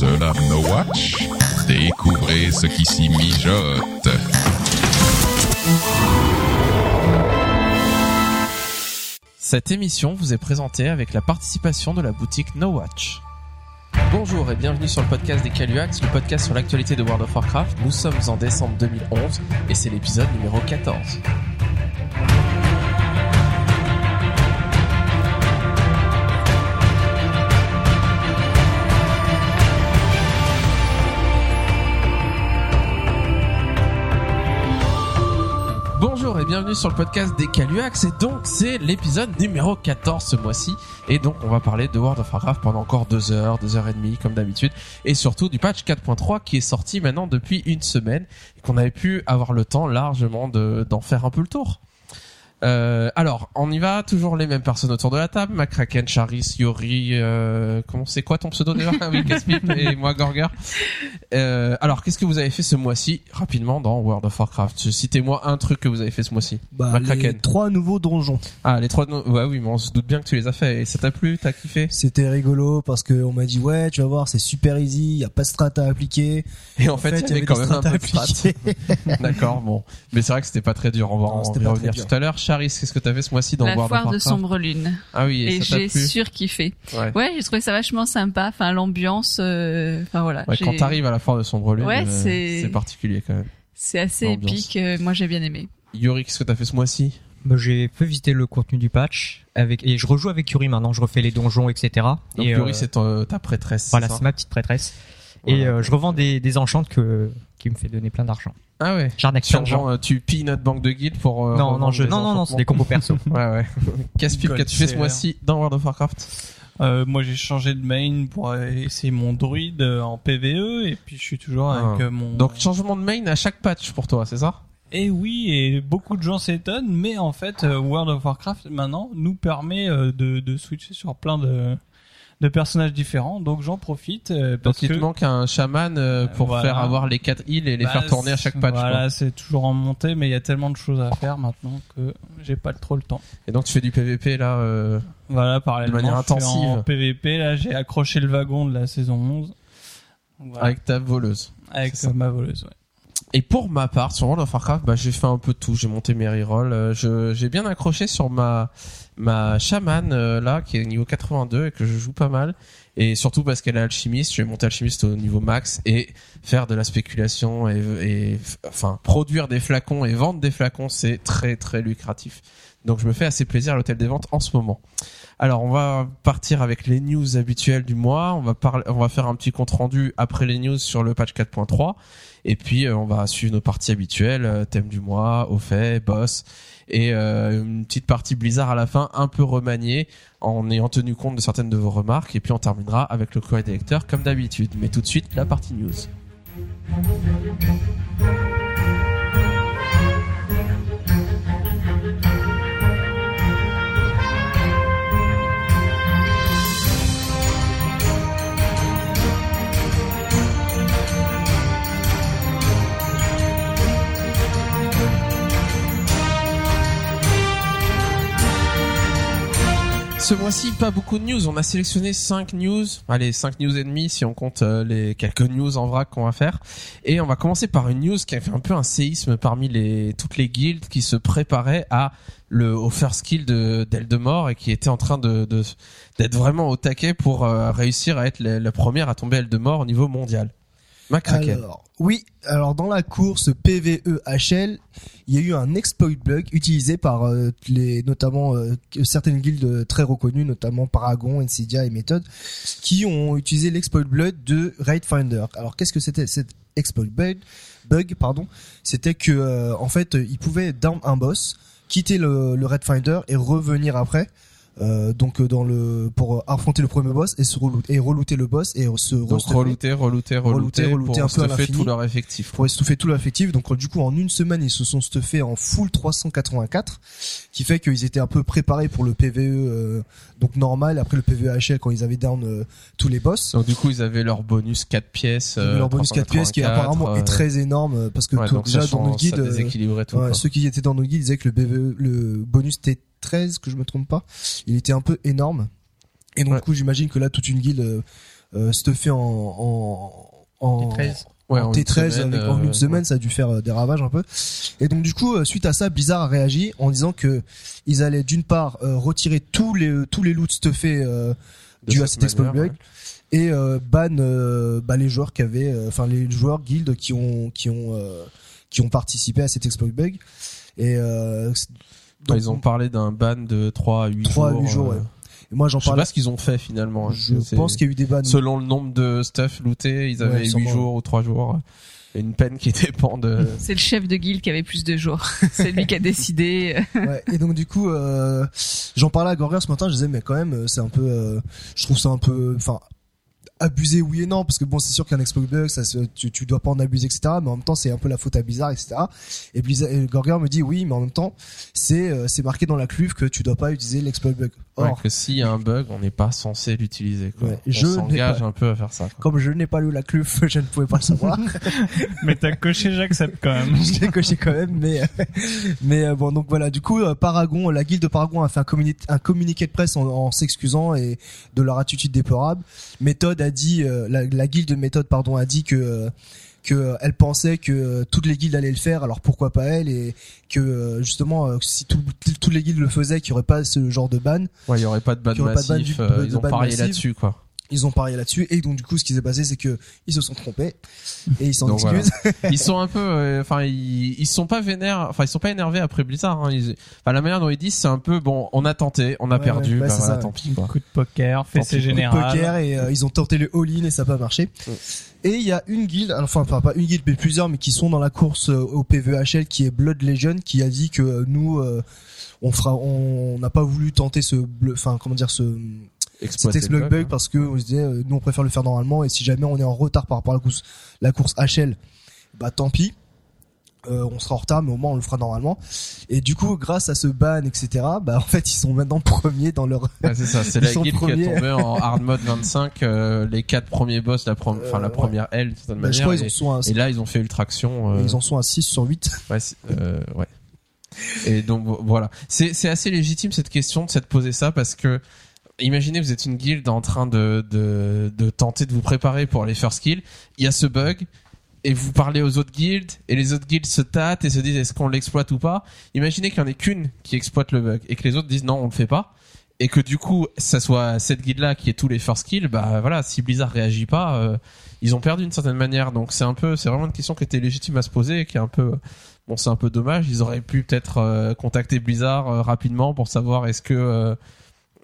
No Watch? Découvrez ce qui s'y mijote. Cette émission vous est présentée avec la participation de la boutique No Watch. Bonjour et bienvenue sur le podcast des Caluax, le podcast sur l'actualité de World of Warcraft. Nous sommes en décembre 2011 et c'est l'épisode numéro 14. Et bienvenue sur le podcast des Caluax et donc c'est l'épisode numéro 14 ce mois-ci. Et donc on va parler de World of Warcraft pendant encore deux heures, deux heures et demie comme d'habitude. Et surtout du patch 4.3 qui est sorti maintenant depuis une semaine et qu'on avait pu avoir le temps largement de- d'en faire un peu le tour. Euh, alors, on y va, toujours les mêmes personnes autour de la table, McCracken, Charis, Yori, euh, comment c'est quoi ton pseudo déjà et moi Gorger. Euh, alors, qu'est-ce que vous avez fait ce mois-ci, rapidement, dans World of Warcraft? Citez-moi un truc que vous avez fait ce mois-ci. Bah, les trois nouveaux donjons. Ah, les trois, no- ouais, oui, mais on se doute bien que tu les as fait. Et ça t'a plu? T'as kiffé? C'était rigolo parce que on m'a dit ouais, tu vas voir, c'est super easy, y a pas de strat à appliquer. Et en fait, il y avait quand même un peu de strat. D'accord, bon. Mais c'est vrai que c'était pas très dur. On va Non, en revenir tout à l'heure. Charis, qu'est-ce que t'as fait ce mois-ci dans la World of foire de sombre lune. Ah oui, et, Et j'ai surkiffé. Ouais. Ouais, j'ai trouvé ça vachement sympa. Enfin, l'ambiance, euh, enfin voilà. Ouais, quand t'arrives à la foire de Sombre Lune, Ouais, euh, c'est- particulier quand même. C'est assez épique. euh, moi, j'ai bien aimé. Yuri, qu'est-ce que t'as fait ce mois-ci? Bah, j'ai peu visité le contenu du patch avec et je rejoue avec Yuri maintenant. Je refais les donjons, etc. Donc et, Yuri, euh, c'est ta, prêtresse. voilà, c'est ma petite prêtresse. Et Voilà. euh, je revends des, des enchantes que qui me fait donner plein d'argent. Ah ouais. J'arnaque Tu plein de gens. revends, euh, tu pilles notre banque de guides pour. euh, non, non, revendre je, des non, non, non, c'est des combos perso. Ouais, ouais. Casse-pipe, qu'as-tu fait ce mois-ci dans World of Warcraft? Euh, moi j'ai changé de main pour euh, essayer mon druide euh, en PVE et puis je suis toujours Ah. avec euh, mon. Donc changement de main à chaque patch pour toi, c'est ça? Et oui, et beaucoup de gens s'étonnent, mais en fait euh, World of Warcraft maintenant nous permet euh, de, de switcher sur plein de de personnages différents, donc j'en profite euh, parce Donc il que te manque un chaman euh, pour Voilà. faire avoir les 4 heals et les Bah, faire tourner à chaque patch. Voilà, c'est toujours en montée, mais il y a tellement de choses à faire maintenant que j'ai pas trop le temps. Et donc tu fais du PVP là. Euh... Voilà, parallèlement, manière je fais intensive. En PVP, là, j'ai accroché le wagon de la saison 11. Donc, voilà, Avec ta voleuse. avec, ma voleuse, ouais. Et pour ma part, sur World of Warcraft, bah, j'ai fait un peu de tout. J'ai monté mes rerolls. Euh, j'ai bien accroché sur ma, ma chamane, euh, là, qui est niveau 82 et que je joue pas mal. Et surtout parce qu'elle est alchimiste. Je vais monter alchimiste au niveau max et faire de la spéculation et, et, enfin, produire des flacons et vendre des flacons, c'est très, très lucratif. Donc je me fais assez plaisir à l'hôtel des ventes en ce moment. Alors on va partir avec les news habituelles du mois. On va parler, on va faire un petit compte rendu après les news sur le patch 4.3. Et puis euh, on va suivre nos parties habituelles, euh, thème du mois, au fait, boss, et euh, une petite partie Blizzard à la fin, un peu remaniée, en ayant tenu compte de certaines de vos remarques. Et puis on terminera avec le courrier des lecteurs comme d'habitude. Mais tout de suite, la partie news. Ce mois-ci, pas beaucoup de news. On a sélectionné 5 news. Allez, 5 news et demi si on compte euh, les quelques news en vrac qu'on va faire. Et on va commencer par une news qui a fait un peu un séisme parmi les, toutes les guildes qui se préparaient à le, au first kill de d'Eldemort et qui étaient en train de, d'être vraiment au taquet pour euh, réussir à être la, première à tomber Eldemort au niveau mondial. Macraken. Alors, oui, alors dans la course PVE-HL, il y a eu un exploit bug utilisé par euh, les, notamment euh, certaines guildes très reconnues, notamment Paragon, Insidia et Method, qui ont utilisé l'exploit bug de Raid Finder. Alors qu'est-ce que c'était cet exploit bug Bug, pardon? C'était que euh, en fait, ils pouvaient down un boss, quitter le, le Raid Finder et revenir après. Euh, donc euh, dans le pour affronter le premier boss et se relooter, et relooter le boss et se Donc restuffer relouter, relouter, relouter, Relouter, relouter pour un peu à tout leur effectif. pour estuffer tout l'effectif. Donc du coup en une semaine ils se sont stuffés en full 384, qui fait qu'ils étaient un peu préparés pour le PVE euh, donc normal. Après le PVE HL quand ils avaient down euh, tous les boss. Donc du coup, ils avaient leur bonus 4 pièces. Euh, leur bonus 4 pièces qui 384, apparemment est euh, très énorme euh, parce que ouais, tout- déjà dans nos guides, euh, ouais, ceux qui étaient dans nos guides disaient que le PVE, le bonus T13 que je me trompe pas, il était un peu énorme. Et donc Ouais. du coup j'imagine que là toute une guilde euh, euh, stuffé en en en, T13. Ouais, en une T13 semaine, avec- en euh, une semaine, ça a dû faire euh, des ravages un peu. Et donc du coup, suite à ça, Blizzard a réagi en disant que ils allaient d'une part euh, retirer tous les tous les loots stuffés euh, dû à cette cet exploit et euh, ban euh, bah, les joueurs qui avaient, euh, enfin les joueurs guild qui ont qui ont euh, qui ont participé à cet exploit bug. Et donc, ils ont parlé d'un ban de 3 à 8 3 à jours. 8 jours, euh, ouais. moi j'en Je sais pas ce qu'ils ont fait finalement. Je C'est- pense qu'il y a eu des bans. Selon le nombre de stuff looté, ils avaient Ouais, 8 sûrement. jours ou 3 jours. Et une peine qui dépend de... C'est le chef de guilde qui avait plus de jours. C'est lui qui a décidé. Ouais, et donc du coup, euh, j'en parlais à Gorger ce matin, je disais mais quand même, euh, c'est un peu, euh, je trouve ça un peu, enfin abusé oui et non parce que bon c'est sûr qu'un bug ça tu, tu dois pas en abuser etc mais en même temps c'est un peu la faute à Blizzard etc et Blizzard Gorger me dit oui mais en même temps c'est euh, c'est marqué dans la cluve que tu dois pas utiliser l'exploit bug or Ouais, que s'il y a un bug, on n'est pas censé l'utiliser. quoi. Ouais, on je s'engage pas- un peu à faire ça. quoi. comme je n'ai pas lu la cluve je ne pouvais pas le savoir Mais t'as coché j'accepte quand même. je l'ai coché quand même mais mais euh, bon donc voilà du coup euh, Paragon la guilde de Paragon a fait un, communi- un communiqué de presse en, en s'excusant et de leur attitude déplorable méthode a dit euh, la, la guilde de méthode pardon a dit que euh, que euh, elle pensait que euh, toutes les guildes allaient le faire alors pourquoi pas elle et que euh, justement si tout- toutes les guildes le faisaient qu'il y aurait pas ce genre de ban Ouais, il y aurait pas de ban pas de massif. de ils ont ban parié massif. là-dessus, quoi. Ils ont parié là-dessus et donc du coup ce qui s'est passé c'est que ils se sont trompés et ils s'en excusent Ils sont un peu, euh, enfin, ils, ils sont pas vénères, enfin, ils sont pas énervés après Blizzard. Hein. Ils- Enfin, la manière dont ils disent, c'est un peu, bon, on a tenté, on a Ouais, perdu, ouais, bah, c'est voilà, ça. tant pis, quoi. Coup de poker, fessé pis, coup de général. poker et euh, ils ont tenté le all-in et ça n'a pas marché. Et il y a une guilde, enfin pas, pas une guilde mais plusieurs mais qui sont dans la course euh, au PVHL qui est Blood Legion qui a dit que euh, nous euh, on fera on n'a pas voulu tenter ce enfin comment dire ce Exploiter exploit le bug hein. parce que on se disait euh, nous on préfère le faire normalement et si jamais on est en retard par rapport à la course la course HL bah tant pis Euh, on sera en retard mais au moins on le fera normalement et du coup grâce à ce ban etc bah en fait ils sont maintenant premiers dans leur Ouais, c'est ça, c'est la guilde qui premiers. est tombée en hard mode 25, euh, les quatre premiers boss, la, prom- enfin, la première L, bah, je manière. ils en et, sont à, et là, ils ont fait ultraction. euh, ils en sont à 6 sur 8 Ouais, ouais. Et donc vo- voilà, c'est c'est assez légitime cette question de s'être posé ça parce que imaginez vous êtes une guilde en train de de de tenter de vous préparer pour les first kills, il y a ce bug et vous parlez aux autres guildes et les autres guildes se tâtent et se disent est-ce qu'on l'exploite ou pas? Imaginez qu'il y en ait qu'une qui exploite le bug et que les autres disent non, on le fait pas et que du coup ça soit cette guilde là qui est tous les first kills, bah voilà, si Blizzard réagit pas, euh, ils ont perdu d'une certaine manière. Donc c'est un peu c'est vraiment une question qui était légitime à se poser et qui est un peu Bon, c'est un peu dommage. Ils auraient pu peut-être euh, contacter Blizzard euh, rapidement pour savoir est-ce que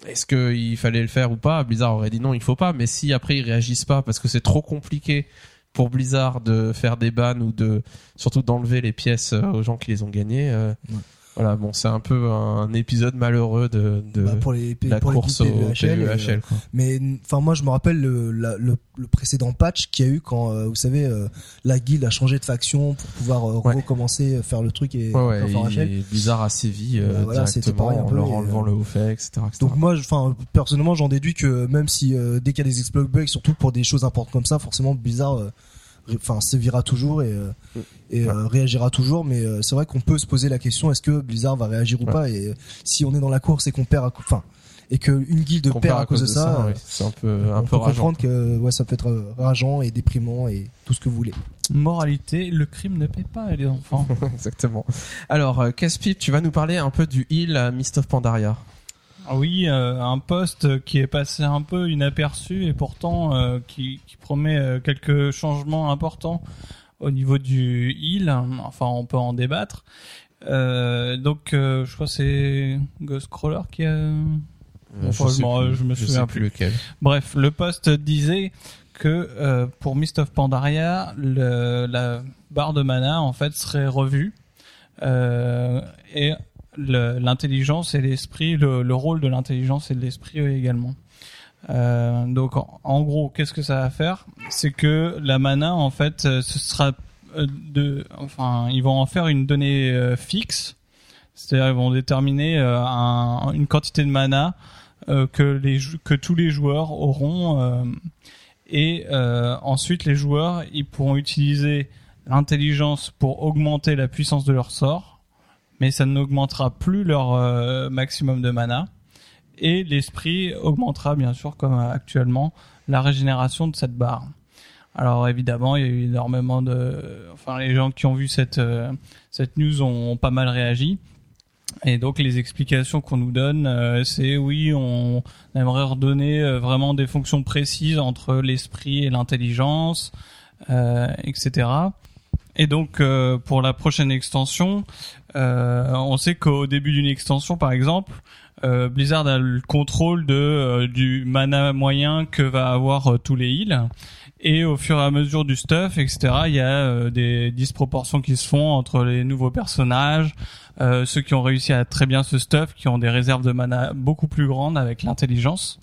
est-ce que il fallait le faire ou pas? Blizzard aurait dit non, il faut pas. Mais si après ils réagissent pas parce que c'est trop compliqué pour Blizzard de faire des bans ou de surtout d'enlever les pièces euh, aux gens qui les ont gagnées. euh. Voilà, bon, c'est un peu un épisode malheureux de, de bah, pour les la pour les course au et, euh. Quoi. Mais enfin moi je me rappelle le, la- le, le précédent patch qu'il y a eu quand euh, vous savez euh, la guilde a changé de faction pour pouvoir euh, Ouais. recommencer à faire le truc et Ouais, ouais, faire il- HL. Blizzard a sévi euh, Bah, voilà, directement pareil un en leur et, enlevant euh, le haut fait, etc. etc. Donc moi, enfin personnellement, j'en déduis que même si euh, dès qu'il y a des exploits bugs, surtout pour des choses importantes comme ça, forcément euh, ré- enfin sévira toujours et euh, et euh, réagira toujours. Mais euh, c'est vrai qu'on peut se poser la question est-ce que Blizzard va réagir ou Ouais. pas Et euh, si on est dans la course et qu'on perd, à cau- enfin et que une guilde perd à cause de ça, oui, euh, c'est un peu un on peu peut rageant. comprendre que ouais, ça peut être rageant et déprimant et tout ce que vous voulez. Moralité, le crime ne paie pas, les enfants. Exactement. Alors, Caspip, tu vas nous parler un peu du heal à Mist of Pandaria. Ah Oui, euh, un poste qui est passé un peu inaperçu et pourtant euh, qui, qui promet euh, quelques changements importants au niveau du heal. Enfin, on peut en débattre. Euh, donc, euh, je crois que c'est Ghostcrawler qui a... Enfin, je m'en- je me souviens sais plus lequel. Bref, le poste disait que euh, pour Mist of Pandaria, le, la barre de mana en fait serait revue euh, et l'intelligence et l'esprit, le, le rôle de l'intelligence et de l'esprit également. Euh, donc en, gros, qu'est-ce que ça va faire? C'est que la mana en fait, euh, ce sera euh, de, enfin, ils vont en faire une donnée euh, fixe. C'est-à-dire ils vont déterminer euh, un- une quantité de mana euh, que les que tous les joueurs auront euh, et euh, ensuite les joueurs ils pourront utiliser l'intelligence pour augmenter la puissance de leur sort mais ça n'augmentera plus leur euh, maximum de mana et l'esprit augmentera bien sûr comme actuellement la régénération de cette barre. Alors évidemment, il y a eu énormément de, enfin les gens qui ont vu cette euh, cette news ont, pas mal réagi. Et donc les explications qu'on nous donne, euh, c'est oui, on aimerait redonner euh, vraiment des fonctions précises entre l'esprit et l'intelligence, etc. Et donc pour la prochaine extension, on sait qu'au début d'une extension, par exemple, Blizzard a le contrôle de du mana moyen que va avoir tous les heals et au fur et à mesure du stuff, etc., il y a euh, des disproportions qui se font entre les nouveaux personnages, euh, ceux qui ont réussi à très bien ce stuff, qui ont des réserves de mana beaucoup plus grandes avec l'intelligence,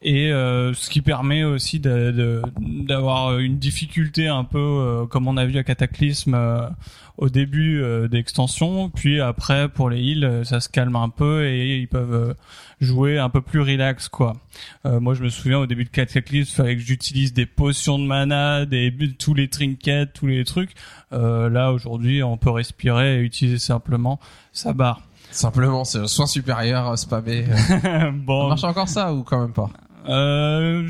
et euh, ce qui permet aussi d'avoir une difficulté un peu comme on a vu à Cataclysme au début d'extension puis après pour les heals ça se calme un peu et ils peuvent jouer un peu plus relax quoi. Euh, moi je me souviens au début de Cataclysm, il fallait que j'utilise des potions de mana, des tous les trinkets, tous les trucs. Euh, là aujourd'hui, on peut respirer et utiliser simplement sa barre. Simplement, c'est soin supérieur spammé. bon, ça marche encore ça ou quand même pas? Euh,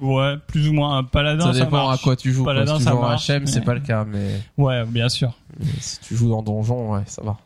ouais, plus ou moins. Un paladin, ça dépend ça à quoi tu joues. Paladin, si tu joues en HM, c'est pas le cas, mais. Ouais, bien sûr. si tu joues en donjon, ouais, ça va.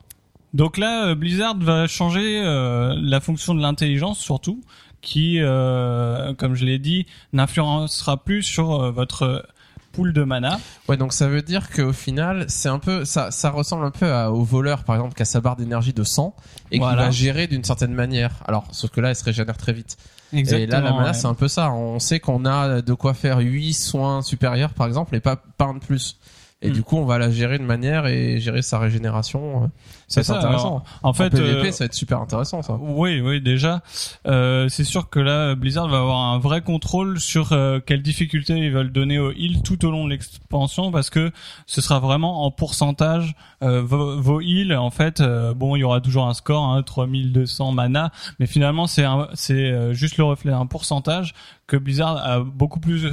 Donc là, euh, Blizzard va changer euh, la fonction de l'intelligence surtout, qui, euh, comme je l'ai dit, n'influencera plus sur votre pool de mana. Ouais, donc ça veut dire qu'au final, c'est un peu, ça, ça ressemble un peu au voleur, par exemple, qui a sa barre d'énergie de 100 et qui va gérer d'une certaine manière. Alors, sauf que là, elle se régénère très vite. Exactement, et là, la mana, c'est un peu ça. On sait qu'on a de quoi faire 8 soins supérieurs, par exemple, et pas, pas un de plus. Et hmm. du coup, on va la gérer de manière et gérer sa régénération. Euh, c'est intéressant. en fait, en PVP, euh, ça va être super intéressant, ça. Oui, oui, déjà, euh, c'est sûr que là, Blizzard va avoir un vrai contrôle sur euh, quelles difficultés ils veulent donner aux heals tout au long de l'expansion, parce que ce sera vraiment en pourcentage euh, vos, vos, heals. En fait, bon, il y aura toujours un score, hein, 3200 mana, mais finalement, c'est c'est juste le reflet d'un pourcentage que Blizzard a beaucoup plus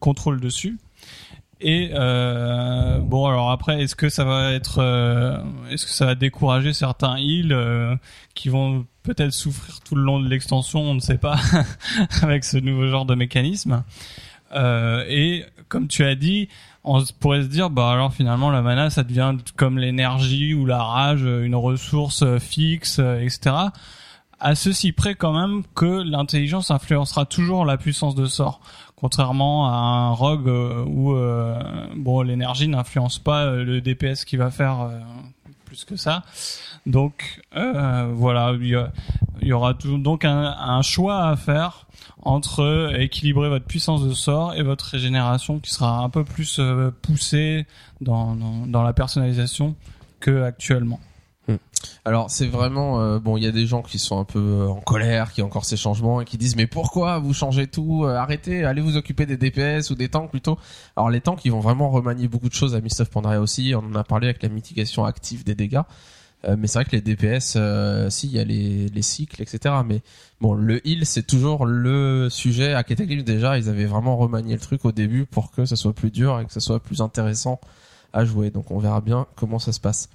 contrôle dessus. Et euh, bon, alors après, est-ce que ça va être, euh, est-ce que ça va décourager certains heals euh, qui vont peut-être souffrir tout le long de l'extension On ne sait pas avec ce nouveau genre de mécanisme. Euh, et comme tu as dit, on pourrait se dire, bah alors finalement la mana, ça devient comme l'énergie ou la rage, une ressource fixe, etc à ceci près quand même que l'intelligence influencera toujours la puissance de sort contrairement à un rogue euh, où euh, bon l'énergie n'influence pas euh, le DPS qui va faire plus que ça. Donc voilà, il y, aura donc un, choix à faire entre équilibrer votre puissance de sort et votre régénération qui sera un peu plus poussée dans, dans la personnalisation que actuellement. Alors c'est vraiment euh, bon, il y a des gens qui sont un peu euh, en colère, qui ont encore ces changements et qui disent mais pourquoi vous changez tout euh, Arrêtez, allez vous occuper des DPS ou des tanks plutôt. Alors les tanks ils vont vraiment remanier beaucoup de choses à Mist of Pandaria aussi. On en a parlé avec la mitigation active des dégâts. mais c'est vrai que les DPS, si il y a les, les cycles, etc. Mais bon, le heal c'est toujours le sujet. À Cataclysm déjà, ils avaient vraiment remanié le truc au début pour que ça soit plus dur et que ça soit plus intéressant à jouer. Donc on verra bien comment ça se passe.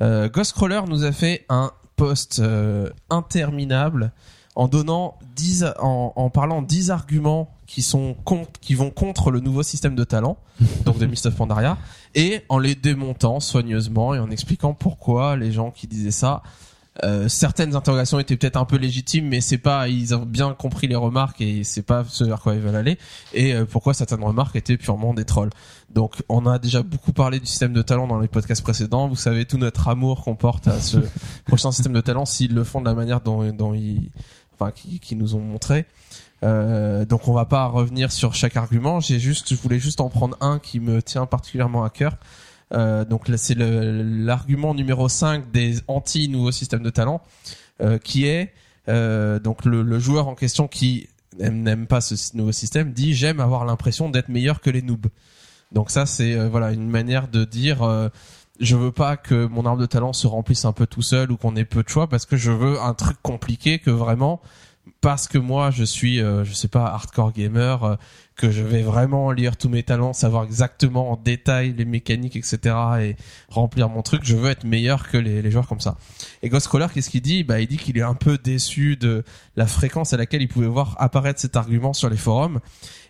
Euh, Ghostcrawler nous a fait un post euh, interminable en donnant 10 en, en parlant 10 arguments qui sont qui vont contre le nouveau système de talent donc de Mist of Pandaria et en les démontant soigneusement et en expliquant pourquoi les gens qui disaient ça euh, certaines interrogations étaient peut-être un peu légitimes, mais c'est pas, ils ont bien compris les remarques et c'est pas ce vers quoi ils veulent aller. Et euh, pourquoi certaines remarques étaient purement des trolls. Donc, on a déjà beaucoup parlé du système de talent dans les podcasts précédents. Vous savez tout notre amour qu'on porte à ce prochain système de talent s'ils le font de la manière dont, dont ils, enfin, qui, qui nous ont montré. Euh, donc on va pas revenir sur chaque argument. J'ai juste, je voulais juste en prendre un qui me tient particulièrement à cœur. Euh, donc là, c'est l'argument numéro 5 des anti-nouveaux systèmes de talent, euh, qui est euh, donc le, le, joueur en question qui n'aime pas ce nouveau système dit j'aime avoir l'impression d'être meilleur que les noobs. Donc ça c'est euh, voilà une manière de dire euh, je veux pas que mon arbre de talent se remplisse un peu tout seul ou qu'on ait peu de choix parce que je veux un truc compliqué que vraiment parce que moi je suis euh, je sais pas hardcore gamer euh, que je vais vraiment lire tous mes talents savoir exactement en détail les mécaniques etc et remplir mon truc je veux être meilleur que les, les joueurs comme ça. Et Ghostcrawler qu'est-ce qu'il dit? Bah il dit qu'il est un peu déçu de la fréquence à laquelle il pouvait voir apparaître cet argument sur les forums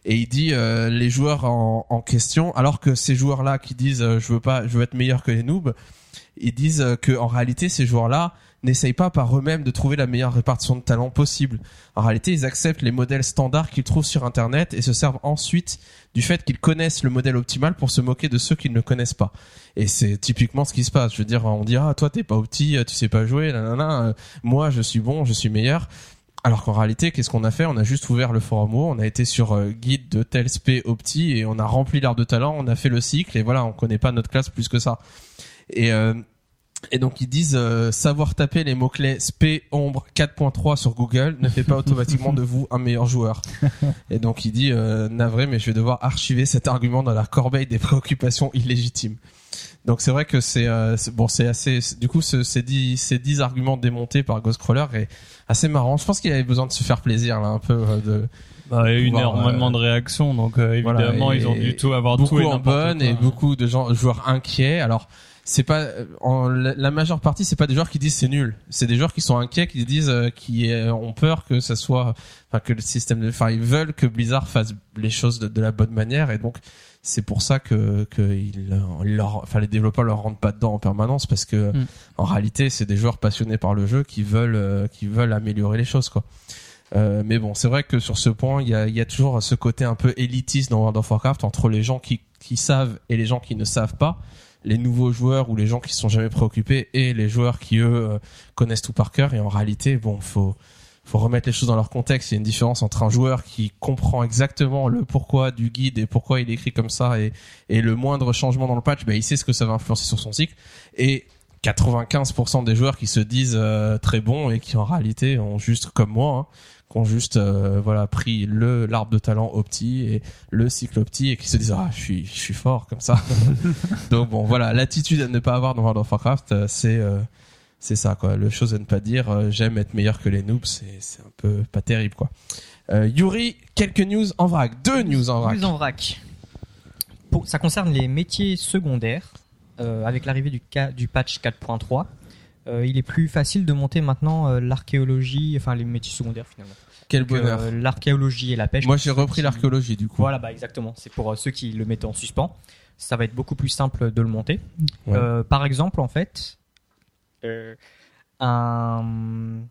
et il dit euh, les joueurs en, en question alors que ces joueurs là qui disent euh, je veux pas je veux être meilleur que les noobs ils disent euh, que en réalité ces joueurs là n'essayent pas par eux-mêmes de trouver la meilleure répartition de talent possible. En réalité, ils acceptent les modèles standards qu'ils trouvent sur Internet et se servent ensuite du fait qu'ils connaissent le modèle optimal pour se moquer de ceux qu'ils ne connaissent pas. Et c'est typiquement ce qui se passe. Je veux dire, on dit ah toi t'es pas opti, tu sais pas jouer, nanana, euh, moi je suis bon, je suis meilleur. Alors qu'en réalité, qu'est-ce qu'on a fait? On a juste ouvert le forum on a été sur euh, guide de tel spé opti et on a rempli l'art de talent, on a fait le cycle et voilà, on connaît pas notre classe plus que ça. Et euh, et donc ils disent euh, savoir taper les mots-clés SP ombre 4.3 sur Google ne fait pas automatiquement de vous un meilleur joueur. Et donc il dit euh, navré mais je vais devoir archiver cet argument dans la corbeille des préoccupations illégitimes. Donc c'est vrai que c'est euh, bon c'est assez du coup ce- ces 10 ces 10 arguments démontés par Ghostcrawler est assez marrant. Je pense qu'il avait besoin de se faire plaisir là un peu euh, de Bah, il y a eu pouvoir, énormément euh, de réactions, donc euh, Voilà, évidemment, et ils ont dû tout avoir tout beaucoup et en bonne quoi. et beaucoup de gens joueurs inquiets. Alors c'est pas en, la, la majeure partie c'est pas des joueurs qui disent c'est nul. C'est des joueurs qui sont inquiets qui disent euh, qui euh, ont peur que ça soit enfin que le système de enfin ils veulent que Blizzard fasse les choses de, de la bonne manière et donc c'est pour ça que que ils leur enfin les développeurs leur rentrent pas dedans en permanence parce que Mm. en réalité c'est des joueurs passionnés par le jeu qui veulent euh, qui veulent améliorer les choses quoi. Euh, mais bon, c'est vrai que sur ce point, il y a, il y a toujours ce côté un peu élitiste dans World of Warcraft entre les gens qui, qui savent et les gens qui ne savent pas, les nouveaux joueurs ou les gens qui sont jamais préoccupés et les joueurs qui eux euh, connaissent tout par cœur. Et en réalité, bon, faut faut remettre les choses dans leur contexte. Il y a une différence entre un joueur qui comprend exactement le pourquoi du guide et pourquoi il écrit comme ça et, et le moindre changement dans le patch, ben, il sait ce que ça va influencer sur son cycle. Et 95% des joueurs qui se disent euh, très bons et qui en réalité ont juste comme moi hein, qui ont juste euh, voilà pris le l'arbre de talent opti et le cycle opti et qui se disent ah je suis je suis fort comme ça donc bon voilà l'attitude à ne pas avoir dans World of Warcraft euh, c'est euh, c'est ça quoi le chose à ne pas dire euh, j'aime être meilleur que les noobs c'est un peu pas terrible quoi euh, Yuri quelques news en vrac deux news en vrac News en vrac. Pour- ça concerne les métiers secondaires. Euh, avec l'arrivée du, patch 4.3, euh, il est plus facile de monter maintenant l'archéologie, enfin les métiers secondaires finalement. quel bonheur l'archéologie et la pêche. moi j'ai repris l'archéologie du coup Voilà, bah exactement. C'est pour ceux qui le mettaient en suspens. Ça va être beaucoup plus simple de le monter. Ouais. Par exemple, en fait, euh, un...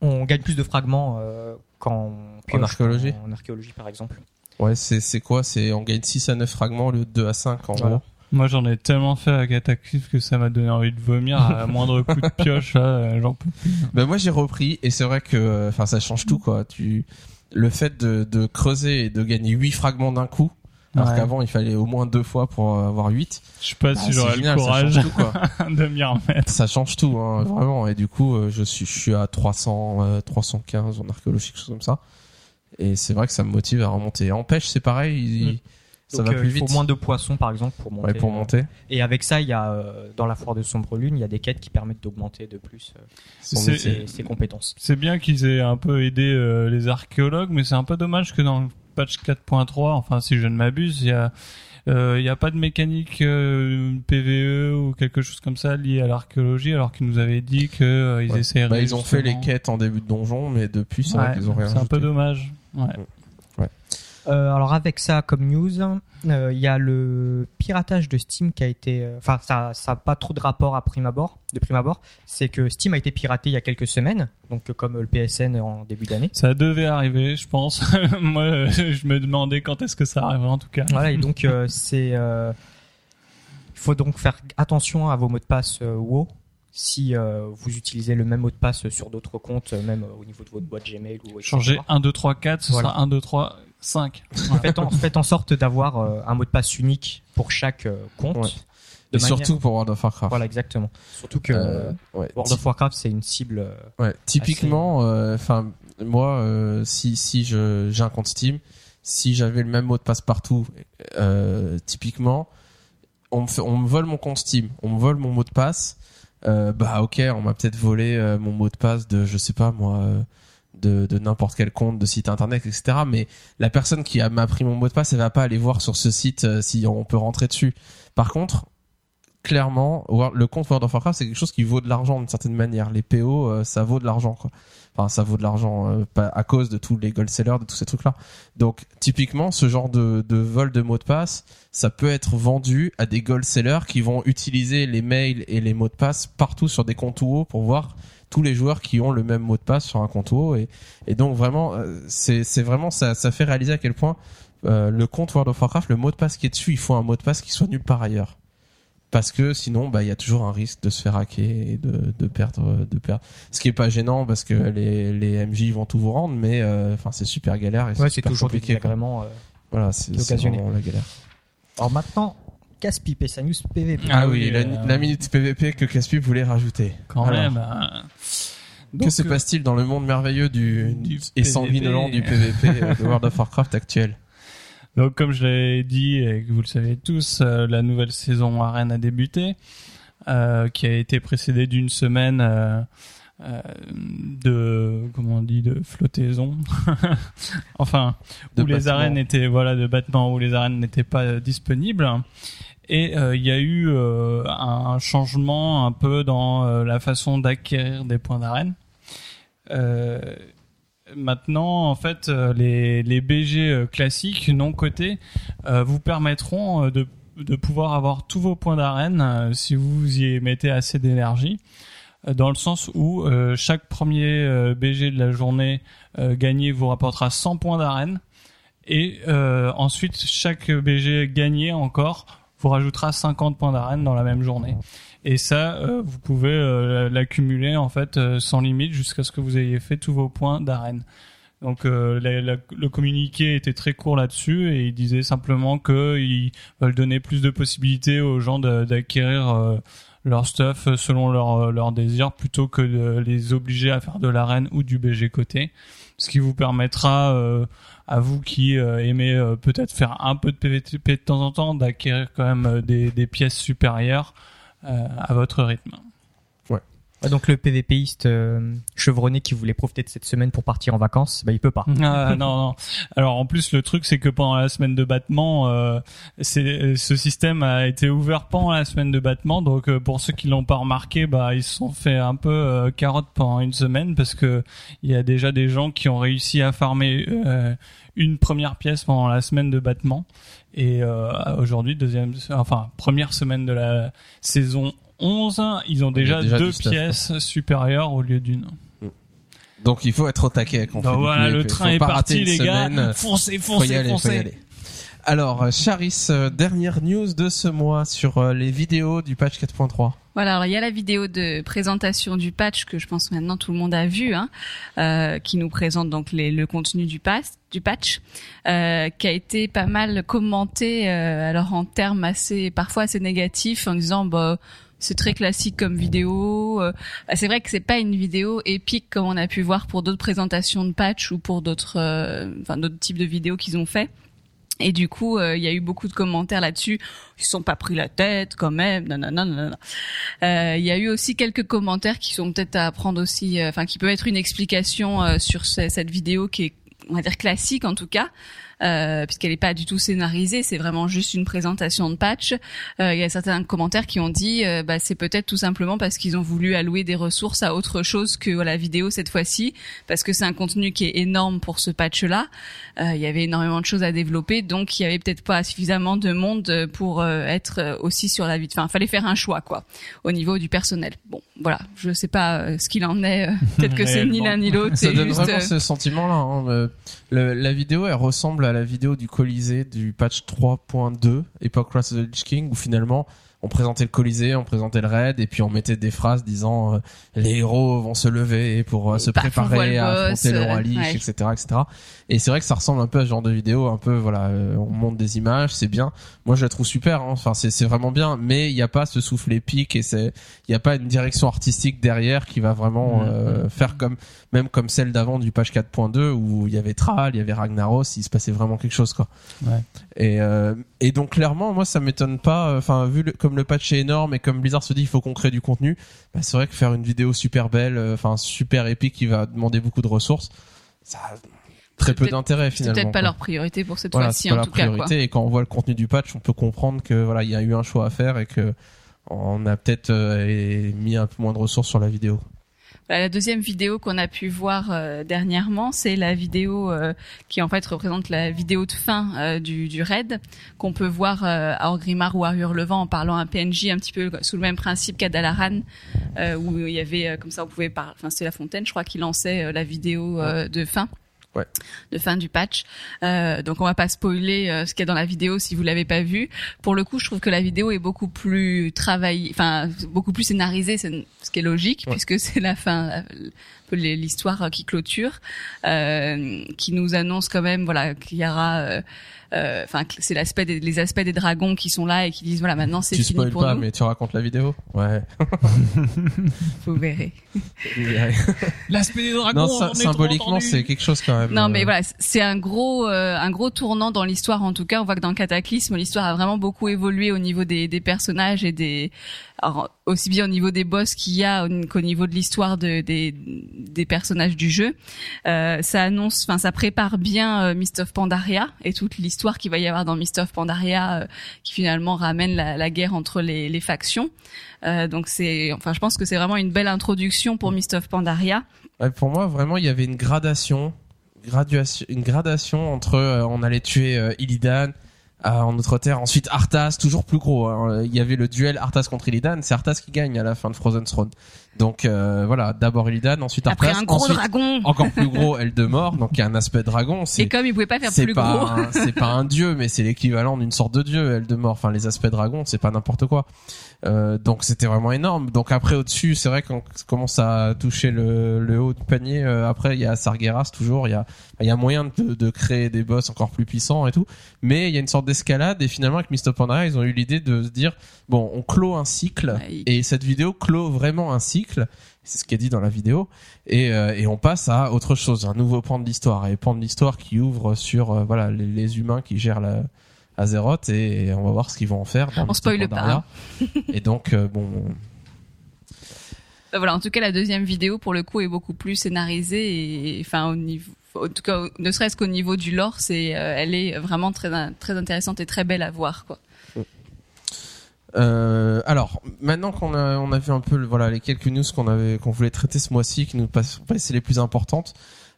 on gagne plus de fragments euh, quand pioche archéologie En archéologie, par exemple. ouais c'est c'est quoi? C'est on gagne 6 à 9 fragments au lieu de 2 à 5 en Voilà. gros Moi, j'en ai tellement fait à Cataclysme que ça m'a donné envie de vomir à moindre coup de pioche. Là, j'en peux plus. Ben moi j'ai repris et c'est vrai que enfin ça change tout quoi. Tu le fait de, de creuser et de gagner 8 fragments d'un coup alors Ouais. qu'avant il fallait au moins deux fois pour euh, avoir 8. Je sais pas Bah, si j'aurais le courage change tout quoi. de m'y remettre. ça change tout hein, vraiment et du coup euh, je suis je suis à 300 euh, 315 en archéologie quelque chose comme ça. Et c'est vrai que ça me motive à remonter. En pêche c'est pareil, il- Mm. ça Donc, va euh, plus il faut vite. moins de poissons, par exemple, pour monter. Ouais, pour euh, monter. Et avec ça, il y a euh, dans la foire de Sombre Lune, il y a des quêtes qui permettent d'augmenter de plus euh, ses, ses compétences. C'est bien qu'ils aient un peu aidé euh, les archéologues, mais c'est un peu dommage que dans le patch 4.3, enfin si je ne m'abuse, il y a euh, il y a pas de mécanique euh, PVE ou quelque chose comme ça lié à l'archéologie, alors qu'ils nous avaient dit que euh, Ouais. essaieraient. Bah, ils ont fait les quêtes en début de donjon mais depuis c'est vrai Ouais, qu'ils ont rien C'est un peu dommage. Ouais. Euh, alors avec ça comme news, euh, il y a le piratage de Steam qui a été, euh, enfin ça, ça a pas trop de rapport à prime abord, de prime abord. C'est que Steam a été piraté il y a quelques semaines, donc comme le PSN en début d'année. Ça devait arriver, je pense. Moi, je me demandais quand est-ce que ça arriverait en tout cas. Voilà et donc c'est, il faut donc faire attention à vos mots de passe WoW si euh, vous utilisez le même mot de passe sur d'autres comptes, même euh, au niveau de votre boîte Gmail ou etc. Changer 1, 2, 3, 4, ce Voilà. sera 1, 2, 3, 5. Faites en, faites en sorte d'avoir euh, un mot de passe unique pour chaque euh, compte. Ouais. De Et manière- surtout pour World of Warcraft. Voilà, exactement. Surtout que Euh, ouais. World of Warcraft, c'est une cible. euh, Ouais, typiquement, euh, enfin moi, euh, si si je j'ai un compte Steam, si j'avais le même mot de passe partout, euh, typiquement, on me fait, on me vole mon compte Steam, on me vole mon mot de passe. euh, bah ok, on m'a peut-être volé euh, mon mot de passe de, je sais pas moi, euh, de, n'importe quel compte de site internet, etc. Mais la personne qui m'a pris mon mot de passe, elle va pas aller voir sur ce site euh, si on peut rentrer dessus. Par contre, clairement, le compte World of Warcraft, c'est quelque chose qui vaut de l'argent d'une certaine manière. Les PO, euh, ça vaut de l'argent, quoi. Enfin, ça vaut de l'argent euh, à cause de tous les gold sellers, de tous ces trucs-là. Donc, typiquement, ce genre de, vol de mots de passe, ça peut être vendu à des gold sellers qui vont utiliser les mails et les mots de passe partout sur des comptes WoW pour voir tous les joueurs qui ont le même mot de passe sur un compte WoW et, et donc vraiment euh, c'est c'est vraiment ça ça fait réaliser à quel point euh, le compte World of Warcraft le mot de passe qui est dessus il faut un mot de passe qui soit nulle part ailleurs parce que sinon bah il y a toujours un risque de se faire hacker et de, de perdre de perdre ce qui est pas gênant parce que les les MJ vont tout vous rendre mais euh, enfin c'est super galère et Ouais, c'est toujours compliqué désagréments. euh. voilà c'est vraiment la galère Alors maintenant, Casse-Pipe et sa news PVP. ah, oui, la, euh, la minute PVP que Caspi voulait rajouter Quand Alors, même. hein. que Donc, se euh, passe-t-il dans le monde merveilleux du, Du et sanguinolent du PVP euh, de World of Warcraft actuel Donc, comme je l'ai dit et que vous le savez tous, euh, la nouvelle saison Arène a débuté, euh, qui a été précédée d'une semaine euh, euh, de comment on dit de flottaison. enfin, De où les arènes étaient voilà de battement où les arènes n'étaient pas disponibles. Et euh, il y a eu euh, un changement un peu dans euh, la façon d'acquérir des points d'arène. Maintenant, en fait, les, BG classiques non cotés vous permettront de, de pouvoir avoir tous vos points d'arène si vous y mettez assez d'énergie. Dans le sens où chaque premier BG de la journée gagné vous rapportera 100 points d'arène. Et ensuite, chaque BG gagné encore vous rajoutera 50 points d'arène dans la même journée. Et ça, euh, vous pouvez euh, l'accumuler en fait euh, sans limite jusqu'à ce que vous ayez fait tous vos points d'arène. Donc euh, la- la- le communiqué était très court là-dessus et il disait simplement qu'ils veulent donner plus de possibilités aux gens d'acquérir euh, leur stuff selon leur, leur désir plutôt que de les obliger à faire de l'arène ou du BG côté. Ce qui vous permettra euh, à vous qui euh, aimez euh, peut-être faire un peu de PVP de temps en temps d'acquérir quand même euh, des, des pièces supérieures à votre rythme. Ah, donc le PVPiste euh, chevronné qui voulait profiter de cette semaine pour partir en vacances, bah il peut pas. Ah, non, non. Alors en plus le truc c'est que pendant la semaine de battement, euh, c'est ce système a été ouvert pendant la semaine de battement, donc euh, pour ceux qui l'ont pas remarqué, bah ils se sont fait un peu euh, carotte pendant une semaine parce que il y a déjà des gens qui ont réussi à farmer euh, une première pièce pendant la semaine de battement et euh, aujourd'hui deuxième, enfin première semaine de la saison 11, ils ont déjà, déjà deux stuff, pièces supérieures au lieu d'une. Donc il faut être au taquet quand on fait du voilà, le train est parti les semaine. gars. Foncez, Faut y foncez, aller, faut y foncez. aller. Alors, euh, Charis, euh, dernière news de ce mois sur euh, les vidéos du patch 4.3. Voilà, alors il y a la vidéo de présentation du patch que je pense maintenant tout le monde a vu, hein, euh, qui nous présente donc les, le contenu du, pass, du patch, euh, qui a été pas mal commenté, euh, alors en termes assez, parfois assez négatifs, en disant bah c'est très classique comme vidéo. euh, c'est vrai que c'est pas une vidéo épique comme on a pu voir pour d'autres présentations de patch ou pour d'autres, euh, enfin d'autres types de vidéos qu'ils ont fait. Et du coup, euh, il y a eu beaucoup de commentaires là-dessus. Ils se sont pas pris la tête quand même. nanana, nanana. Euh, Il y a eu aussi quelques commentaires qui sont peut-être à prendre aussi, euh, enfin qui peuvent être une explication euh, sur ce- cette vidéo qui est, on va dire classique en tout cas. Euh, puisqu'elle n'est pas du tout scénarisée, c'est vraiment juste une présentation de patch. Euh, Il y a certains commentaires qui ont dit, euh, bah, c'est peut-être tout simplement parce qu'ils ont voulu allouer des ressources à autre chose que la vidéo cette fois-ci, parce que c'est un contenu qui est énorme pour ce patch-là. Euh, il y avait énormément de choses à développer, donc il y avait peut-être pas suffisamment de monde pour être aussi sur la vie. Enfin, fallait faire un choix quoi, au niveau du personnel. Bon, voilà, je sais pas euh, ce qu'il en est. euh, peut-être que c'est ni l'un ni l'autre. Ça C'est donne juste. vraiment euh, ce sentiment-là. hein. La vidéo, elle ressemble à la vidéo du Colisée du patch 3.2, Epoch Wrath of the Lich King, où finalement on présentait le Colisée, on présentait le raid, et puis on mettait des phrases disant euh, les héros vont se lever pour euh, se préparer à affronter le roi Lich, ouais. etc., etc. Et c'est vrai que ça ressemble un peu à ce genre de vidéo, un peu voilà, euh, on monte des images, c'est bien. Moi, je la trouve super. hein. Enfin, c'est c'est vraiment bien, mais il n'y a pas ce souffle épique et c'est il n'y a pas une direction artistique derrière qui va vraiment Mhm. euh, faire comme même comme celle d'avant du patch 4.2 où il y avait Thrall, il y avait Ragnaros, il se passait vraiment quelque chose quoi. Ouais. Et euh, et donc clairement moi ça m'étonne pas enfin vu le, comme le patch est énorme et comme Blizzard se dit il faut qu'on crée du contenu, bah, c'est vrai que faire une vidéo super belle, euh, enfin super épique qui va demander beaucoup de ressources, ça très C'est peu d'intérêt C'est finalement. peut-être pas quoi. leur priorité pour cette Voilà, c'est fois-ci pas en tout cas. Quoi. priorité et quand on voit le contenu du patch, on peut comprendre que voilà, il y a eu un choix à faire et que on a peut-être euh, mis un peu moins de ressources sur la vidéo. Voilà, la deuxième vidéo qu'on a pu voir euh, dernièrement, c'est la vidéo euh, qui en fait représente la vidéo de fin euh, du, du raid qu'on peut voir à Orgrimmar ou à Hurlevent en parlant à un PNJ un petit peu sous le même principe qu'à Dalaran où il y avait comme ça on pouvait parler. Enfin c'est la fontaine, je crois, qui lançait la vidéo de fin. Ouais. de fin du patch. Euh, donc on va pas spoiler euh, ce qu'il y a dans la vidéo si vous l'avez pas vu. Pour le coup, je trouve que la vidéo est beaucoup plus travaillée, enfin beaucoup plus scénarisée, ce qui est logique Ouais. puisque c'est la fin, peu l'histoire qui clôture, euh, qui nous annonce quand même voilà qu'il y aura, euh, euh, enfin que c'est l'aspect des, les aspects des dragons qui sont là et qui disent voilà maintenant c'est Tu fini spoil pour pas, nous. mais tu racontes la vidéo. Ouais. Vous verrez. L'aspect des dragons. non, ça, symboliquement, c'est quelque chose quand même. Non, mais euh, voilà, c'est un gros, euh, un gros tournant dans l'histoire. En tout cas, on voit que dans Cataclysme, l'histoire a vraiment beaucoup évolué au niveau des, des personnages et des, alors, aussi bien au niveau des boss qu'il y a au- qu'au niveau de l'histoire de, des, des personnages du jeu. Euh, ça annonce, enfin, ça prépare bien euh, of Pandaria et toute l'histoire qu'il va y avoir dans Mist of Pandaria, euh, qui finalement ramène la, guerre entre les, les factions. Euh, donc c'est, enfin, je pense que c'est vraiment une belle introduction pour Mist of Pandaria. Pour moi, vraiment, il y avait une gradation, graduation, une gradation entre on allait tuer Illidan en notre terre, ensuite Arthas, toujours plus gros. hein. Il y avait le duel Arthas contre Illidan, c'est Arthas qui gagne à la fin de Frozen Throne. Donc euh, voilà, d'abord Illidan, ensuite Après Arthas, un gros ensuite dragon. encore plus gros Eldemort, donc il y a un aspect dragon. Et comme il pouvait pas faire plus pas gros. c'est pas un dieu, mais c'est l'équivalent d'une sorte de dieu Eldemort. Enfin les aspects dragon, c'est pas n'importe quoi. Euh, donc c'était vraiment énorme. Donc après au-dessus, c'est vrai qu'on commence à toucher le, le haut du panier. euh, après il y a Sargeras toujours. Il y a il y a moyen de, de créer des boss encore plus puissants et tout. Mais il y a une sorte d'escalade et finalement avec Mist of Pandaria, ils ont eu l'idée de se dire bon, on clôt un cycle et cette vidéo clôt vraiment un cycle. C'est ce qui est dit dans la vidéo et, euh, et on passe à autre chose, un nouveau pan de l'histoire et pan de l'histoire qui ouvre sur euh, voilà les, les humains qui gèrent la Azeroth et, et on va voir ce qu'ils vont en faire. Dans On spoile pas, Pandaria. et donc euh, bon, Euh, voilà, en tout cas, la deuxième vidéo, pour le coup, est beaucoup plus scénarisée et, enfin, au niveau, en tout cas, ne serait-ce qu'au niveau du lore, c'est, euh, elle est vraiment très, très intéressante et très belle à voir, quoi. Euh, alors, maintenant qu'on a, on a vu un peu voilà, les quelques news qu'on avait, qu'on voulait traiter ce mois-ci, qui nous c'est les plus importantes,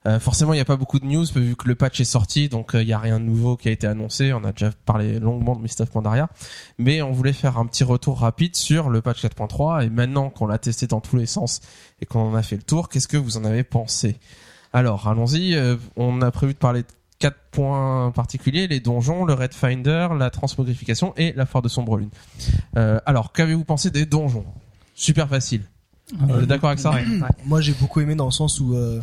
euh, forcément, il n'y a pas beaucoup de news, vu que le patch est sorti, donc euh, il n'y a rien de nouveau qui a été annoncé. On a déjà parlé longuement de Mist of Pandaria. Mais on voulait faire un petit retour rapide sur le patch 4.3, et maintenant qu'on l'a testé dans tous les sens et qu'on en a fait le tour, qu'est-ce que vous en avez pensé? Alors, allons-y, on a prévu de parler de quatre points particuliers, les donjons, le Red Finder, la transmogrification et la foire de sombre lune. Euh, alors, qu'avez-vous pensé des donjons? Super facile. Vous êtes d'accord avec ça? Ouais. Moi, j'ai beaucoup aimé dans le sens où euh,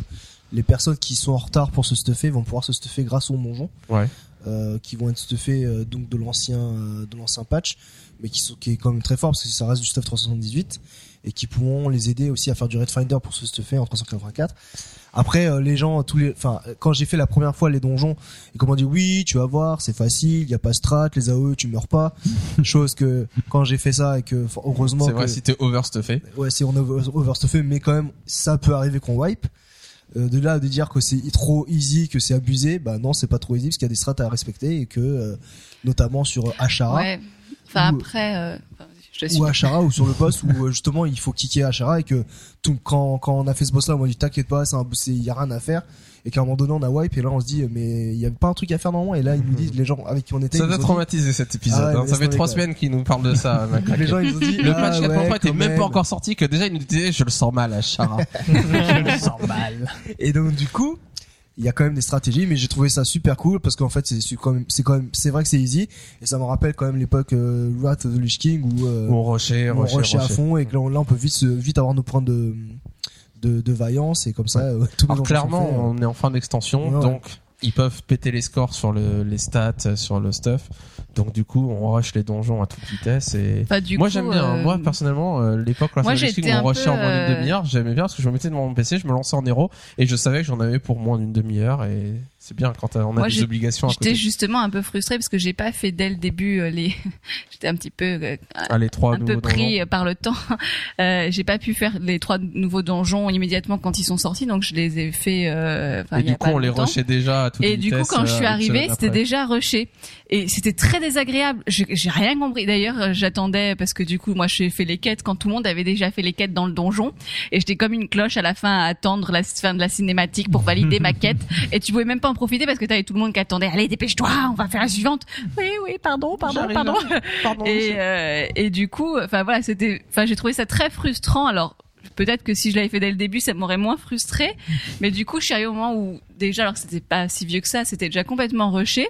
les personnes qui sont en retard pour se stuffer vont pouvoir se stuffer grâce au donjon, Ouais. euh, qui vont être stuffés euh, donc de l'ancien euh, de l'ancien patch, mais qui sont qui est quand même très fort parce que ça reste du stuff 378 et qui pourront les aider aussi à faire du Red Finder pour se stuffer en 384. Après, euh, les gens, tous les, enfin, quand j'ai fait la première fois les donjons, et m'a dit oui, tu vas voir, c'est facile, il y a pas strat, les AOE, tu meurs pas. Chose que quand j'ai fait ça et que heureusement C'est que vrai, si t'es overstuffé. ouais, c'est on over- overstuffé, mais quand même, ça peut arriver qu'on wipe. Euh, de là de dire que c'est trop easy, que c'est abusé, bah non, c'est pas trop easy parce qu'il y a des strats à respecter et que euh, notamment sur Ashara Ouais. Enfin, après, euh, ou Ashara ou sur le boss où euh, justement il faut kicker Ashara et que tout quand quand on a fait ce boss là, on m'a dit t'inquiète pas, c'est un c'est y a rien à faire et qu'à un moment donné on a wipe et là on se dit mais il y a pas un truc à faire normalement et là ils nous disent les gens avec qui on était Ça nous dit- traumatisé cet épisode. Ah ouais, hein. Ça fait trois semaines qu'ils nous parlent de ça. Les gens ils nous ont dit Le ah, patch 4.3 ouais, était même pas encore sorti que déjà ils nous disaient je le sens mal à Chara. Je le sens mal. Et donc du coup, il y a quand même des stratégies, mais j'ai trouvé ça super cool parce qu'en fait c'est quand même, c'est quand même, c'est vrai que c'est easy et ça me rappelle quand même l'époque euh, Wrath of the Lich King où euh, Mon rocher, on rushait à fond et que là on, là, on peut vite se- vite avoir nos points de de, de vaillance et comme ça euh, tous les Alors clairement, euh. on est en fin d'extension, Ouais, ouais. donc ils peuvent péter les scores sur le, les stats, euh, sur le stuff. Donc du coup, on rush les donjons à toute vitesse et du moi j'aime bien. euh, Moi personnellement, euh, l'époque moi, où j'étais on rushait en moins d'une euh, demi-heure, j'aimais bien parce que je me mettais devant mon PC, je me lançais en héros et je savais que j'en avais pour moins d'une demi-heure et C'est bien quand on a Moi, des obligations à J'étais justement un peu frustrée parce que j'ai pas fait dès le début euh, les. J'étais un petit peu euh, Ah, les trois un peu pris donjons. par le temps. Euh, j'ai pas pu faire les trois nouveaux donjons immédiatement quand ils sont sortis, donc je les ai fait. Euh, Et du coup, on les rushait déjà à toute Et du coup, quand je suis arrivée, c'était déjà rushé. Et c'était très désagréable. J'ai rien compris. D'ailleurs, euh, j'attendais parce que du coup, moi, j'ai fait les quêtes quand tout le monde avait déjà fait les quêtes dans le donjon. Et j'étais comme une cloche à la fin à attendre la fin de la cinématique pour valider ma quête. Et tu pouvais même pas en profiter parce que t'avais tout le monde qui attendait. Allez, dépêche-toi, on va faire la suivante. Oui, oui, pardon, pardon, pardon. Pardon, Et, monsieur. euh, et du coup, enfin voilà, c'était, enfin j'ai trouvé ça très frustrant. Alors peut-être que si je l'avais fait dès le début, ça m'aurait moins frustré. Mais du coup, je suis arrivée au moment où déjà, alors que c'était pas si vieux que ça, c'était déjà complètement rushé.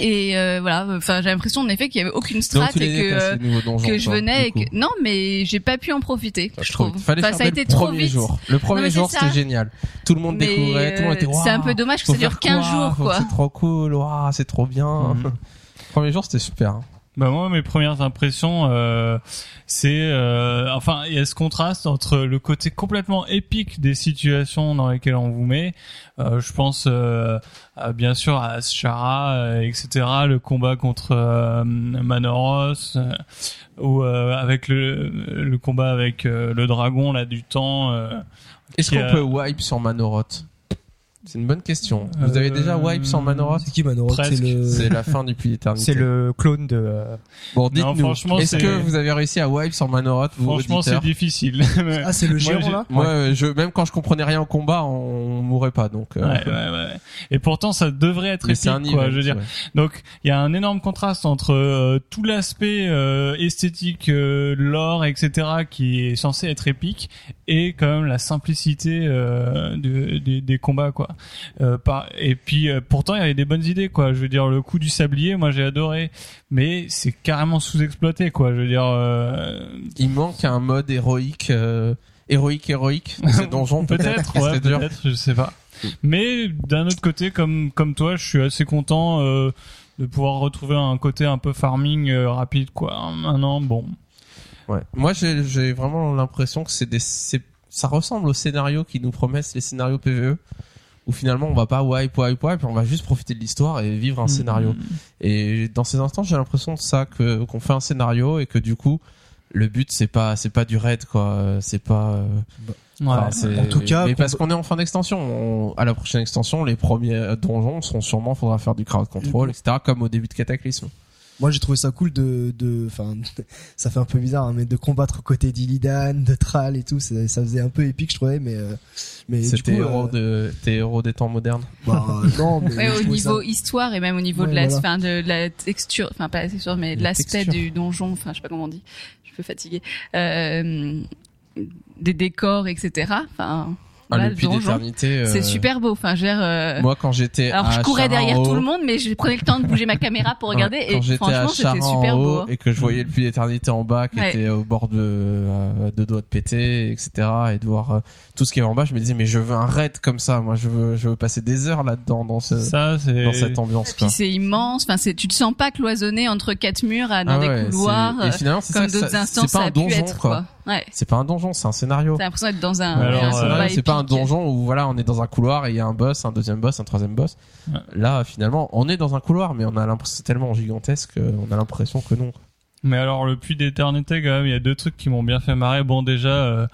Et euh, voilà, enfin j'ai l'impression en effet qu'il y avait aucune strat et que euh, donjons, que je venais et que non, mais j'ai pas pu en profiter. Enfin, je trouve. Fallait Enfin, faire ça a été le trop premier vite. jour. Le premier Non, jour, c'est ça. c'était génial. Tout le monde Mais, découvrait, tout le monde était c'est un peu dommage que ça dure faire 15 quoi jours, quoi. C'est trop cool, waouh, c'est trop bien. Mhm. Premier jour, c'était super. Bah moi mes premières impressions euh, c'est euh, enfin il y a ce contraste entre le côté complètement épique des situations dans lesquelles on vous met euh, je pense euh, à, bien sûr à Shara euh, etc le combat contre euh, Manoros euh, ou euh, avec le le combat avec euh, le dragon là du temps euh, Est-ce qu'on peut wipe sur Manoroth C'est une bonne question. Vous avez Euh, déjà wipe sur Manoroth C'est qui Manoroth C'est Presque. le. C'est la fin du puits d'éternité. C'est le clone de. euh, Bon, dites-nous. Est-ce que vous avez réussi à wipe sur Manoroth, vous franchement c'est difficile Ah, c'est le géant là Moi, euh, je, même quand je comprenais rien au combat, on, mourrait pas, donc. euh, Ouais, ouais, ouais. Et pourtant, ça devrait être mais épique, un quoi. event, Je veux dire, ouais. Donc il y a un énorme contraste entre euh, tout l'aspect euh, esthétique, euh, l'or, etc., qui est censé être épique, et quand même la simplicité euh, de- des- des combats, quoi. Euh, par, et puis euh, pourtant il y avait des bonnes idées, quoi. Je veux dire le coup du sablier, moi j'ai adoré, mais c'est carrément sous-exploité, quoi. Je veux dire. euh, Il manque un mode héroïque, héroïque, héroïque dans ces donjons, peut-être. Ouais, peut-être, je sais pas. Mais d'un autre côté, comme comme toi, je suis assez content de pouvoir retrouver un côté un peu farming rapide, quoi. Maintenant, bon, Ouais. Moi, j'ai vraiment l'impression que c'est des, ça ressemble aux scénarios qui nous promettent les scénarios PVE, où finalement on va pas wipe, wipe, wipe, on va juste profiter de l'histoire et vivre un Mm. scénario. Et dans ces instants, j'ai l'impression de ça que qu'on fait un scénario et que du coup, le but c'est pas c'est pas du raid quoi, c'est pas. euh, Ouais. enfin, c'est- En tout cas, mais parce qu'on est en fin d'extension, on- à la prochaine extension, les premiers donjons seront sûrement faudra faire du crowd control, etc. Comme au début de Cataclysme. Moi, j'ai trouvé ça cool de, de, enfin, ça fait un peu bizarre, hein, mais de combattre aux côtés d'Illidan, de Thrall et tout, ça, ça faisait un peu épique, je trouvais, mais, euh, mais C'était héros euh, de tes héros des temps modernes. bah, non, mais Ouais, au niveau ça- histoire et même au niveau Ouais, de la, voilà. enfin, de la texture, enfin pas la texture, mais de l'aspect du donjon, enfin je sais pas comment on dit, je suis un peu fatiguée, euh, des décors, etc. Enfin, Ah, le le puits d'éternité. euh, c'est super beau. Enfin, euh, Moi, quand j'étais alors à je courais Charin derrière tout le monde, mais je prenais le temps de bouger ma caméra pour regarder Ouais, et j'étais à franchement c'était super beau. hein. et que je voyais le puits d'éternité en bas qui Ouais. était au bord de euh, de doigts de péter etc et de voir euh, tout ce qui est en bas je me disais mais je veux un raid comme ça moi je veux je veux passer des heures là dedans dans ce ça, c'est. dans cette ambiance Puis quoi c'est immense. Enfin, c'est, tu te sens pas cloisonné entre quatre murs à- dans Ah des couloirs. c'est- et euh, finalement c'est Comme ça, d'autres ça- instants, c'est ça pas a un pu donjon être quoi quoi. Ouais. c'est pas un donjon c'est un scénario T'as l'impression d'être dans un, Mais alors, un euh, c'est pas un donjon où voilà on est dans un couloir et il y a un boss un deuxième boss un troisième boss Ouais. là finalement on est dans un couloir mais on a l'impression c'est tellement gigantesque on a l'impression que non Mais alors le puits d'éternité, quand même, il y a deux trucs qui m'ont bien fait marrer. Bon, déjà, euh,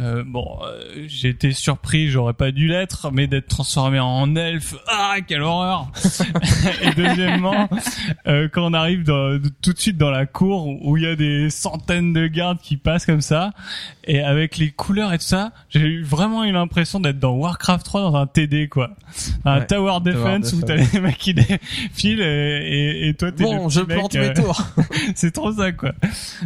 euh, bon, euh, j'ai été surpris, j'aurais pas dû l'être, mais d'être transformé en elfe, ah, quelle horreur Et deuxièmement, euh, quand on arrive dans- tout de suite dans la cour où il y a des centaines de gardes qui passent comme ça, et avec les couleurs et tout ça, j'ai eu vraiment eu l'impression d'être dans Warcraft 3 dans un TD, quoi. Un Ouais, Tower Defense où Defense. t'as les mecs qui défilent et, et, et toi t'es bon le je mec, plante euh, mes tours c'est trop ça quoi.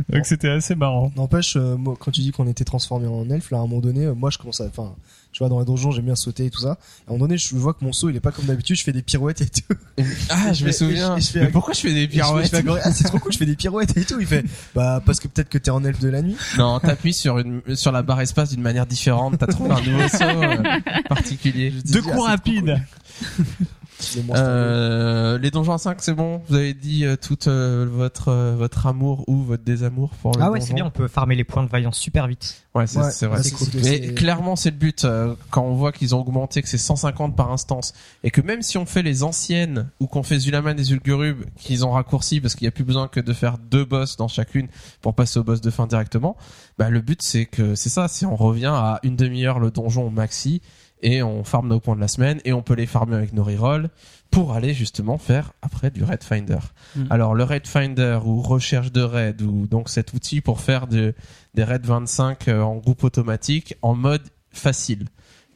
Donc c'était assez marrant. N'empêche, euh, moi, quand tu dis qu'on était transformé en elfe, là, à un moment donné, euh, moi, je commence à, enfin, tu vois, dans les donjons, j'aime bien sauter et tout ça. À un moment donné, je vois que mon saut, il est pas comme d'habitude, je fais des pirouettes et tout. ah Et je je me fais- souviens et je fais- mais pourquoi je fais des pirouettes ah, c'est trop cool, je fais des pirouettes et tout. Il fait, bah, parce que peut-être que t'es en elfe de la nuit. Non, t'appuies sur une sur la barre espace d'une manière différente. T'as trouvé un nouveau saut euh, particulier. Je dis, ah, coups trop rapides. Euh, les donjons à 5, c'est bon. Vous avez dit euh, tout euh, votre euh, votre amour ou votre désamour pour le Ah ouais, donjon c'est bien, on peut farmer les points de vaillance super vite. Ouais, c'est Ouais, c'est vrai. c'est cool. Mais clairement, c'est le but euh, quand on voit qu'ils ont augmenté, que c'est 150 par instance, et que même si on fait les anciennes ou qu'on fait Zulaman et Zulgurub, qu'ils ont raccourci parce qu'il n'y a plus besoin que de faire deux boss dans chacune pour passer au boss de fin directement. Bah le but c'est que c'est ça, c'est on revient à une demi-heure le donjon au maxi et on farme nos points de la semaine et on peut les farmer avec nos rerolls pour aller justement faire après du Raid Finder. Mhm. Alors le Raid Finder ou recherche de raid ou donc cet outil pour faire de, des raids 25 euh, en groupe automatique en mode facile.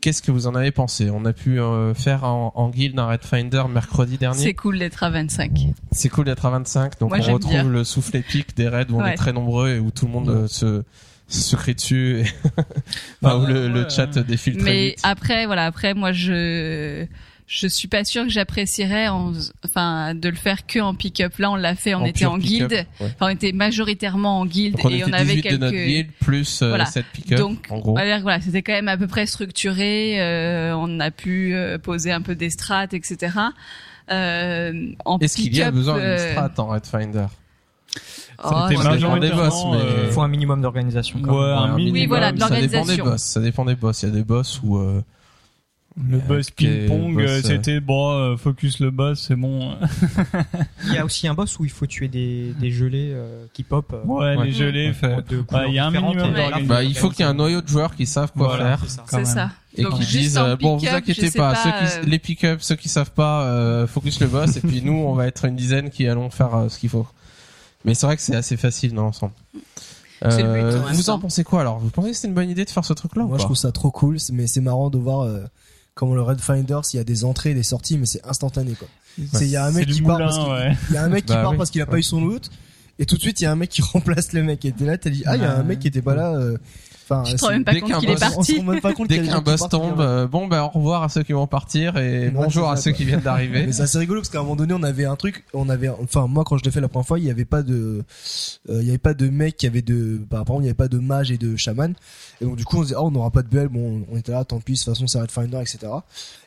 Qu'est-ce que vous en avez pensé? On a pu euh, faire en, en guild un Raid Finder mercredi C'est dernier. cool d'être à 25. C'est cool d'être à 25, donc Moi, on retrouve bien. le souffle épique des raids où on Ouais. est très nombreux et où tout le monde euh, se se crie dessus, enfin, où le, le chat défile très Mais vite. après, voilà, après, moi, je je suis pas sûre que j'apprécierais, en, enfin, de le faire que en pick-up. Là, on l'a fait, on En était en guilde. ouais. Enfin, on était majoritairement en guilde on et on avait 18 quelques. de notre guild plus euh, Voilà. 7 pick-up Donc, en gros. Voilà, c'était quand même à peu près structuré. euh, on a pu euh, poser un peu des strates, etc. Euh, en Est-ce qu'il y a besoin d'une euh, strat en Raid Oh, C'était Ça dépend des boss, mais- euh, Il faut un minimum d'organisation. quand Ouais, même. un minimum. Oui, voilà, de Ça dépend des boss. Ça dépend des boss. Il y a des boss où euh, Le Euh, boss ping-pong, boss, euh, euh, c'était bon, euh, focus le boss, c'est bon. Il y a aussi un boss où il faut tuer des, des gelées euh, qui pop. euh, Ouais, Ouais. les y a un minimum là, d'organisation. bah, il faut qu'il y ait un noyau de joueurs qui savent quoi Voilà, faire c'est ça. et qui disent en euh, bon vous inquiétez pas, pas, ceux qui euh, les pick-up ceux qui savent pas euh, focus le boss et puis nous on va être une dizaine qui allons faire euh, ce qu'il faut. Mais c'est vrai que c'est assez facile dans l'ensemble. C'est le but, Euh, vous en pensez quoi alors? Vous pensez que c'est une bonne idée de faire ce truc là ou Moi, je trouve ça trop cool, c'est- mais c'est marrant de voir euh, comment le Red Finder, s'il y a des entrées et des sorties, mais c'est instantané quoi. C'est il y a un mec qui part moulin, parce qu'il ouais. il y a un mec qui Bah part oui. parce qu'il a pas eu son loot et tout de suite il y a un mec qui remplace le mec et t'es là t'as dit ah il y a un mec qui était pas là euh, enfin Tu te rends même pas dès compte qu'un qu'il est parti. rend même pas compte Dès qu'un boss tombe, qui euh, bon ben au revoir à ceux qui vont partir et Ouais, bonjour à ça, ceux qui viennent d'arriver. Mais c'est assez rigolo parce qu'à un moment donné on avait un truc, on avait, enfin moi quand je l'ai fait la première fois il y avait pas de, euh, il y avait pas de mec qui avait de, bah, par exemple il y avait pas de mage et de chaman et donc du coup on se disait oh on n'aura pas de BL, bon on était là tant pis de toute façon c'est Red Finder etc.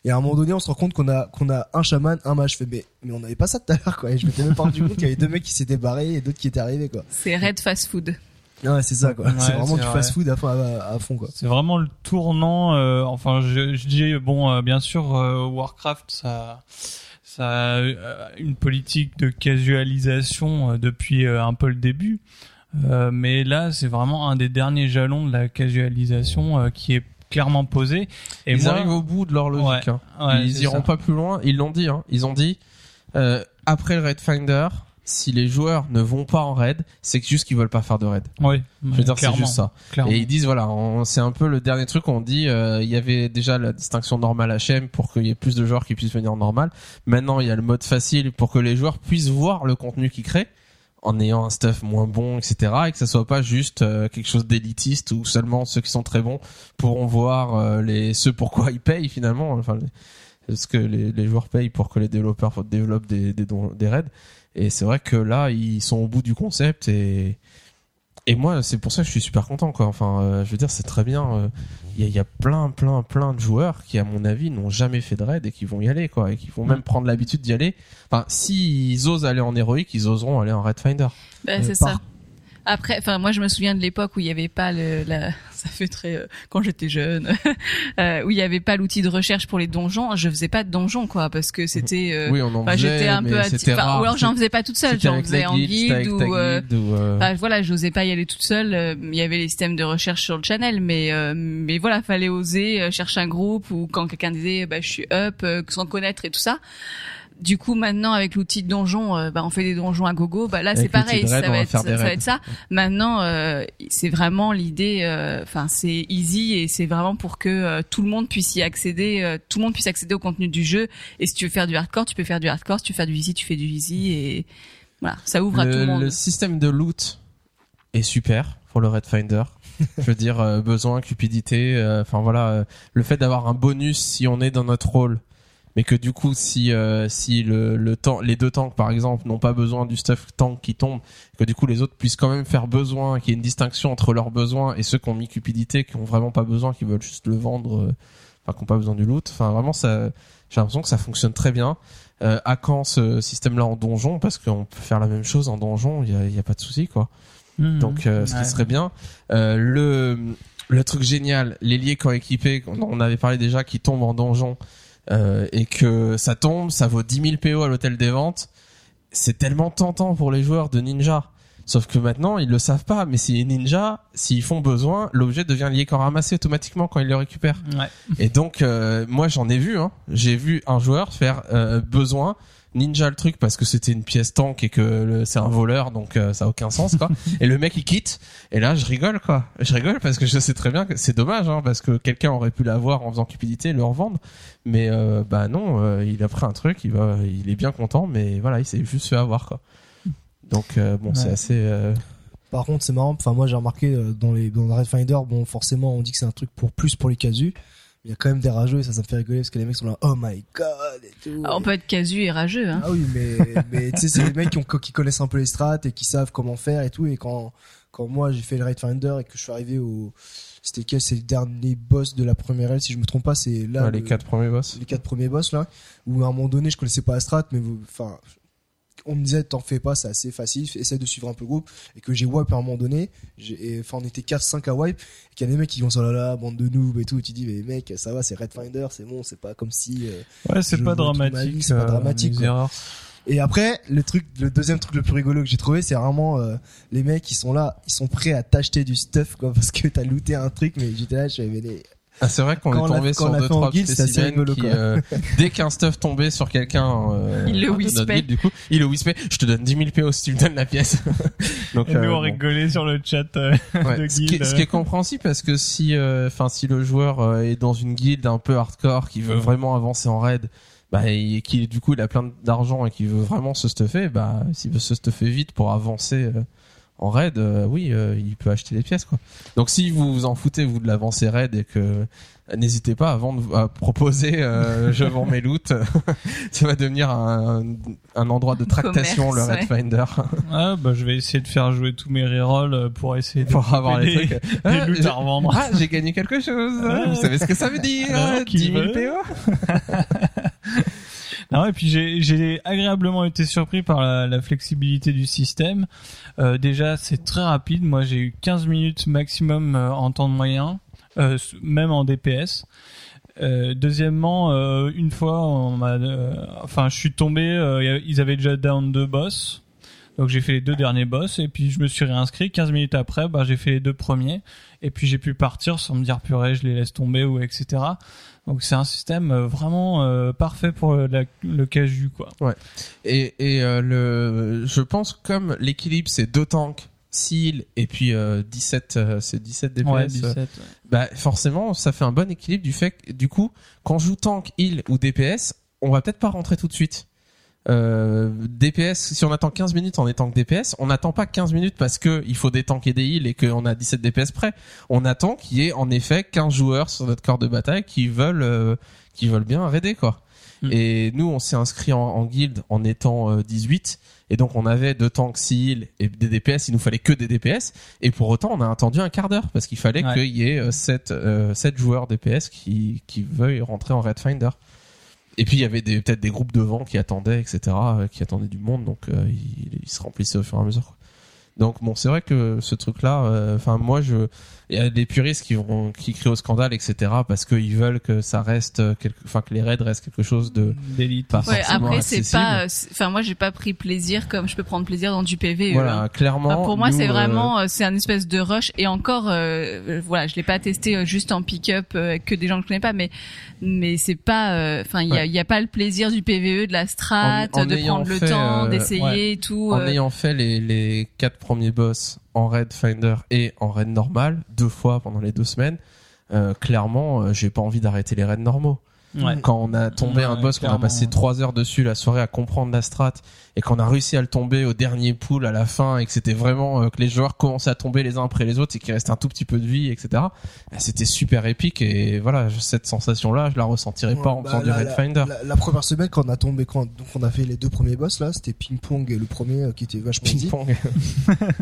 Et à un moment donné on se rend compte qu'on a qu'on a un chaman, un mage, je fais mais mais on avait pas ça tout à l'heure quoi et je m'étais même pas rendu compte qu'il y avait deux mecs qui s'étaient barrés et d'autres qui étaient arrivés quoi. C'est Red Fast Food. Ouais c'est ça quoi, Ouais, c'est vraiment du vrai. fast food à, fond- à, à fond quoi. C'est vraiment le tournant. euh, enfin, je, je dis bon, euh, bien sûr, euh, Warcraft, ça, ça a euh, une politique de casualisation euh, depuis euh, un peu le début. Euh, mais là, c'est vraiment un des derniers jalons de la casualisation euh, qui est clairement posé. Et ils moi, arrivent au bout de leur logique. hein. ouais, ils iront ça. pas plus loin. Ils l'ont dit. Hein. Ils ont dit euh, après le raid finder, si les joueurs ne vont pas en raid, c'est que juste qu'ils veulent pas faire de raid. Oui, Je veux dire, c'est juste ça. clairement. Et ils disent voilà, c'est un peu le dernier truc. On dit euh, il y avait déjà la distinction normale HM pour qu'il y ait plus de joueurs qui puissent venir en normal. Maintenant, il y a le mode facile pour que les joueurs puissent voir le contenu qu'ils créent en ayant un stuff moins bon, etc. Et que ça soit pas juste euh, quelque chose d'élitiste où seulement ceux qui sont très bons pourront voir euh, les ceux pourquoi ils payent finalement. Enfin, les- ce que les, les joueurs payent pour que les développeurs développent des, des, des raids. Et c'est vrai que là, ils sont au bout du concept et et moi, c'est pour ça que je suis super content, quoi. Enfin, euh, je veux dire, c'est très bien. euh, Il y, a, il y a plein, plein, plein de joueurs qui, à mon avis, n'ont jamais fait de raid et qui vont y aller, quoi, et qui vont Mm. même prendre l'habitude d'y aller. Enfin, s'ils osent aller en héroïque, ils oseront aller en raid finder. Bah, Euh, c'est par- ça. Après, enfin, moi, je me souviens de l'époque où il y avait pas le, la, ça fait très, euh, quand j'étais jeune, euh, où il y avait pas l'outil de recherche pour les donjons. Je faisais pas de donjons, quoi, parce que c'était, euh, oui, on en faisait, j'étais un peu, atti- rare. ou alors j'en faisais pas toute seule, j'en faisais en ta ou, euh, guilde ou, euh, voilà, j'osais pas y aller toute seule. euh, Il y avait les systèmes de recherche sur le channel, mais euh, mais voilà, fallait oser euh, chercher un groupe ou quand quelqu'un disait bah je suis up euh, sans connaître et tout ça. Du coup, maintenant avec l'outil de donjon, euh, bah on fait des donjons à gogo. Bah là, c'est pareil, raid, ça va être ça va raids. être ça. Maintenant, euh, c'est vraiment l'idée. euh, Enfin, c'est easy et c'est vraiment pour que tout le monde puisse y accéder, tout le monde puisse accéder au contenu du jeu. Et si tu veux faire du hardcore, tu peux faire du hardcore. Si tu veux faire du easy, tu fais du easy et voilà, ça ouvre à tout le monde. le système de loot est super pour le Red Finder. Je veux dire, euh, besoin, cupidité, euh, enfin voilà, euh, le fait d'avoir un bonus si on est dans notre rôle, mais que du coup, si euh, si le, le temps, les deux tanks par exemple n'ont pas besoin du stuff tank qui tombe, que du coup les autres puissent quand même faire besoin, qu'il y ait une distinction entre leurs besoins et ceux qui ont mis cupidité, qui ont vraiment pas besoin, qui veulent juste le vendre, euh, enfin qui ont pas besoin du loot. Enfin vraiment ça, J'ai l'impression que ça fonctionne très bien. Euh, à quand ce système-là en donjon Parce qu'on peut faire la même chose en donjon, il y a, y a pas de souci quoi. Mhm. Donc euh, ce qui Ouais. serait bien. Euh, le le truc génial, l'ailier quand équipé, on on avait parlé déjà, qui tombe en donjon euh, et que ça tombe, ça vaut 10 000 PO à l'hôtel des ventes. C'est tellement tentant pour les joueurs de ninja. Sauf que maintenant, ils le savent pas, mais si les ninjas, s'ils font besoin, l'objet devient lié quand ramassé automatiquement quand ils le récupèrent. Ouais. Et donc, euh, moi, j'en ai vu. Hein. J'ai vu un joueur faire euh, besoin ninja le truc parce que c'était une pièce tank et que c'est un voleur, donc euh, ça a aucun sens quoi. et le mec il quitte. Et là, je rigole quoi. Je rigole parce que je sais très bien que c'est dommage hein, parce que quelqu'un aurait pu l'avoir en faisant cupidité et le revendre. Mais euh, bah non, euh, il a pris un truc, il va, il est bien content, mais voilà, il s'est juste fait avoir quoi. Donc euh, bon, c'est assez. euh, Par contre, c'est marrant. Enfin, moi, j'ai remarqué dans les dans le Red Finder, bon, forcément, on dit que c'est un truc pour plus pour les casus. Il y a quand même des rageux et ça, ça me fait rigoler parce que les mecs sont là, oh my god et tout. Ah, On peut être casu et rageux. Hein. Ah oui, mais mais tu sais, c'est les mecs qui, ont, qui connaissent un peu les strats et qui savent comment faire et tout. Et quand quand moi j'ai fait le Red Finder et que je suis arrivé au c'était quel c'est le dernier boss de la première aile si je me trompe pas c'est là ouais, les le- quatre premiers boss. les quatre premiers boss là où à un moment donné je connaissais pas la strat mais vous- enfin on me disait t'en fais pas c'est assez facile essaie de suivre un peu le groupe et que j'ai wipe à un moment donné enfin on était 4 5 à wipe et qu'il y a des mecs qui vont sur là là bande de noobs et tout et tu dis mais mec ça va c'est Red Finder c'est bon c'est pas comme si euh, Ouais, c'est pas dramatique. c'est pas euh, dramatique. Et après, le truc, le deuxième truc le plus rigolo que j'ai trouvé, c'est vraiment euh, les mecs qui sont là, ils sont prêts à t'acheter du stuff quoi, parce que t'as looté un truc, mais j'étais là, je suis Ah, c'est vrai qu'on est l'a- tombé sur deux trois assez spécimens rigolo, qui, euh, dès qu'un stuff tombait sur quelqu'un, euh, Il le wispait. du coup, il le wispait. Je te donne 10 000 PO si tu me donnes la pièce. Donc, Et nous, euh, on bon. rigolait sur le chat. euh, Ouais, de ce, qui, guilde. ce qui est compréhensible parce que si, euh, enfin, si le joueur euh, est dans une guilde un peu hardcore, qui veut vraiment avancer en raid, bah, et qui du coup il a plein d'argent et qui veut vraiment se stuffer, bah, s'il veut se stuffer vite pour avancer euh, en raid, euh, oui, euh, il peut acheter les pièces quoi. Donc si vous vous en foutez vous de l'avancer raid et que n'hésitez pas à vendre, à proposer, euh, je vends mes loots, ça va devenir un, un endroit de tractation Commerce, le Red ouais. Finder Ah, bah, je vais essayer de faire jouer tous mes rerolls euh, pour essayer de pour avoir les des, trucs. des Ah, à revendre. Ah, j'ai gagné quelque chose. Ah. Vous savez ce que ça veut dire Non, qui 10 000 veut PO Non, et puis j'ai agréablement été surpris par la, la flexibilité du système. Euh, déjà, c'est très rapide. Moi, j'ai eu 15 minutes maximum euh, en temps de moyen, euh, même en DPS. Euh, deuxièmement, euh, une fois, on m'a, euh, enfin, je suis tombé. euh, ils avaient déjà down deux boss. Donc j'ai fait les deux derniers boss et puis je me suis réinscrit. 15 minutes après, bah, j'ai fait les deux premiers et puis j'ai pu partir sans me dire purée, je les laisse tomber ou etc. Donc c'est un système euh, vraiment euh, parfait pour le, la- le casu quoi. Et, et euh, le, je pense comme l'équilibre c'est deux tanks, 6 heals et puis euh, 17, euh, c'est 17 DPS. Ouais, euh, 17. bah forcément ça fait un bon équilibre du fait que du coup quand je joue tank, heal ou DPS, on va peut-être pas rentrer tout de suite. Euh, DPS, si on attend 15 minutes en étant que DPS, on n'attend pas 15 minutes parce que il faut des tanks et des heals et qu'on a 17 DPS près. On attend qu'il y ait en effet 15 joueurs sur notre corps de bataille qui veulent euh, qui veulent bien raider quoi. Mm. Et nous on s'est inscrit en, en guilde en étant euh, 18 et donc on avait deux tanks 6 heals et des DPS, il nous fallait que des DPS et pour autant on a attendu un quart d'heure parce qu'il fallait Ouais. qu'il y ait 7 joueurs DPS qui qui veuillent rentrer en Red Finder. Et puis il y avait peut-être des groupes devant qui attendaient, etc., euh, qui attendaient du monde, donc euh, se remplissaient au fur et à mesure. quoi. Donc bon, c'est vrai que ce truc-là, euh, enfin moi je, il y a des puristes qui vont, qui crient au scandale, etc., parce qu'ils veulent que ça reste, quelque, enfin que les raids restent quelque chose de d'élite. pas Ouais, forcément après c'est accessible. pas, euh, enfin moi j'ai pas pris plaisir comme je peux prendre plaisir dans du PV. Voilà, clairement. Enfin, pour moi, c'est euh, vraiment, euh, c'est un espèce de rush. Et encore, euh, voilà, je l'ai pas testé juste en pick-up euh, que des gens que je connais pas, mais mais c'est pas, euh, enfin, il y a, Ouais. il y a pas le plaisir du PVE, de la strat, En- en de prendre le fait, temps, euh, d'essayer et tout. en euh, ayant fait les, les quatre premiers boss en raid finder et en raid normal deux fois pendant les deux semaines, euh, clairement, euh, j'ai pas envie d'arrêter les raids normaux. Ouais. Quand on a tombé Ouais, un boss, qu'on a passé trois heures dessus la soirée à comprendre la strat et qu'on a réussi à le tomber au dernier pool à la fin et que c'était vraiment euh, que les joueurs commençaient à tomber les uns après les autres et qu'il restait un tout petit peu de vie, etc. bah, C'était super épique et voilà, cette sensation-là, je la ressentirais pas en Bah, faisant du raid la- finder. La, la première semaine quand on a tombé quand donc on a fait les deux premiers boss là, c'était ping pong et le premier euh, qui était vachement easy. Ping-pong.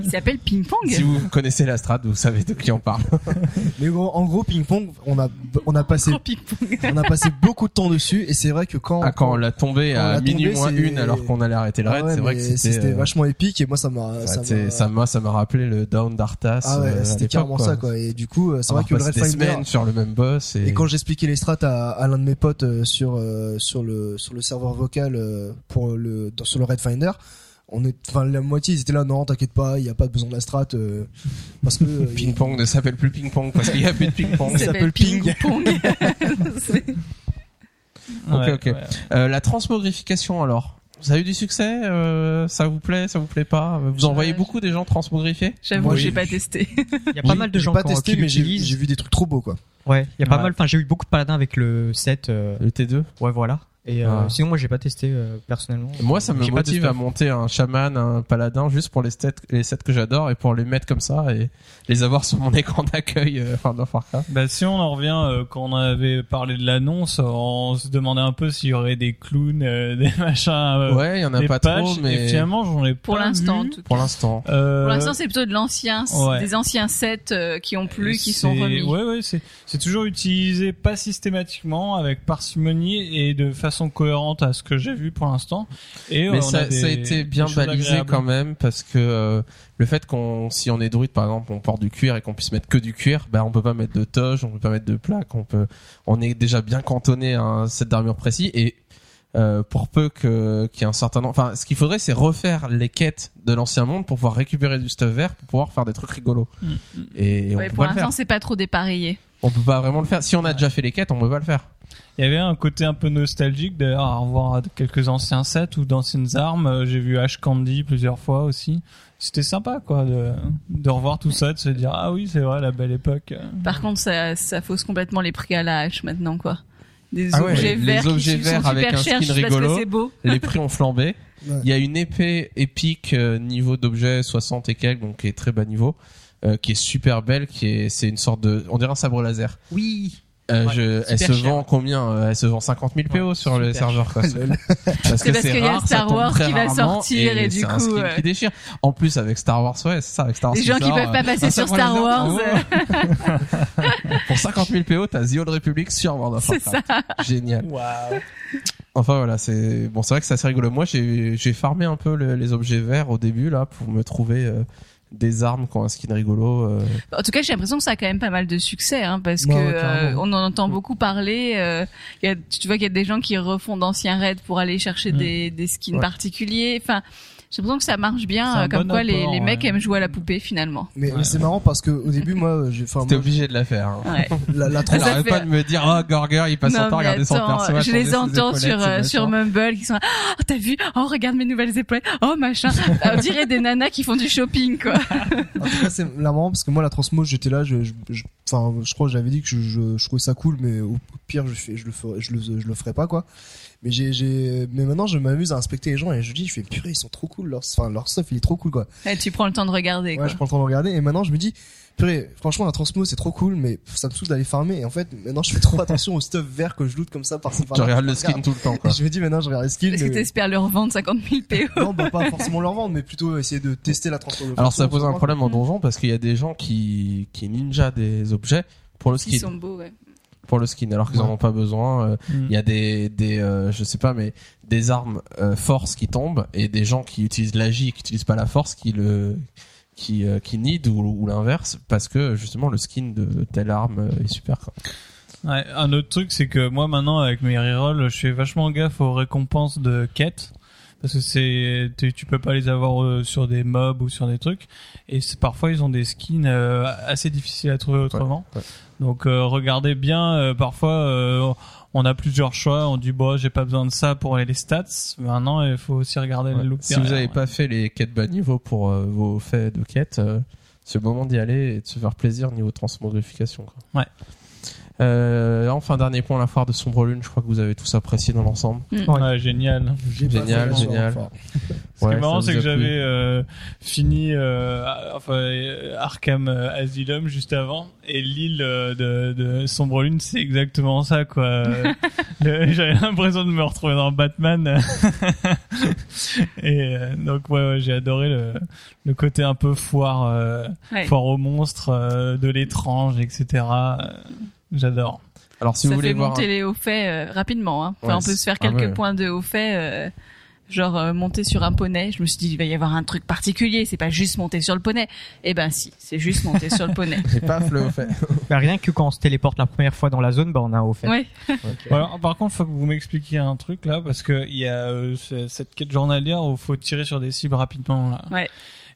Il s'appelle ping pong. si vous connaissez la strat, vous savez de qui on parle. Mais gros, en gros ping pong, on a on a passé ping pong. on a passé beaucoup de temps dessus et c'est vrai que quand Ah, quand on l'a tombé à minuit tombé, moins une alors qu'on allait arrêter le Ah raid, ouais, c'est vrai que mais c'était euh, vachement épique et moi ça m'a ça, ça m'a- ça m'a rappelé le down d'Arthas. ah ouais euh, c'était carrément ça quoi et du coup euh, c'est vrai que le Red des Finder semaines sur le même boss et, et quand j'expliquais les strats à, à l'un de mes potes euh, sur euh, sur le sur le serveur vocal euh, pour le dans, sur le Red Finder on est enfin la moitié ils étaient là non t'inquiète pas il y a pas besoin de la strat euh, parce que euh, ping pong ne s'appelle plus ping pong parce qu'il y a plus de ping pong. Ça s'appelle ping. Pong. Ok, Ouais, ok. ouais. Euh, la transmogrification alors. Ça a eu du succès euh, Ça vous plaît Ça vous plaît pas? Vous en voyez beaucoup des gens transmogrifiés? J'avoue, j'ai pas testé. Il y a pas oui, mal de j'ai gens pas testé qui mais j'ai vu des trucs trop beaux quoi Ouais, il y a pas Ouais. mal. Enfin, j'ai eu beaucoup de paladins avec le 7. euh, Le T2 Ouais, voilà. Et euh, Ah. sinon, moi, j'ai pas testé euh, personnellement. Moi, ça me motive à monter un chaman, un paladin, juste pour les sets, les sets que j'adore et pour les mettre comme ça et les avoir sur mon écran d'accueil euh, enfin, dans Warcraft. Bah, si on en revient, euh, quand on avait parlé de l'annonce, on se demandait un peu s'il y aurait des clowns, euh, des machins, euh, ouais, il y en a pas patchs, trop, mais et finalement, j'en ai Pour pas l'instant, pour l'instant. Euh, Pour l'instant, c'est plutôt de l'ancien, ouais. des anciens sets euh, qui ont plu, qui sont c'est- remis. Ouais, ouais, c'est, c'est toujours utilisé pas systématiquement, avec parcimonie et de façon cohérente à ce que j'ai vu pour l'instant. Et euh, Mais on ça, a des- ça a été bien balisé agréables. quand même parce que euh, le fait qu'on, si on est druide par exemple, on porte du cuir et qu'on puisse mettre que du cuir, ben on peut pas mettre de toge, on peut pas mettre de plaque, on peut, on est déjà bien cantonné à un set d'armure précis et euh, pour peu que qu'il y ait un certain nombre, enfin ce qu'il faudrait c'est refaire les quêtes de l'ancien monde pour pouvoir récupérer du stuff vert pour pouvoir faire des trucs rigolos. Mm, mm. Et, Ouais, on peut pour l'instant, c'est pas trop dépareillé. On peut pas vraiment le faire. Si on a déjà fait les quêtes, on peut pas le faire. Il y avait un côté un peu nostalgique d'ailleurs à revoir quelques anciens sets ou d'anciennes armes. Euh, J'ai vu Ash Candy plusieurs fois aussi. C'était sympa quoi de, de revoir tout ça, de se dire ah oui c'est vrai la belle époque. Par contre, ça, ça fausse complètement les prix à la hache maintenant, quoi. Des Ah ouais, objets les verts objets qui sont verts avec super un chers skin rigolo. beau. les prix ont flambé. Ouais. Il y a une épée épique euh, niveau d'objet 60 et quelques, donc qui est très bas niveau, euh, qui est super belle, qui est c'est une sorte de, on dirait un sabre laser. Oui. Euh, Ouais, je, elle se cher. vend combien Euh, Elle se vend 50 000 PO Ouais, sur le serveur. Quoi. Parce C'est parce qu'il y a Star Wars qui va rarement, sortir et du c'est un coup, skin ouais. qui déchire. En plus avec Star Wars, ouais, c'est ça avec Star Wars. Les gens qui sort, peuvent pas euh, passer sur Star Wars, euh, Pour 50 000 PO, t'as The Old Republic sur World of c'est Warcraft. ça. Génial. Waouh. Enfin voilà, c'est bon, c'est vrai que c'est assez rigolo. Moi, j'ai j'ai farmé un peu le- les objets verts au début là pour me trouver euh, des armes qui ont un skin rigolo. euh. En tout cas, j'ai l'impression que ça a quand même pas mal de succès, hein, parce Ouais, que euh, on en entend beaucoup parler. euh, il y a, tu vois qu'il y a des gens qui refont d'anciens raids pour aller chercher Mm. des, des skins Ouais. particuliers. Enfin, j'ai l'impression que ça marche bien, euh, comme bon quoi les, apport, les mecs ouais. aiment jouer à la poupée finalement. mais, Ouais. mais c'est marrant parce que au début moi j'ai enfin T'es obligé de la faire. hein. Ouais. la, la Elle Ça arrête fait- pas de me dire oh Gorger il passe son temps à regarder son attends, perso. je les entends sur euh, sur Mumble qui sont là, oh t'as vu? Oh regarde mes nouvelles épaulettes oh machin on dirait des nanas qui font du shopping quoi En tout cas, c'est marrant parce que moi, la transmo, j'étais là, je, je, je- enfin, je crois que j'avais dit que je, je, je trouvais ça cool, mais au pire, je fais, je le ferai, je le, je le ferai pas, quoi. Mais j'ai, j'ai, mais maintenant, je m'amuse à inspecter les gens et je dis, je fais, purée, ils sont trop cool, leur, enfin, leur stuff, il est trop cool, quoi. Ouais, tu prends le temps de regarder Ouais, quoi. je prends le temps de regarder et maintenant, je me dis, purée, franchement, la transmo, c'est trop cool, mais ça me saoule d'aller farmer et en fait, maintenant, je fais trop attention au stuff vert que je loot comme ça par Tu regardes le skin tout le temps quoi. Et je me dis, maintenant, je regarde les skins. Est-ce que mais- t'espères leur vendre 50 000 PO Non, bah, pas forcément leur vendre, mais plutôt essayer de tester la transformation. Alors ça pose un problème en donjon parce qu'il y a des gens qui qui ninja des objets pour le skin, sont beaux ouais. Pour le skin alors qu'ils en Ouais. ont pas besoin. euh, Mm. Il y a des des euh, je sais pas mais des armes euh, force qui tombent et des gens qui utilisent l'agi et qui utilisent pas la force qui le qui euh, qui need ou, ou l'inverse parce que justement le skin de telle arme est super quoi. Ouais, un autre truc, c'est que moi maintenant avec mes rerolls, je fais vachement gaffe aux récompenses de quêtes. Parce que c'est, tu, peux pas les avoir euh, sur des mobs ou sur des trucs. Et parfois ils ont des skins euh, assez difficiles à trouver autrement. ouais. Donc euh, regardez bien, euh, parfois euh, on a plusieurs choix, on dit bon j'ai pas besoin de ça pour les stats. Maintenant il faut aussi regarder Ouais. le look. Si vous derrière, avez ouais. pas fait les quêtes bas niveau pour euh, vos faits de quêtes, euh, c'est le moment d'y aller et de se faire plaisir niveau transmogrification. Quoi. Ouais. Euh, enfin, dernier point, la foire de Sombre Lune, je crois que vous avez tous apprécié dans l'ensemble. Ouais, génial. Génial, génial. Ce qui est marrant, c'est que j'avais euh, fini euh, enfin Arkham Asylum juste avant et l'île de, de Sombre Lune, c'est exactement ça quoi. J'avais l'impression de me retrouver dans Batman. et euh, donc ouais, ouais, j'ai adoré le, le côté un peu foire, euh, Ouais. foire aux monstres, euh, de l'étrange, etc. J'adore. Alors si ça vous voulez fait voir, monter les hauts faits euh, rapidement. Hein. Enfin, Ouais, on peut se faire ah quelques ouais. points de hauts faits, euh, genre euh, monter sur un poney. Je me suis dit il va y avoir un truc particulier. C'est pas juste monter sur le poney. Eh ben si, c'est juste monter sur le poney. et paf le fait. Bah, rien que quand on se téléporte la première fois dans la zone, bah on a un haut fait. Ouais. Alors, par contre, faut que vous m'expliquiez un truc là, parce que il y a euh, ce- cette quête journalière où faut tirer sur des cibles rapidement là. Ouais.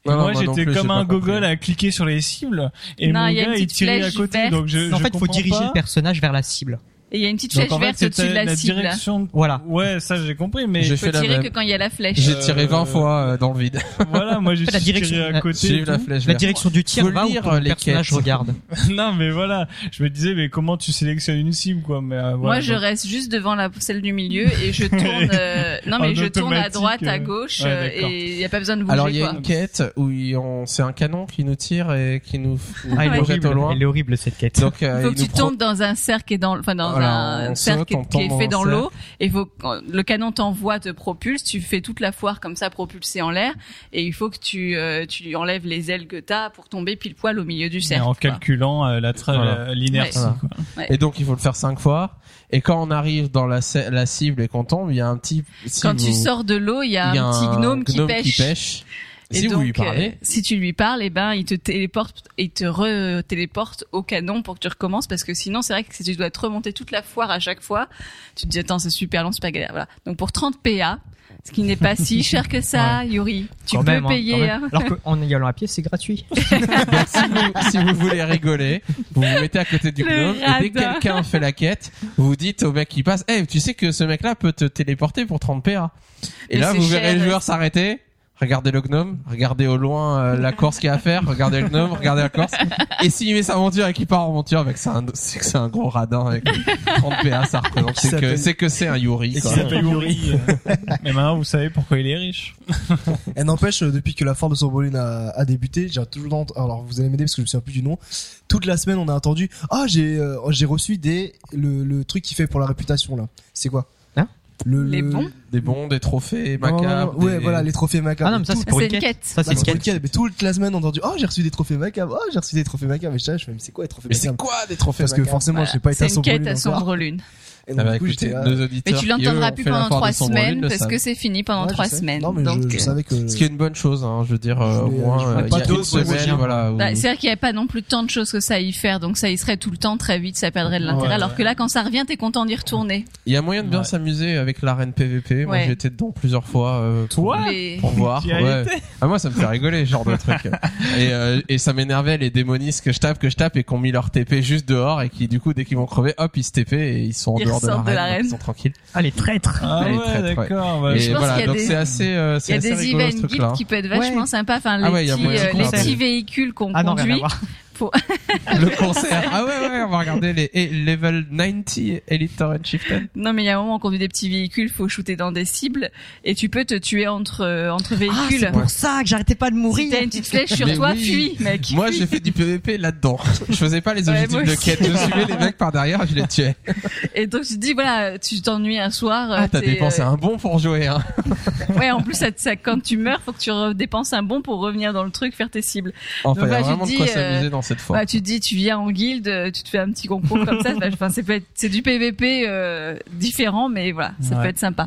Et Non, non, moi, j'étais comme un gogol à cliquer sur les cibles et Non, mon gars il tirait à côté, donc je. en je fait, faut diriger pas. le personnage vers la cible. Et il y a une petite flèche en fait, verte au-dessus de c'était la, cible. direction. Voilà. Ouais, ça j'ai compris, mais J'ai Faut fait la tirer même. que quand il y a la flèche. J'ai Euh, tiré 20 fois euh, dans le vide. voilà, moi j'ai La direction- tiré à côté. J'ai la tout. flèche La verte. direction du tir Faut va lire, euh, les personnage quêtes. regarde. non, mais voilà, je me disais, mais comment tu sélectionnes une cible, quoi Mais euh, Moi, voilà, je donc- reste juste devant la celle du milieu et je tourne. euh, non, mais En je tourne à droite, à euh, gauche ouais, euh, et il y a pas besoin de bouger. Alors il y a une quête où il- on- c'est un canon qui nous tire et qui nous, nous Ah, elle est horrible. au loin. Elle est horrible cette quête. Donc euh, Il faut il que tu tombes dans un cercle et dans, enfin dans un cercle qui est fait dans l'eau. Et faut le canon t'envoie, te propulse, tu fais toute la foire comme ça propulsée en l'air. Et il faut que tu euh, tu enlèves les ailes que t'as pour tomber pile poil au milieu du cercle. en quoi. calculant euh, la tra- Voilà. l'inertie. Ouais. Et donc il faut le faire cinq fois. Et quand on arrive dans la, cible et qu'on tombe, il y a un petit. si Quand tu sors de l'eau, il y a un petit gnome, qui pêche. Et Et si donc, vous lui euh, parlez, si tu lui parles, eh ben, il te téléporte, il te re-téléporte au canon pour que tu recommences parce que sinon, c'est vrai que si tu dois te remonter toute la foire à chaque fois, tu te dis, attends, c'est super long, super galère. Voilà. Donc, pour 30 PA, ce qui n'est pas si cher que ça, Yuri, tu Quand peux même, hein, payer, hein. Alors qu'en y allant à pied, c'est gratuit. donc, si, vous, si vous voulez rigoler, vous vous mettez à côté du gnome et dès que quelqu'un fait la quête, vous dites au mec qui passe, hey, tu sais que ce mec-là peut te téléporter pour 30 PA. Et Mais là, c'est vous verrez cher. le joueur s'arrêter. Regardez le gnome, regardez au loin euh, la course qu'il y a à faire, regardez le gnome, regardez la course. Et s'il met sa monture et qu'il part en monture, avec c'est que c'est un gros radin avec 30 PA, ça représente. C'est que, c'est que c'est un Yuri, Et quoi. qui s'appelle Yuri. euh. Mais maintenant, vous savez pourquoi il est riche. Elle n'empêche, euh, depuis que la foire de Sorbonne a, a débuté, j'ai toujours ent- alors vous allez m'aider parce que je me souviens plus du nom. Toute la semaine, on a entendu ah j'ai euh, j'ai reçu des le, le truc qu'il fait pour la réputation là. C'est quoi? Le, Les le- bons Des bons, des trophées macabres. Ouais, des- voilà les trophées macabres. Ah non, mais ça Tout- c'est pour une quête. quête. Ça bah, c'est une quête. mais toute la semaine on a entendu oh j'ai reçu des trophées macabres oh j'ai reçu des trophées macabres mais je sais, je fais, mais c'est quoi les trophées Mais c'est quoi des trophées parce que forcément Voilà. je sais pas été à C'est une quête à sombre lune. Et donc, du coup, écoutez, j'étais là- nos auditeurs Mais tu l'entendras plus pendant trois semaines parce savent. que c'est fini pendant trois semaines. Non mais je- Donc, je, euh, savais que Ce qui est une bonne chose, hein, je veux dire, euh, au Je l'ai- moins, euh, il y a une semaine, voilà. où- Bah, c'est vrai qu'il n'y a pas non plus tant de choses que ça à y faire, donc ça y serait tout le temps très vite, ça perdrait de l'intérêt. Ouais, alors ouais. que là, quand ça revient, t'es content d'y retourner. Il y a moyen de bien Ouais. s'amuser avec l'arène PVP. Moi, Ouais. j'ai été dedans plusieurs fois. euh, pour- Toi Les- pour voir. Ah, moi, ça me fait rigoler, ce genre de truc. Et, euh, et ça m'énervait les démonistes que je tape, que je tape et qui ont mis leur TP juste dehors et qui, du coup, dès qu'ils vont crever, hop, ils se TP et ils sont en Ils dehors de ressortent de l'arène. l'arène. donc Ils sont tranquilles. Ah les traîtres. Ah ouais, traître, ouais. d'accord. bah, et voilà, qu'il y a donc des- c'est assez, euh, Il y a des event guides qui peuvent être vachement Ouais. sympas. Enfin, les, Ah ouais, il y a petits, moyen euh, de les petits des- véhicules qu'on Ah non, rien à conduit. Le concert. Ah ouais, ouais, on va regarder les et level 90 Elite Torrent Chieftain. Non, mais il y a un moment, on conduit des petits véhicules, faut shooter dans des cibles, et tu peux te tuer entre, euh, entre Ah, véhicules. c'est pour ça que j'arrêtais pas de si mourir. t'as une petite flèche sur Mais toi, oui. fuis, mec. Moi, j'ai fait du PVP là-dedans. Je faisais pas les objectifs de quête. Je suivais les mecs par derrière et je les tuais. Et donc, tu te dis, voilà, tu t'ennuies un soir. Ah, t'as dépensé euh, un bon pour jouer, hein. Ouais, en plus, ça, ça- quand tu meurs, faut que tu dépenses un bon pour revenir dans le truc, faire tes cibles. Enfin, il y a vraiment de quoi dis, euh, s'amuser dans cette fois. Ouais, tu te dis, tu viens en guilde, euh, tu te fais un petit concours comme ça. bah, Enfin, c'est peut être- c'est du PVP euh, différent, mais voilà, ça Ouais. peut être sympa.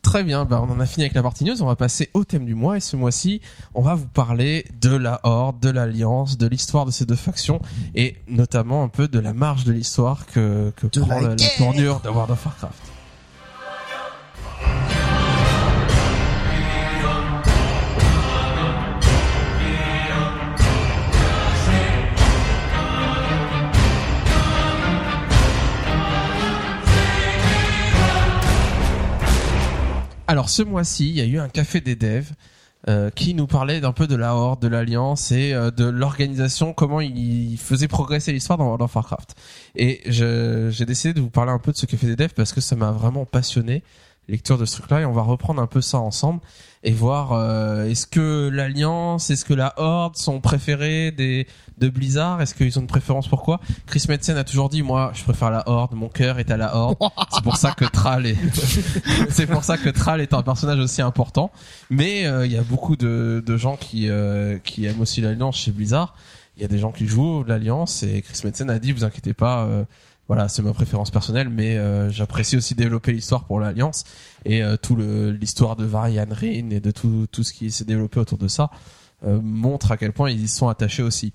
Très bien, bah on en a fini avec la partie news, on va passer au thème du mois et ce mois-ci, on va vous parler de la Horde, de l'Alliance, de l'histoire de ces deux factions et notamment un peu de la marge de l'histoire que, que De prend la la, tournure de World of Warcraft. Alors ce mois-ci, il y a eu un café des devs euh, qui nous parlait d'un peu de la Horde, de l'Alliance et euh, de l'organisation, comment il faisait progresser l'histoire dans World of Warcraft. Et j'ai décidé de vous parler un peu de ce café des devs parce que ça m'a vraiment passionné lecture de ce truc-là et on va reprendre un peu ça ensemble et voir euh, est-ce que l'Alliance, est-ce que la Horde sont préférés des de Blizzard, est-ce qu'ils ont une préférence pourquoi Chris Metzen a toujours dit moi je préfère la Horde, mon cœur est à la Horde. C'est pour ça que Thrall est c'est pour ça que Thrall est un personnage aussi important. Mais euh, il y a beaucoup de, de gens qui euh, qui aiment aussi l'Alliance chez Blizzard. Il y a des gens qui jouent l'Alliance et Chris Metzen a dit vous inquiétez pas euh, voilà, c'est ma préférence personnelle, mais euh, j'apprécie aussi développer l'histoire pour l'Alliance et euh, tout le l'histoire de Varian Rin et de tout tout ce qui s'est développé autour de ça euh, montre à quel point ils y sont attachés aussi.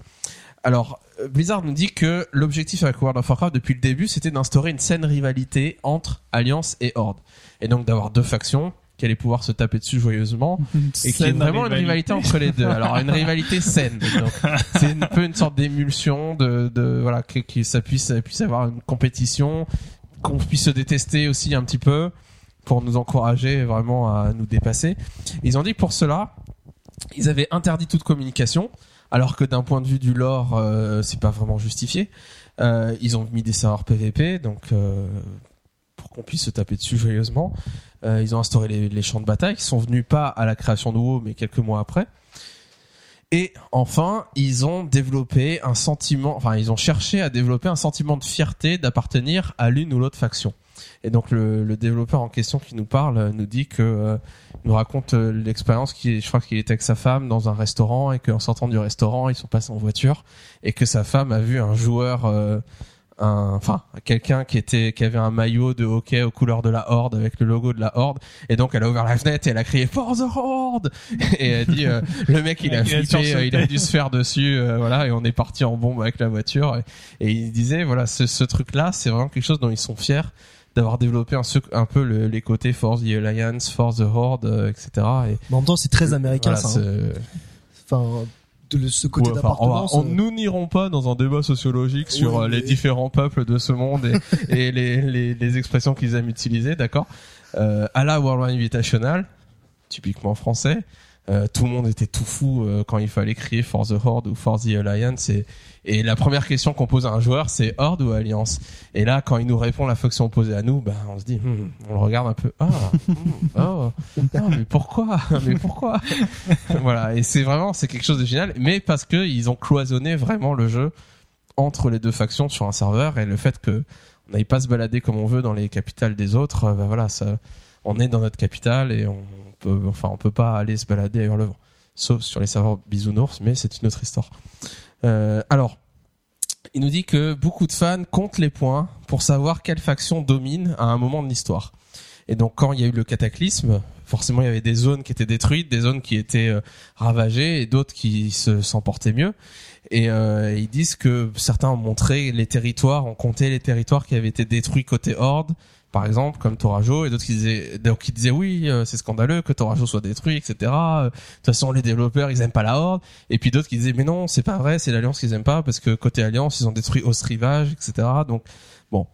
Alors euh, Blizzard nous dit que l'objectif avec World of Warcraft depuis le début, c'était d'instaurer une saine rivalité entre Alliance et Horde, et donc d'avoir deux factions qui allaient pouvoir se taper dessus joyeusement et qui est vraiment une rivalité. entre les deux. Alors une rivalité saine. C'est un peu une sorte d'émulsion de, de voilà que, que ça puisse ça puisse avoir une compétition, qu'on puisse se détester aussi un petit peu pour nous encourager vraiment à nous dépasser. Ils ont dit que pour cela, ils avaient interdit toute communication, alors que d'un point de vue du lore, euh, c'est pas vraiment justifié. Euh, ils ont mis des serveurs PVP, donc euh, pour qu'on puisse se taper dessus joyeusement. Euh, ils ont instauré les, les champs de bataille, qui sont venus pas à la création de WoW, mais quelques mois après. Et enfin, ils ont développé un sentiment, enfin, ils ont cherché à développer un sentiment de fierté d'appartenir à l'une ou l'autre faction. Et donc le, le développeur en question qui nous parle euh, nous dit que euh, nous raconte euh, l'expérience qui, je crois qu'il était avec sa femme dans un restaurant et qu'en sortant du restaurant, ils sont passés en voiture et que sa femme a vu un joueur, euh, enfin quelqu'un qui était, qui avait un maillot de hockey aux couleurs de la Horde avec le logo de la Horde et donc elle a ouvert la fenêtre et elle a crié For the Horde et elle dit euh, le mec il a flippé, euh, il a dû se faire dessus, euh, voilà et on est parti en bombe avec la voiture et, et il disait voilà ce, ce truc là c'est vraiment quelque chose dont ils sont fiers d'avoir développé un, peu le- les côtés For the Alliance, For the Horde, euh, etc. Et Mais en même temps, c'est très américain, voilà, ça. hein. c'est- Enfin, de ce côté Ouais, enfin, on va- d'appartenance. on- euh, nous n'irons pas dans un débat sociologique sur euh, les mais- différents peuples de ce monde et, et les, les, les expressions qu'ils aiment utiliser, d'accord? Euh, À la World Wide Invitational, typiquement français, euh, tout le monde était tout fou euh, quand il fallait crier For the Horde ou For the Alliance. Et, et la première question qu'on pose à un joueur c'est Horde ou Alliance? Et là quand il nous répond la faction opposée à nous ben on se dit hmm, on le regarde un peu. Ah hmm, oh, ah, mais pourquoi? Mais pourquoi? Voilà et c'est vraiment c'est quelque chose de génial. Mais parce que ils ont cloisonné vraiment le jeu entre les deux factions sur un serveur et le fait que on n'aille pas se balader comme on veut dans les capitales des autres ben voilà ça on est dans notre capitale et on peut enfin on peut pas aller se balader ailleurs le vent sauf sur les serveurs bisounours mais c'est une autre histoire euh, alors il nous dit que beaucoup de fans comptent les points pour savoir quelle faction domine à un moment de l'histoire. Et donc quand il y a eu le cataclysme, forcément il y avait des zones qui étaient détruites, des zones qui étaient euh, ravagées et d'autres qui se s'en portaient mieux. Et euh, ils disent que certains ont montré les territoires, ont compté les territoires qui avaient été détruits côté Horde, par exemple, comme Torajo, et d'autres qui disaient, qui disaient oui, euh, c'est scandaleux que Torajo soit détruit, etc. Euh, De toute façon, les développeurs, ils aiment pas la Horde. Et puis d'autres qui disaient mais non, c'est pas vrai, c'est l'Alliance qu'ils aiment pas parce que côté Alliance, ils ont détruit Ostrivage, etc. Donc bon,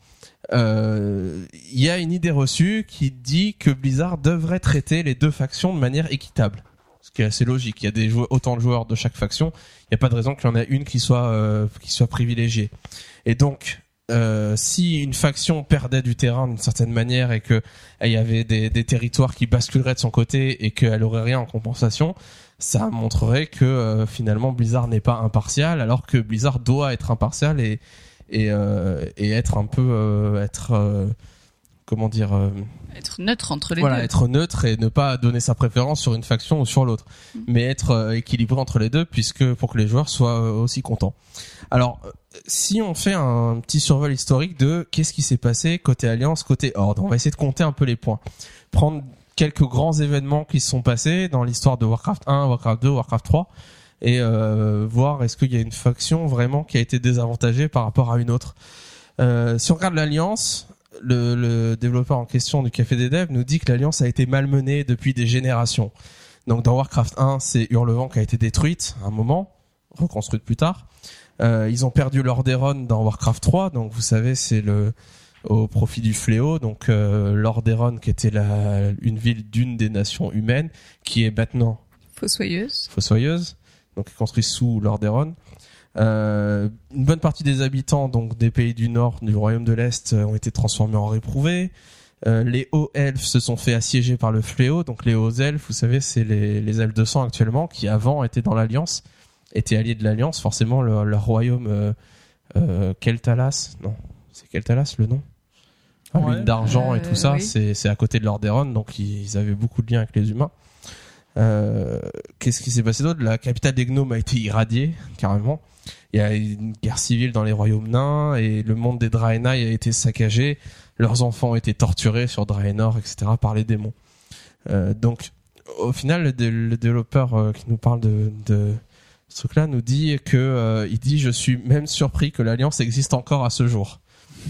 Euh, il y a une idée reçue qui dit que Blizzard devrait traiter les deux factions de manière équitable. Ce qui est assez logique. Il y a des joueurs, autant de joueurs de chaque faction. Il n'y a pas de raison qu'il y en ait une qui soit euh, qui soit privilégiée. Et donc, euh, si une faction perdait du terrain d'une certaine manière et que il y avait des, territoires qui basculeraient de son côté et qu'elle aurait rien en compensation, ça montrerait que euh, finalement Blizzard n'est pas impartial, alors que Blizzard doit être impartial et euh, et être un peu euh, être comment dire euh, Être neutre entre les voilà deux. être neutre et ne pas donner sa préférence sur une faction ou sur l'autre Mm. mais être euh, équilibré entre les deux puisque pour que les joueurs soient euh, aussi contents alors si on fait un petit survol historique de qu'est-ce qui s'est passé côté alliance côté horde on va essayer de compter un peu les points prendre quelques grands événements qui se sont passés dans l'histoire de Warcraft 1 Warcraft 2 Warcraft 3 et euh, voir est-ce qu'il y a une faction vraiment qui a été désavantagée par rapport à une autre si on regarde l'alliance le, le développeur en question du Café des Devs nous dit que l'Alliance a été malmenée depuis des générations. Donc dans Warcraft 1, c'est Hurlevent qui a été détruite à un moment, reconstruite plus tard. Euh, ils ont perdu Lordaeron dans Warcraft 3, donc vous savez c'est le au profit du fléau. Donc euh, Lordaeron qui était la, une ville d'une des nations humaines, qui est maintenant Fossoyeuse. fossoyeuse, donc construit sous Lordaeron. Euh, une bonne partie des habitants donc des pays du Nord, du Royaume de l'Est, euh, ont été transformés en réprouvés. Euh, les hauts elfes se sont fait assiéger par le fléau. Donc les hauts elfes, vous savez, c'est les, les elfes de sang actuellement qui avant étaient dans l'Alliance, étaient alliés de l'Alliance. Forcément, leur, leur royaume euh, euh, Keltalas, non, c'est Keltalas le nom? Ah, Ouais. D'argent et tout ça, oui. c'est c'est à côté de Lordaeron, donc ils, ils avaient beaucoup de liens avec les humains. Euh, Qu'est-ce qui s'est passé d'autre? La capitale des gnomes a été irradiée carrément. Il y a une guerre civile dans les royaumes nains et le monde des Draenei a été saccagé. Leurs enfants ont été torturés sur Draenor, etc. par les démons. Euh, donc, au final, le, dé- le développeur euh, qui nous parle de, ce truc-là nous dit que il dit je suis même surpris que l'alliance existe encore à ce jour.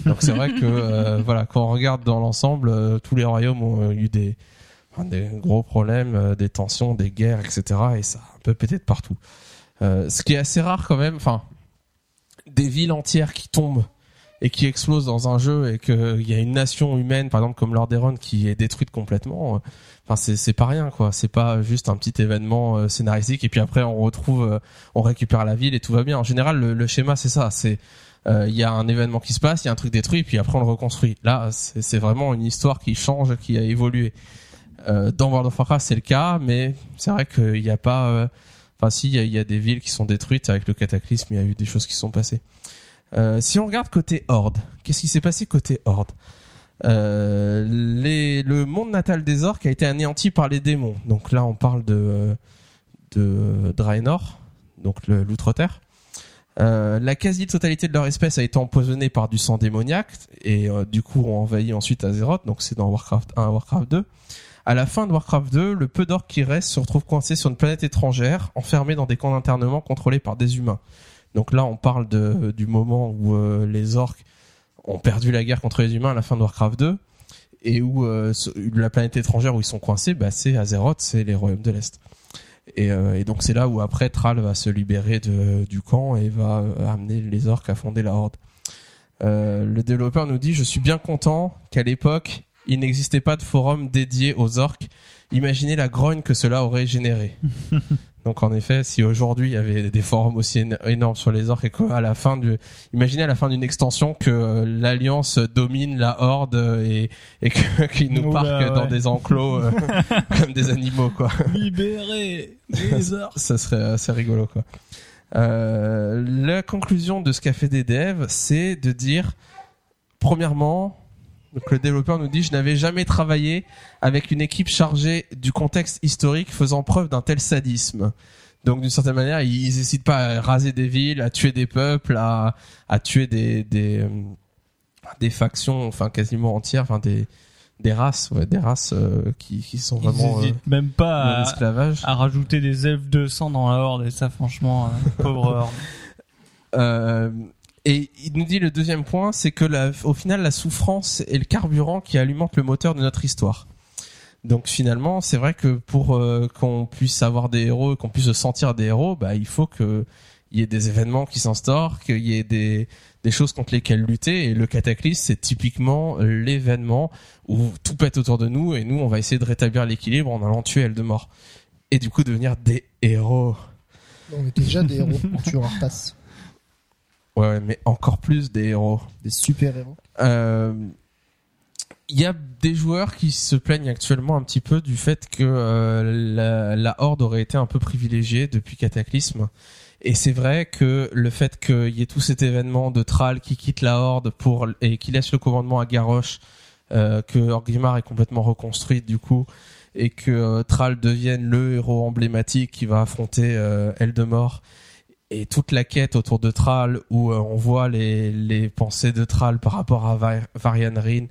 Donc c'est vrai que voilà quand on regarde dans l'ensemble, tous les royaumes ont eu des des gros problèmes, euh, des tensions, des guerres, etc. Et ça a un peu de partout. Euh, ce qui est assez rare quand même. Enfin, des villes entières qui tombent et qui explosent dans un jeu et qu'il y a une nation humaine, par exemple comme Lordaeron, qui est détruite complètement. euh, Enfin, c'est pas rien quoi. C'est pas juste un petit événement euh, scénaristique et puis après on retrouve, euh, on récupère la ville et tout va bien. En général, le, le schéma c'est ça. C'est euh, il y a un événement qui se passe, il y a un truc détruit, puis après on le reconstruit. Là, c'est vraiment une histoire qui change, qui a évolué. Euh, dans World of Warcraft, c'est le cas, mais c'est vrai qu'il n'y a pas. euh, Enfin, si, il y a, des villes qui sont détruites avec le cataclysme, il y a eu des choses qui sont passées. Euh, si on regarde côté Horde, qu'est-ce qui s'est passé côté Horde euh, les, Le monde natal des orques a été anéanti par les démons. Donc là, on parle de, de Draenor, donc l'outre-terre. Euh, la quasi-totalité de leur espèce a été empoisonnée par du sang démoniaque et euh, du coup ont envahi ensuite Azeroth, donc c'est dans Warcraft 1 Warcraft 2. À la fin de Warcraft 2, le peu d'orques qui reste se retrouve coincé sur une planète étrangère, enfermé dans des camps d'internement contrôlés par des humains. Donc là, on parle de, du moment où euh, les orques ont perdu la guerre contre les humains à la fin de Warcraft 2 et où euh, la planète étrangère où ils sont coincés, bah, c'est Azeroth, c'est les royaumes de l'Est. Et, euh, et donc c'est là où après Thrall va se libérer de, du camp et va euh, amener les orques à fonder la Horde. Euh, le développeur nous dit je suis bien content qu'à l'époque il n'existait pas de forum dédié aux orques. Imaginez la grogne que cela aurait généré. Donc en effet, si aujourd'hui il y avait des forums aussi éno- énormes sur les orques et qu'à la fin du, imaginez à la fin d'une extension que euh, l'alliance domine la horde euh, et, et que- qu'ils nous Oula, parquent dans des enclos euh, comme des animaux quoi. Libérer les orques. Ça serait assez rigolo quoi. Euh, la conclusion de ce qu'a fait des devs, c'est de dire premièrement, donc le développeur nous dit je n'avais jamais travaillé avec une équipe chargée du contexte historique faisant preuve d'un tel sadisme. Donc d'une certaine manière, ils n'hésitent pas à raser des villes, à tuer des peuples, à, à tuer des des euh, des factions, enfin quasiment entières, enfin des des races, ouais, des races euh, qui qui sont Ils vraiment euh, même pas à, rajouter des elfes de sang dans la horde et ça franchement, euh, pauvre horde. Il nous dit le deuxième point, c'est que au final, la souffrance est le carburant qui alimente le moteur de notre histoire. Donc finalement, c'est vrai que pour euh, qu'on puisse avoir des héros, qu'on puisse se sentir des héros, bah il faut que il y ait des événements qui s'instaurent, qu'il y ait des choses contre lesquelles lutter. Et le cataclysme, c'est typiquement l'événement où tout pète autour de nous et nous, on va essayer de rétablir l'équilibre en allant tuer Eldemort et du coup devenir des héros. On était déjà des héros en tuant Arthas. Ouais, mais encore plus des héros. Des super héros. Euh, Il y a des joueurs qui se plaignent actuellement un petit peu du fait que euh, la, la Horde aurait été un peu privilégiée depuis Cataclysme. Et c'est vrai que le fait qu'il y ait tout cet événement de Thrall qui quitte la Horde pour et qui laisse le commandement à Garrosh, euh, que Orgrimmar est complètement reconstruite du coup, et que Thrall devienne le héros emblématique qui va affronter Eldemort, et toute la quête autour de Thrall où euh, on voit les, les pensées de Thrall par rapport à Va- Varian Rin.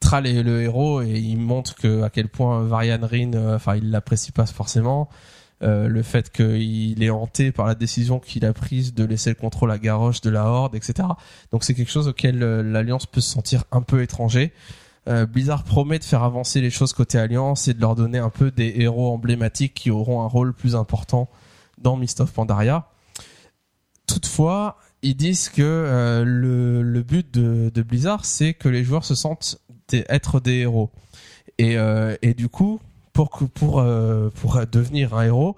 Thrall est le héros et il montre que à quel point Varian Rin, euh, enfin il l'apprécie pas forcément. Euh, le fait qu'il est hanté par la décision qu'il a prise de laisser le contrôle à Garrosh de la Horde, etc. Donc c'est quelque chose auquel euh, l'Alliance peut se sentir un peu étranger. Blizzard promet de faire avancer les choses côté Alliance et de leur donner un peu des héros emblématiques qui auront un rôle plus important dans Mist of Pandaria. Toutefois, ils disent que euh, le, le but de, de Blizzard, c'est que les joueurs se sentent des- être des héros. Et, euh, et du coup, pour pour euh, pour devenir un héros,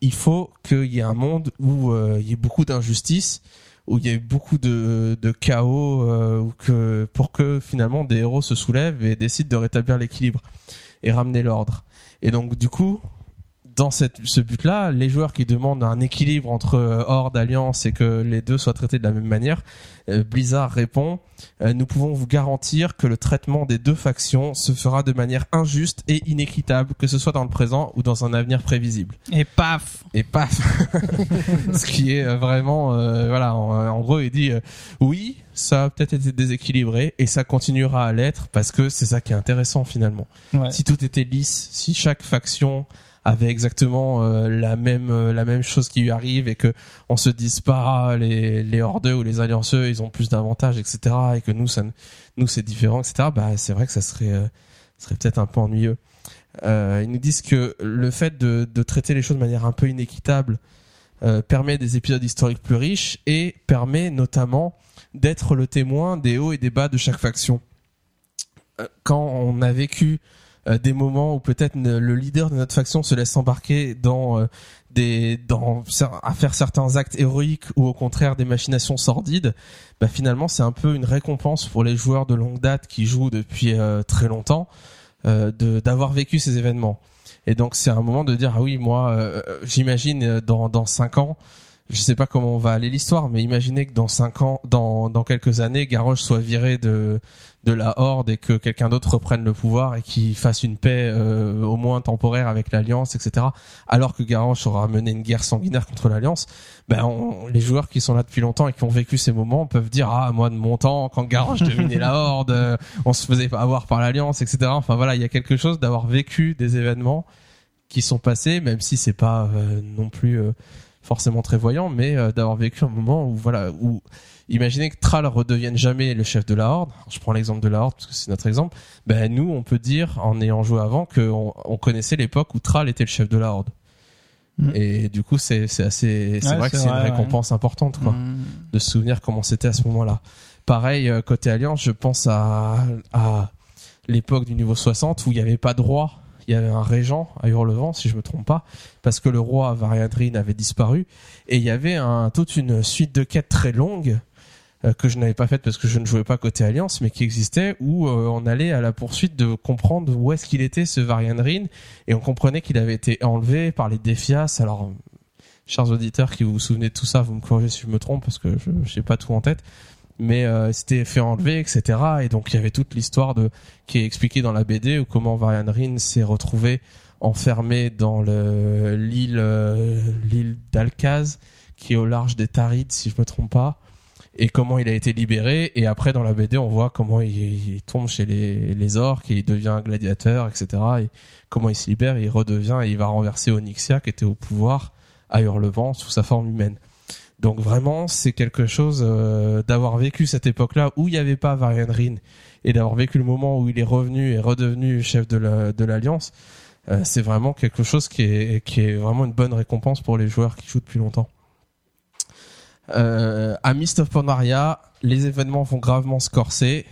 il faut qu'il y ait un monde où euh, il y ait beaucoup d'injustice, où il y ait beaucoup de, de chaos, euh, ou que pour que finalement des héros se soulèvent et décident de rétablir l'équilibre et ramener l'ordre. Et donc du coup, dans cette, ce but-là, les joueurs qui demandent un équilibre entre euh, Horde, Alliance et que les deux soient traités de la même manière, euh, Blizzard répond euh, Nous pouvons vous garantir que le traitement des deux factions se fera de manière injuste et inéquitable, que ce soit dans le présent ou dans un avenir prévisible. Et paf Et paf Ce qui est vraiment, euh, voilà, en, en gros, il dit euh, oui, ça a peut-être été déséquilibré et ça continuera à l'être parce que c'est ça qui est intéressant finalement. Ouais. Si tout était lisse, si chaque faction avait exactement euh, la même euh, la même chose qui lui arrive et que on se dise pas ah, les les hordeux ou les allianceux ils ont plus d'avantages etc et que nous ça nous c'est différent etc bah c'est vrai que ça serait euh, serait peut-être un peu ennuyeux euh, ils nous disent que le fait de, de traiter les choses de manière un peu inéquitable euh, permet des épisodes historiques plus riches et permet notamment d'être le témoin des hauts et des bas de chaque faction. Euh, Quand on a vécu des moments où peut-être le leader de notre faction se laisse embarquer dans euh, des dans à faire certains actes héroïques ou au contraire des machinations sordides, bah finalement c'est un peu une récompense pour les joueurs de longue date qui jouent depuis euh, très longtemps euh, de d'avoir vécu ces événements. Et donc c'est un moment de dire ah oui moi euh, j'imagine euh, dans dans cinq ans je sais pas comment on va aller l'histoire mais imaginez que dans cinq ans dans dans quelques années Garrosh soit viré de de la horde et que quelqu'un d'autre reprenne le pouvoir et qu'il fasse une paix euh, au moins temporaire avec l'alliance etc alors que Garrosh aura mené une guerre sanguinaire contre l'alliance ben on- les joueurs qui sont là depuis longtemps et qui ont vécu ces moments peuvent dire ah moi de mon temps quand Garrosh dominait la horde euh, on se faisait avoir par l'alliance etc enfin voilà il y a quelque chose d'avoir vécu des événements qui sont passés même si c'est pas euh, non plus euh, forcément très voyant mais euh, d'avoir vécu un moment où voilà où imaginez que Thrall redevienne jamais le chef de la horde je prends l'exemple de la horde parce que c'est notre exemple ben nous on peut dire en ayant joué avant que on, on connaissait l'époque où Thrall était le chef de la horde Mm. et du coup c'est c'est assez c'est Ouais, vrai que c'est une ouais. récompense importante quoi Mm. de se souvenir comment c'était à ce moment-là. Pareil, euh, côté Alliance, je pense à, à l'époque du niveau 60 où il n'y avait pas de roi. Il y avait un régent à Hurlevent, si je me trompe pas, parce que le roi Variadrine avait disparu. Et il y avait toute une suite de quêtes très longues euh, que je n'avais pas faites parce que je ne jouais pas côté Alliance, mais qui existait où euh, on allait à la poursuite de comprendre où est-ce qu'il était ce Variandrine et on comprenait qu'il avait été enlevé par les Défias. Alors, chers auditeurs qui vous vous souvenez de tout ça, vous me corrigez si je me trompe parce que je n'ai pas tout en tête. Mais euh, c'était fait enlever, etc. Et donc il y avait toute l'histoire de qui est expliquée dans la BD où comment Varian Rin s'est retrouvé enfermé dans le l'île euh, l'île d'Alcaz qui est au large des Tarides si je me trompe pas et comment il a été libéré. Et après dans la BD on voit comment il, tombe chez les, les orques et il devient un gladiateur etc et comment il se libère il redevient et il va renverser Onyxia qui était au pouvoir à Hurlevent sous sa forme humaine donc vraiment c'est quelque chose euh, d'avoir vécu cette époque là où il n'y avait pas Varian Rin et d'avoir vécu le moment où il est revenu et redevenu chef de la- de l'alliance euh, c'est vraiment quelque chose qui est vraiment une bonne récompense pour les joueurs qui jouent depuis longtemps euh, à Mist of Pandaria, les événements vont gravement se corser.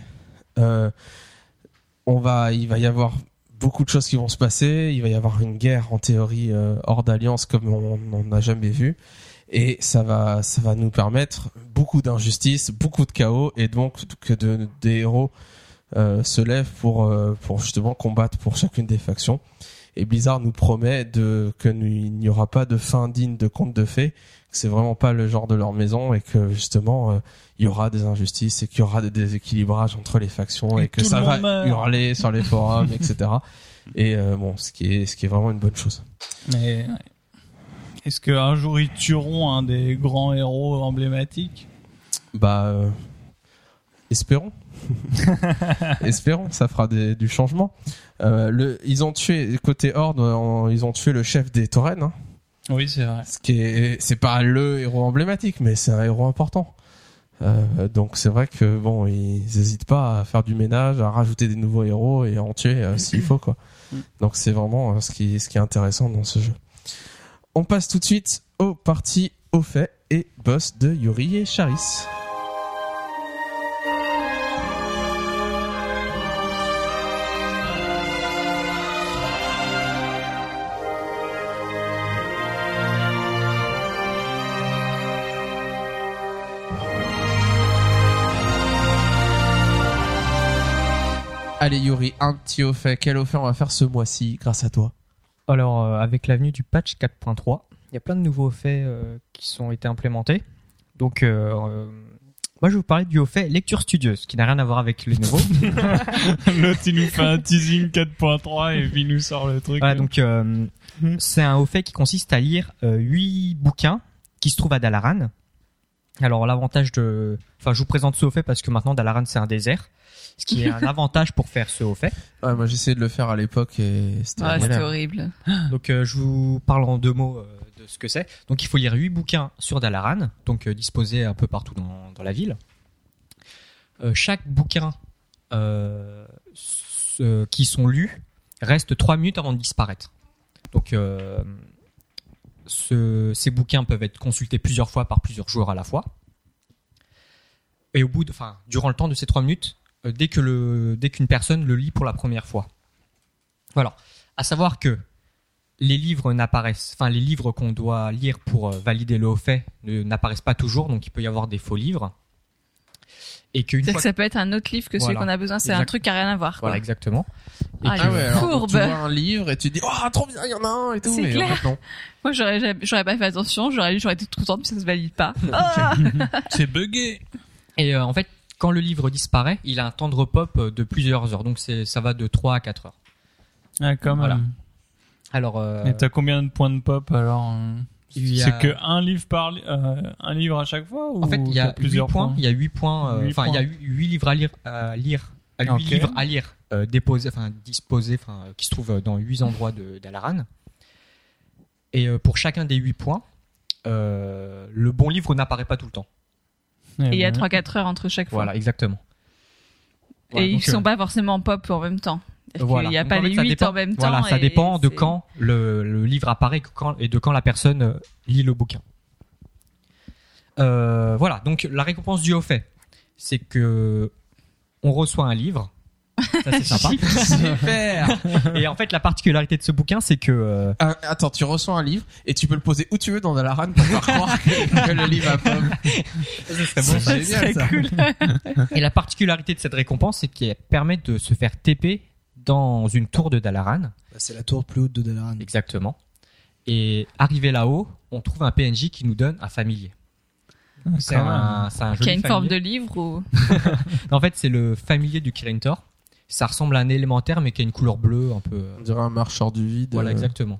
On va, il va y avoir beaucoup de choses qui vont se passer. Il va y avoir une guerre en théorie hors d'alliance comme on n'en a jamais vu. Et ça va, ça va nous permettre beaucoup d'injustice, beaucoup de chaos, et donc que de, des héros euh, se lèvent pour, euh, pour justement combattre pour chacune des factions. Et Blizzard nous promet de, que nous- il n'y aura pas de fin digne de conte de fées, que c'est vraiment pas le genre de leur maison et que justement euh, il y aura des injustices et qu'il y aura des déséquilibrages entre les factions et, Et que ça va meurt. hurler sur les forums, etc. Et euh, bon, ce qui est ce qui est vraiment une bonne chose. Mais ouais. Est-ce qu'un jour ils tueront un des grands héros emblématiques? Bah, euh, espérons. espérons, ça fera des- du changement. Euh, le, ils ont tué côté Horde, ils ont tué le chef des Taurennes. hein. Oui, c'est vrai. ce qui est c'est pas le héros emblématique mais c'est un héros important Euh, donc c'est vrai que bon ils hésitent pas à faire du ménage à rajouter des nouveaux héros et à en tuer euh, s'il faut quoi donc c'est vraiment euh, ce qui ce qui est intéressant dans ce jeu on passe tout de suite aux parties au fait et boss de Yuri et Charis Allez Yuri, un petit au fait. Quel au fait on va faire ce mois-ci grâce à toi? Alors, euh, avec l'avenue du patch 4.3, il y a plein de nouveaux faits euh, qui sont été implémentés. Donc, euh, moi, je vais vous parler du haut fait lecture studieuse, qui n'a rien à voir avec les nouveaux. L'autre, il nous fait un teasing 4.3 et puis il nous sort le truc. voilà, donc, Mhm. c'est un haut fait qui consiste à lire huit bouquins qui se trouvent à Dalaran. Alors, l'avantage de... Enfin, je vous présente ce haut fait parce que maintenant, Dalaran, c'est un désert. Ce qui est un avantage pour faire ce haut fait. Ouais, moi essayé de le faire à l'époque et c'était Ah, c'était horrible. Donc euh, je vous parle en deux mots euh, de ce que c'est. Donc il faut lire huit bouquins sur Dalaran, donc euh, disposés un peu partout dans, dans la ville. Euh, chaque bouquin euh, ce- qui sont lus reste trois minutes avant de disparaître. Donc euh, ce- ces bouquins peuvent être consultés plusieurs fois par plusieurs joueurs à la fois. Et au bout de, enfin, durant le temps de ces trois minutes, dès que le, dès qu'une personne le lit pour la première fois. Voilà. À savoir que les livres n'apparaissent, enfin les livres qu'on doit lire pour euh, valider le haut fait ne- n'apparaissent pas toujours, donc il peut y avoir des faux livres. Et qu'une C'est-à-dire fois que ça peut être un autre livre que celui Voilà. qu'on a besoin. C'est un truc qui a rien à voir. Quoi. voilà exactement. Et Ah, que- Ah ouais, alors Fourbe. tu vois un livre et tu dis oh trop bien il y en a un et tout C'est mais clair. en fait non. Moi, j'aurais j'aurais pas fait attention. J'aurais lu, j'aurais été toute contente parce que ça se valide pas. Ah C'est buggé. Et euh, en fait, quand le livre disparaît, il a un temps de repop euh, de plusieurs heures, donc ça va de 3 à 4 heures. Ah, quand même. Voilà. Alors, euh, Et t'as combien de points de pop alors euh, C'est a- que un livre par li- euh, un livre à chaque fois ou en fait, il y a plusieurs 8 points. Il y a 8 points. euh, Enfin, il y a points. 8 livres à lire, à lire, à livres à lire, déposés, enfin disposés, enfin qui se trouvent dans 8 endroits de d'Alaran. Et pour chacun des 8 points, le bon livre n'apparaît pas tout le temps. Et il y a ben, 3-4 heures entre chaque fois. Voilà, exactement. Voilà, et ils donc, sont euh, pas forcément pop en même temps. Voilà. qu'il n'y a Donc, pas en fait, les ça 8 dépend- en même temps. Voilà, ça dépend de quand le, le livre apparaît et de quand la personne euh, lit le bouquin. Euh, voilà, donc la récompense du haut fait, c'est que on reçoit un livre. Ça c'est sympa. Super. Et en fait, la particularité de ce bouquin, c'est que euh, Ah, attends, tu reçois un livre et tu peux le poser où tu veux dans Dalaran pour faire croire que, que le livre a pop. c'est C'est génial ça. Et la particularité de cette récompense, c'est qu'elle permet de se faire TP dans une tour de Dalaran. Bah, C'est la tour plus haute de Dalaran. Exactement. Et arrivé là-haut, on trouve un PNJ qui nous donne un familier. ah, C'est un, c'est un Qui a joli une forme de familier. livre ou. En fait, c'est le familier du Kirin Tor. Ça ressemble à un élémentaire, mais qui a une couleur bleue un peu. On dirait un marcheur du vide. Voilà, euh, exactement.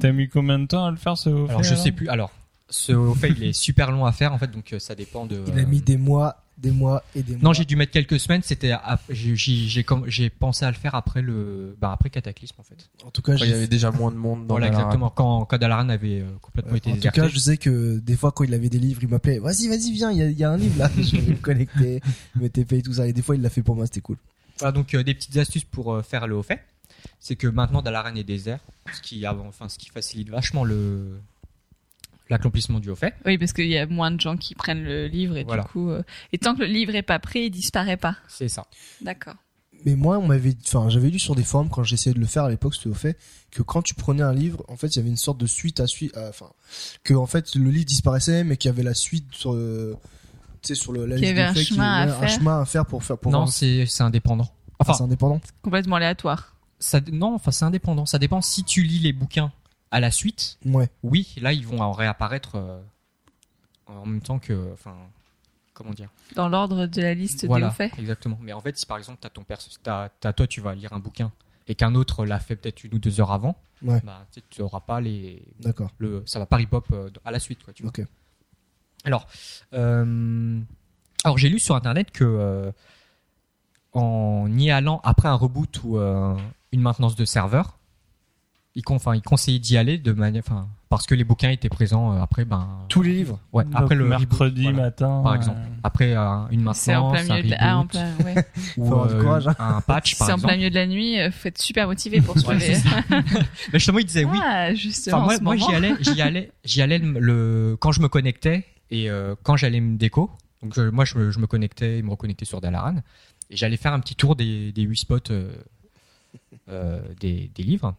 T'as mis combien de temps à le faire ce Alors, je sais plus. Alors, ce au fait, il est super long à faire, en fait, donc euh, ça dépend de. Il a mis des mois, des mois et des mois. Non, j'ai dû mettre quelques semaines. C'était, à- j'ai, pensé à le faire après le, bah après Cataclysme, en fait. En tout cas, quand il y avait déjà moins de monde dans Voilà, Dalaran. exactement. Quand, quand Dalaran avait euh, complètement Ouais, été en tout cas, je sais que des fois, quand il avait des livres, il m'appelait. Vas-y, vas-y, viens, il y y a un livre là. Je vais me connecter, me TP et tout ça. Et des fois, il l'a fait pour moi, c'était cool. Voilà, donc euh, des petites astuces pour euh, faire le haut fait. C'est que maintenant Dalaran est désert, ce qui, avant- enfin, ce qui facilite vachement le l'accomplissement du haut fait. Oui, parce qu'il y a moins de gens qui prennent le livre et Voilà. du coup. euh, Et tant que le livre est pas pris, il disparaît pas. C'est ça. D'accord. Mais moi, on m'avait, enfin, j'avais lu sur des forums quand j'essayais de le faire à l'époque, c'était au fait que quand tu prenais un livre, en fait, il y avait une sorte de suite à suite, enfin, que en fait, le livre disparaissait, mais qu'il y avait la suite sur, tu sais, sur le, la liste de un faits, qu'il y chemin à avait un faire. chemin à faire pour faire, pour non, c'est c'est indépendant. Enfin, Enfin, c'est indépendant. Complètement aléatoire. ça, non, enfin c'est indépendant. Ça dépend si tu lis les bouquins à la suite. Ouais. Oui, là ils vont en réapparaître euh, en même temps que, enfin, comment dire? Dans l'ordre de la liste des hauts faits. exactement. Mais en fait, si par exemple t'as ton perso, t'as, t'as- toi tu vas lire un bouquin et qu'un autre l'a fait peut-être une ou deux heures avant, Ouais. bah tu sais, tu auras pas les, D'accord. le, ça va pas rip-hop euh, à la suite, quoi. Tu vois. Ok. Alors, euh, alors j'ai lu sur internet que euh, en y allant après un reboot ou euh, une maintenance de serveur, il, con, enfin, il conseillait d'y aller de manière, enfin, parce que les bouquins étaient présents euh, après, ben, Tous les livres. ouais, Donc, après le reboot, mercredi voilà, matin. par euh, exemple, après euh, une maintenance, C'est en plein un milieu de la... ah, en reboot, plein, ouais. ou Faut avoir du euh, courage, hein. un patch par C'est en plein milieu de la nuit, faut être super motivé pour se lever. Mais justement, il disait oui, Ah, justement, Enfin, moi, en ce moi moment. j'y allais, j'y allais, j'y allais le, le- quand je me connectais et euh, quand j'allais me déco. Donc je- moi je me, je me connectais et me reconnectais sur Dalaran et j'allais faire un petit tour des des huit spots euh, euh, des, des livres.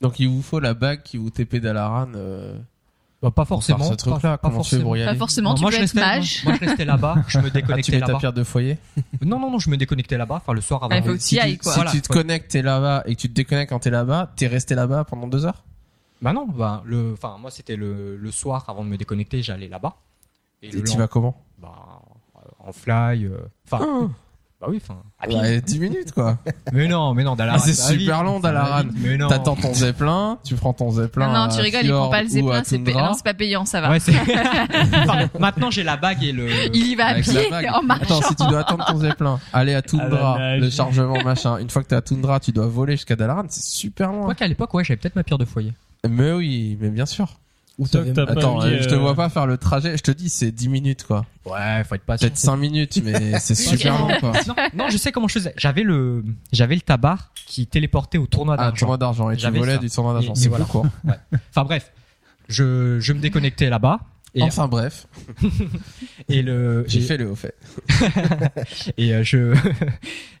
Donc il vous faut la bague qui vous TP Dalaran. euh, Bah, pas forcément. Faire ce truc-là, pas- pas comment tu fais pour y Pas forcément, Non, tu moi, peux je être restais, mage. moi, je restais là-bas, je me Ah, tu déconnectais mets ta là-bas. pierre de foyer? Non, non, non, je me déconnectais là-bas, enfin le soir avant. Faut de- que tu quoi. Si Voilà. tu te connectes, t'es là-bas, et que tu te déconnectes quand t'es là-bas, t'es resté là-bas pendant deux heures? Bah non, bah le, enfin moi c'était le, le soir avant de me déconnecter, j'allais là-bas. Et Et tu vas comment bah, euh, en fly, euh, enfin, bah oui, enfin. à pied. Ouais, 10 minutes, quoi. Mais non, mais non, Dalaran. Ah, c'est va super long, va Dalaran. Mais non. T'attends ton zeppelin, tu prends ton zeppelin. Non, tu rigoles, il Fjord prend pas le zeppelin, c'est Tundra. pa- pas payant, ça va. Ouais, c'est. Enfin, maintenant j'ai la bague et le. Il y va à pied, bague. en marchant. Attends, si tu dois attendre ton zeppelin, aller à Tundra, À la nage. le chargement, machin. Une fois que t'es à Tundra, tu dois voler jusqu'à Dalaran, c'est super loin. Quoi qu'à l'époque, ouais, j'avais peut-être ma pierre de foyer. Mais oui, mais bien sûr. Ou Toi, t'avais- t'as pas Attends, mis, euh, je te vois pas faire le trajet. Je te dis, c'est 10 minutes, quoi. Ouais, faut être patient. Peut-être 5 minutes, mais c'est super long, quoi. Non, non, je sais comment je faisais. J'avais le, j'avais le tabac qui téléportait au tournoi Ah, d'argent. tournoi d'argent. Et tu J'avais volais ça. du tournoi d'argent. Et- C'est voilà. plus court. Enfin bref, je, je me déconnectais là-bas. Et, Enfin, bref. et le, J'ai et, fait le haut fait. et euh, je,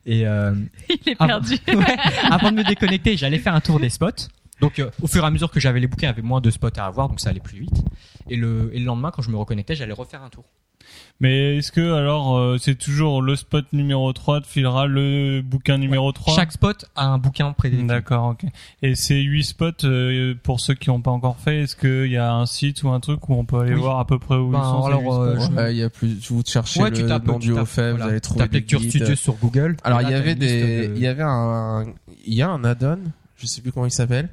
et euh, Il est Ah, perdu. ouais, avant de me déconnecter, j'allais faire un tour des spots. Donc, euh, au fur et à mesure que j'avais les bouquins, il y avait moins de spots à avoir, donc ça allait plus vite. Et le, et le lendemain, quand je me reconnectais, j'allais refaire un tour. Mais est-ce que alors euh, c'est toujours le spot numéro 3 te filera le bouquin numéro 3 Chaque spot a un bouquin prédéfini. D'accord, ok. Et ces 8 spots, euh, pour ceux qui n'ont pas encore fait, est-ce qu'il y a un site ou un truc où on peut aller Oui. voir à peu près où Ben, ils sont alors, euh, Ouais, il y a plus, vous cherchez Ouais, tu le tapes, nom tu du fait, voilà, vous allez tu trouver Lecture. Studios sur Google. Alors il y avait des, de- il y avait un, il y a un add-on, je sais plus comment il s'appelle,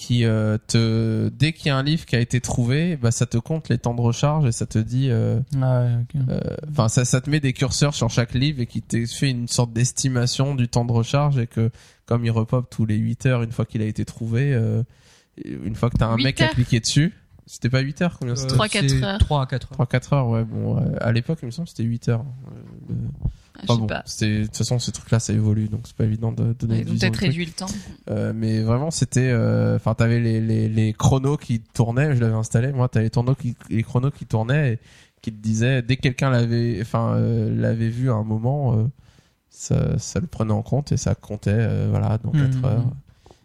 qui euh, te, dès qu'il y a un livre qui a été trouvé, bah ça te compte les temps de recharge et ça te dit, euh, Ah ouais, ok. enfin ça, ça te met des curseurs sur chaque livre et qui te fait une sorte d'estimation du temps de recharge et que comme il repop tous les 8 heures une fois qu'il a été trouvé, euh, une fois que t'as un 8 mec à cliquer dessus, c'était pas 8 heures combien c'était Trois, quatre c'est heures. 3 à 4 heures. 3-4 heures ouais bon euh, à l'époque il me semble que c'était 8 heures. Ah, Enfin bon, pas. de toute façon ces trucs-là ça évolue donc c'est pas évident de donner Ils ont peut-être réduit le temps. Euh, mais vraiment c'était euh, enfin t'avais les, les les chronos qui tournaient je l'avais installé moi t'avais les chronos qui les chronos qui tournaient et qui te disaient dès que quelqu'un l'avait enfin euh, l'avait vu à un moment euh, ça ça le prenait en compte et ça comptait euh, voilà dans 4 Mhm. heures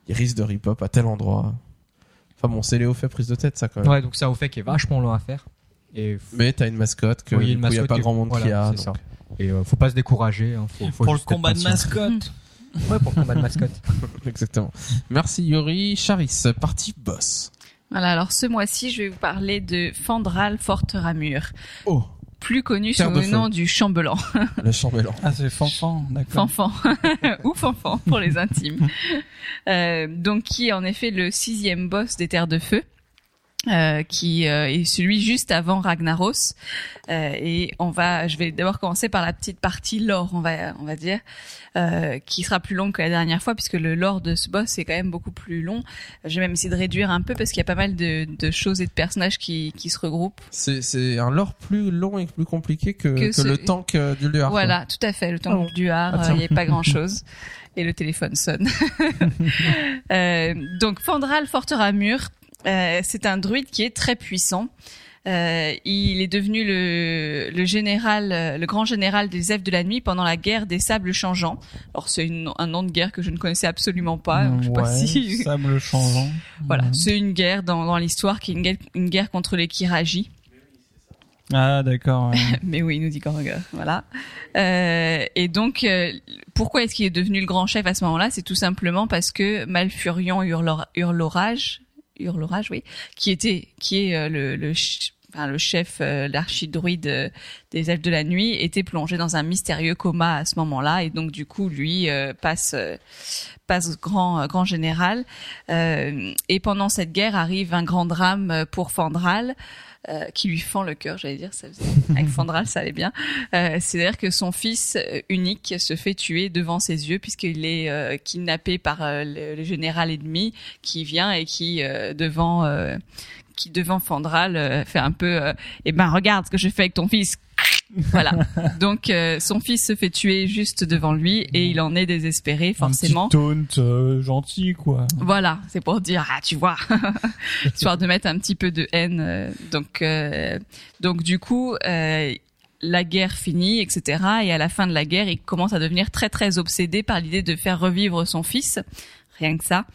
il risque de rip up à tel endroit enfin bon c'est Léo fait prise de tête ça quand même Ouais, donc ça au fait qui est vachement long à faire. Et, mais t'as une mascotte que Oui, il y a pas grand monde qui a c'est. Et euh, faut pas se décourager. Hein, faut, faut Pour le combat de mascotte. Ouais, pour le combat de mascotte. exactement merci Yori Charis partie boss Voilà, alors ce mois-ci, je vais vous parler de Fandral Forteramur, oh plus connu Terre sous le feu. nom du chambellan. le chambellan Ah c'est fanfan, d'accord. Fanfan ou Fanfan pour les intimes. Euh, donc qui est en effet le sixième boss des Terres de Feu. Euh, qui euh, est celui juste avant Ragnaros Euh, et on va je vais d'abord commencer par la petite partie lore on va on va dire euh, qui sera plus longue que la dernière fois puisque le lore de ce boss est quand même beaucoup plus long je vais même essayer de réduire un peu parce qu'il y a pas mal de, de choses et de personnages qui, qui se regroupent C'est c'est un lore plus long et plus compliqué que, Que que, ce- le tank euh, du Luar. quoi. Voilà, tout à fait. Le temps Ah du Har, Ah, euh, il n'y avait pas grand-chose. Et le téléphone sonne. Euh, donc, Fandral Forteramur, euh, c'est un druide qui est très puissant. Euh, il est devenu le, le général, euh, le grand général des elfes de la nuit pendant la guerre des sables changeants. Alors c'est un nom de guerre que je ne connaissais absolument pas. donc je sais pas Ouais, si. Sable changeant. Voilà, Mhm. c'est une guerre dans, dans l'histoire qui est une guerre, une guerre contre les Kiraji. Ah d'accord. ouais. Mais oui, nous dit Gorga. Voilà. Euh, et donc, euh, pourquoi est-ce qu'il est devenu le grand chef à ce moment-là? C'est tout simplement parce que Malfurion Hurlor- Hurlorage, Hurlorage, oui, qui était, qui est euh, le, le, enfin, le chef, euh, l'archidruide euh, des elfes de la nuit, était plongé dans un mystérieux coma à ce moment-là, et donc du coup, lui euh, passe. euh, passe grand grand général et pendant cette guerre arrive un grand drame pour Fandral euh, qui lui fend le cœur, j'allais dire, ça avec Fandral, ça allait bien. Euh, C'est-à-dire que son fils euh, unique se fait tuer devant ses yeux puisqu'il est euh, kidnappé par euh, le, général ennemi qui vient et qui devant qui devant Fandral fait un peu eh ben regarde ce que je fais avec ton fils. Voilà. Donc euh, son fils se fait tuer juste devant lui et il en est désespéré forcément. Un petit taunt euh, gentil quoi. Voilà, c'est pour dire ah tu vois, histoire de mettre un petit peu de haine. euh, donc euh, donc du coup euh, la guerre finit, etc. Et à la fin de la guerre, il commence à devenir très très obsédé par l'idée de faire revivre son fils rien que ça.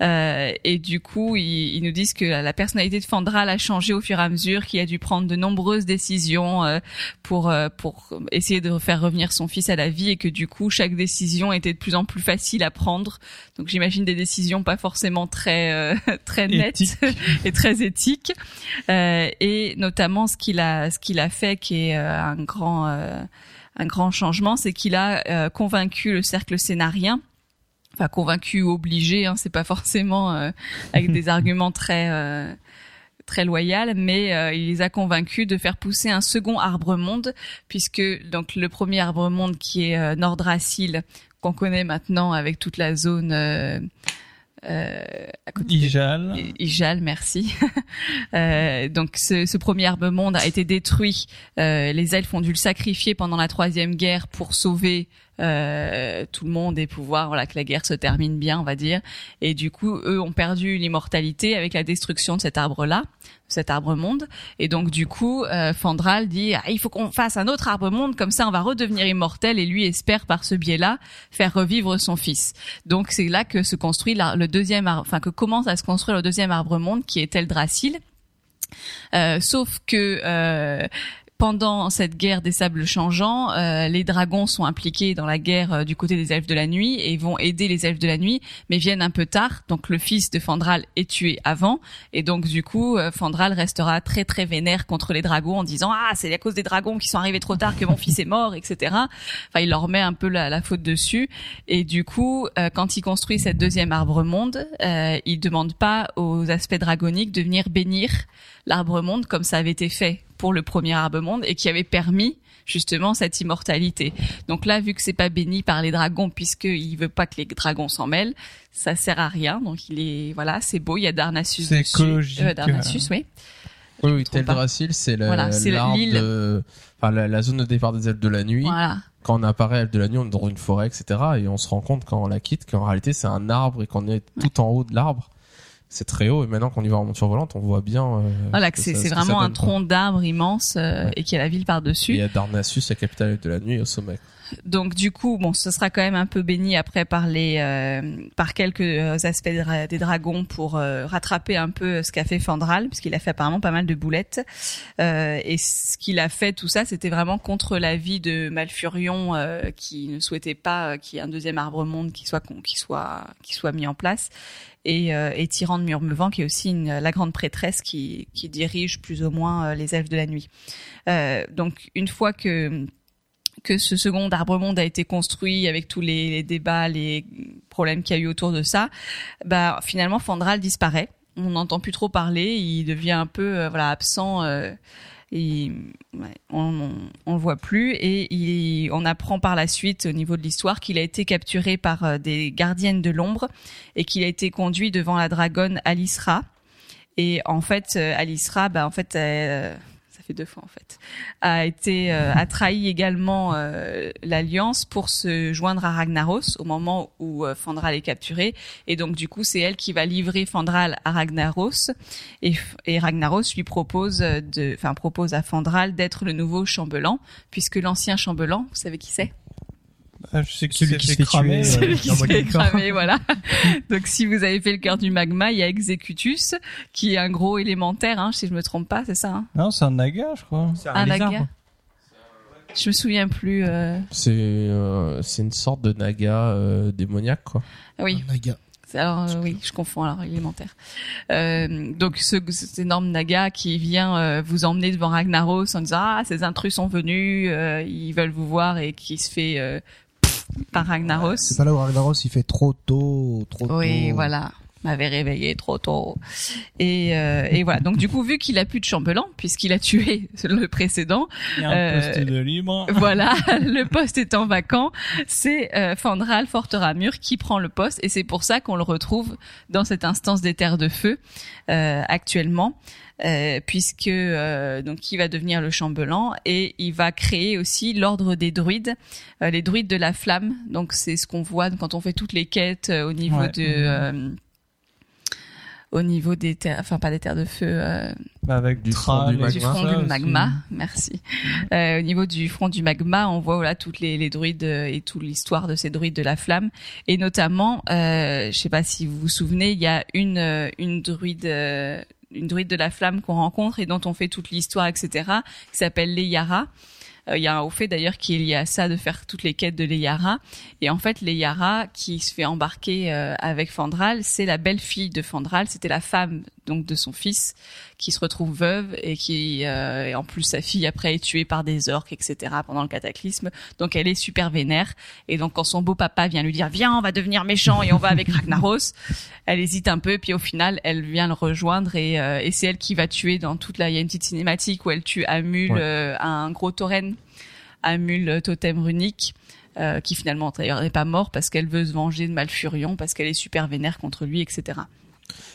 Euh, et du coup, ils, ils nous disent que la personnalité de Fandral a changé au fur et à mesure, qu'il a dû prendre de nombreuses décisions euh, pour euh, pour essayer de faire revenir son fils à la vie, et que du coup, chaque décision était de plus en plus facile à prendre. Donc, j'imagine des décisions pas forcément très euh, très nettes et très éthiques. Euh, et notamment, ce qu'il a ce qu'il a fait, qui est euh, un grand euh, un grand changement, c'est qu'il a euh, convaincu le cercle scénarien enfin convaincu ou obligé, hein, c'est pas forcément euh, avec des arguments très euh, très loyaux, mais euh, il les a convaincus de faire pousser un second arbre monde, puisque donc le premier arbre monde qui est euh, Nordrassil, qu'on connaît maintenant avec toute la zone euh, euh, à côté de- Ijal. Ijal, merci. Euh, donc ce, ce premier arbre monde a été détruit. Euh, les elfes ont dû le sacrifier pendant la troisième guerre pour sauver euh, tout le monde et pouvoir voilà que la guerre se termine bien, on va dire. Et du coup, eux ont perdu l'immortalité avec la destruction de cet arbre-là, cet arbre monde. Et donc du coup, euh, Fandral dit ah, il faut qu'on fasse un autre arbre monde comme ça on va redevenir immortel et lui espère par ce biais-là faire revivre son fils. Donc c'est là que se construit le deuxième arbre, enfin que commence à se construire le deuxième arbre monde qui est Eldrassil. Euh, sauf que euh, pendant cette guerre des sables changeants, euh, les dragons sont impliqués dans la guerre euh, du côté des elfes de la nuit et vont aider les elfes de la nuit, mais viennent un peu tard. Donc le fils de Fandral est tué avant, et donc du coup euh, Fandral restera très très vénère contre les dragons en disant ah c'est à cause des dragons qui sont arrivés trop tard que mon fils est mort, etc. Enfin il leur met un peu la, la faute dessus, et du coup euh, quand il construit cette deuxième arbre monde, il demande pas aux aspects dragoniques de venir bénir l'arbre monde comme ça avait été fait pour le premier arbre monde et qui avait permis justement cette immortalité. Donc là, vu que c'est pas béni par les dragons, puisqu'il veut pas que les dragons s'en mêlent, ça sert à rien. Donc il est voilà, c'est beau. Il y a Darnassus C'est écologique, Euh, Darnassus, oui. Oui, oui. Teldrassil, c'est la- Voilà, de- enfin, la, la zone de départ des elfes de la nuit. Voilà. Quand on apparaît elfes de la nuit, on est dans une forêt, etc. Et on se rend compte quand on la quitte qu'en réalité c'est un arbre et qu'on est tout en haut de l'arbre. C'est très haut et maintenant qu'on y va en monture volante, on voit bien. euh, Voilà, que c'est ce vraiment un donne, tronc d'arbre immense euh, Ouais. et qu'il y a la ville Et Il y a Darnassus, la capitale de la nuit, au sommet. Donc du coup, bon, ce sera quand même un peu béni après par les euh, par quelques euh, aspects des dra- des dragons pour euh, rattraper un peu ce qu'a fait Fandral, puisqu'il a fait apparemment pas mal de boulettes. Euh, et ce qu'il a fait, tout ça, c'était vraiment contre l'avis de Malfurion, euh, qui ne souhaitait pas qu'il y ait un deuxième arbre monde qui soit qui soit qui soit mis en place. Et, euh, et Tyran de Murmevant, qui est aussi une, la grande prêtresse qui, qui dirige plus ou moins euh, les elfes de la nuit. Euh, donc une fois que que ce second arbre monde a été construit avec tous les, les débats, les problèmes qu'il y a eu autour de ça, bah finalement Fandral disparaît. On n'entend plus trop parler, il devient un peu voilà absent. euh, on, on, le voit plus et on apprend par la suite au niveau de l'histoire qu'il a été capturé par euh, des gardiennes de l'ombre et qu'il a été conduit devant la dragonne Alisra. Et en fait, euh, Alisra, bah en fait, fait deux fois en fait, a été euh, a trahi également euh, l'alliance pour se joindre à Ragnaros au moment où euh, Fandral est capturé. Et donc du coup c'est elle qui va livrer Fandral à Ragnaros. Et, et Ragnaros lui propose de enfin propose à Fandral d'être le nouveau chambellan puisque l'ancien chambellan vous savez qui c'est? Ah, je sais que Celui qui fait se fait cramer, tuer, euh, celui qui se fait cramer, voilà. Donc si vous avez fait le cœur du magma, il y a Executus, qui est un gros élémentaire, hein, si je me trompe pas, c'est ça. Hein Non, c'est un naga, je crois. C'est Un lézard, naga. quoi. je me souviens plus. euh, C'est euh, c'est une sorte de naga euh, démoniaque quoi. Oui, Naga. alors euh, oui, je confonds alors élémentaire. Euh, donc ce, cet énorme naga qui vient euh, vous emmener devant Ragnaros en disant ah ces intrus sont venus, euh, ils veulent vous voir et qui se fait euh, par Ragnaros. C'est pas là où Ragnaros il fait trop tôt, trop tôt. Oui, voilà. M'avait réveillé trop tôt. Et, euh, et voilà. Donc du coup, vu qu'il a plus de chambellan, puisqu'il a tué le précédent, Il y a un Euh, poste de libre. voilà, le poste étant vacant, c'est euh, Fandral Forteramur qui prend le poste, et c'est pour ça qu'on le retrouve dans cette instance des terres de feu euh, actuellement. Euh, puisque euh, donc il va devenir le chambellan et il va créer aussi l'ordre des druides, euh, les druides de la flamme. Donc c'est ce qu'on voit quand on fait toutes les quêtes euh, au niveau Ouais. de euh, au niveau des terres, enfin pas des terres de feu, euh, avec Du front du magma. du tout front ça du aussi. magma. Merci. Euh, au niveau du front du magma, on voit voilà toutes les, les druides et toute l'histoire de ces druides de la flamme, et notamment, euh, je sais pas si vous vous souvenez, il y a une une druide. euh, une druide de la flamme qu'on rencontre et dont on fait toute l'histoire, etc., qui s'appelle Leyara. Euh, Il y a un fait d'ailleurs qui est lié à ça de faire toutes les quêtes de Leyara. Et en fait, Leyara, qui se fait embarquer euh, avec Fandral, c'est la belle-fille de Fandral. C'était la femme donc de son fils qui se retrouve veuve et qui, euh, et en plus, sa fille après est tuée par des orques, etc. pendant le cataclysme. Donc elle est super vénère. Et donc quand son beau papa vient lui dire viens, on va devenir méchant et on va avec Ragnaros, elle hésite un peu. Puis au final, elle vient le rejoindre et, euh, et c'est elle qui va tuer dans toute la. Il y a une petite cinématique où elle tue Amul, Ouais. euh, un gros tauren, Amul euh, totem runique. euh, qui finalement d'ailleurs n'est pas mort parce qu'elle veut se venger de Malfurion parce qu'elle est super vénère contre lui etc.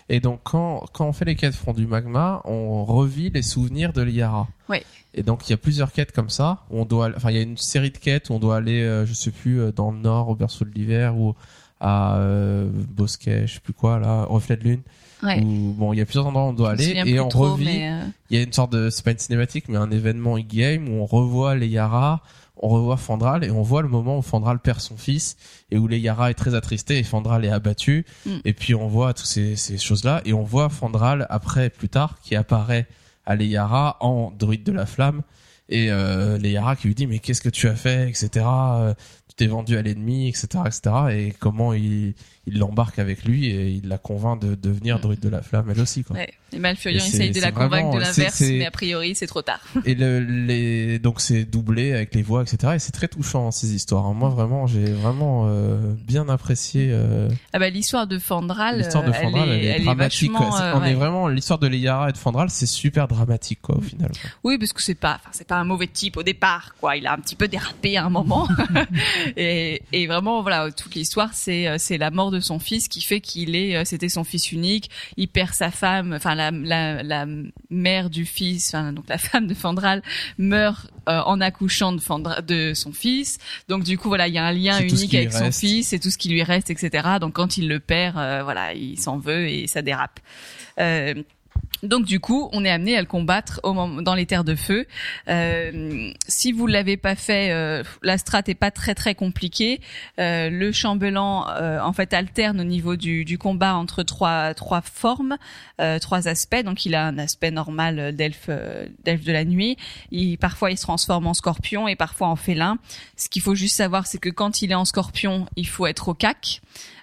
Et donc quand quand on fait les quêtes front du magma, on revit les souvenirs de Liara. Ouais. Et donc il y a plusieurs quêtes comme ça. Où on doit, enfin il y a une série de quêtes où on doit aller, euh, je sais plus, euh, dans le nord au berceau de l'hiver ou à euh, Bosquet, je sais plus quoi là, reflet de lune. Ouais. Où, bon, il y a plusieurs endroits où on doit aller et on trop, revit. euh, Il y a une sorte de, c'est pas une cinématique, mais un événement in-game où on revoit les Yara, on revoit Fandral et on voit le moment où Fandral perd son fils et où les Yara est très attristé et Fandral est abattu. Mm. Et puis on voit toutes ces, ces choses-là et on voit Fandral après, plus tard, qui apparaît à les Yara en druide de la flamme et euh, les Yara qui lui dit mais qu'est-ce que tu as fait, etc. Euh, Tu t'es vendu à l'ennemi, etc., etc. Et comment il il l'embarque avec lui et il la convainc de devenir druide de la flamme elle aussi quoi. ouais. Et Malfurion essaye de la convaincre vraiment- de l'inverse, mais a priori c'est trop tard. et le, les donc c'est doublé avec les voix etc et c'est très touchant ces histoires hein. moi vraiment j'ai vraiment euh, bien apprécié euh, Ah bah l'histoire de Fandral, l'histoire de euh, Fandral elle est, elle est dramatique vachement, euh, on ouais. est vraiment l'histoire de Liara et de Fandral c'est super dramatique quoi au final quoi. Oui, parce que c'est pas, enfin c'est pas un mauvais type au départ, quoi. Il a un petit peu dérapé à un moment, et, et vraiment voilà, toute l'histoire c'est c'est la mort de son fils qui fait qu'il est, euh, c'était son fils unique. Il perd sa femme, enfin la la, la mère du fils, enfin donc la femme de Fandral meurt euh, en accouchant de Fandra, de son fils. Donc du coup voilà, il y a un lien unique avec son fils, c'est tout ce qui lui reste, etc. Donc quand il le perd, euh, voilà, il s'en veut et ça dérape. Euh, donc du coup, on est amené à le combattre au moment, dans les terres de feu. Euh, si vous l'avez pas fait, euh, la strat est pas très très compliquée. Euh, le chambellan, euh, en fait, alterne au niveau du, du combat entre trois trois formes, euh, trois aspects. Donc il a un aspect normal euh, d'elfe d'elfe de la nuit. Il, parfois, il se transforme en scorpion et parfois en félin. Ce qu'il faut juste savoir, c'est que quand il est en scorpion, il faut être au cac.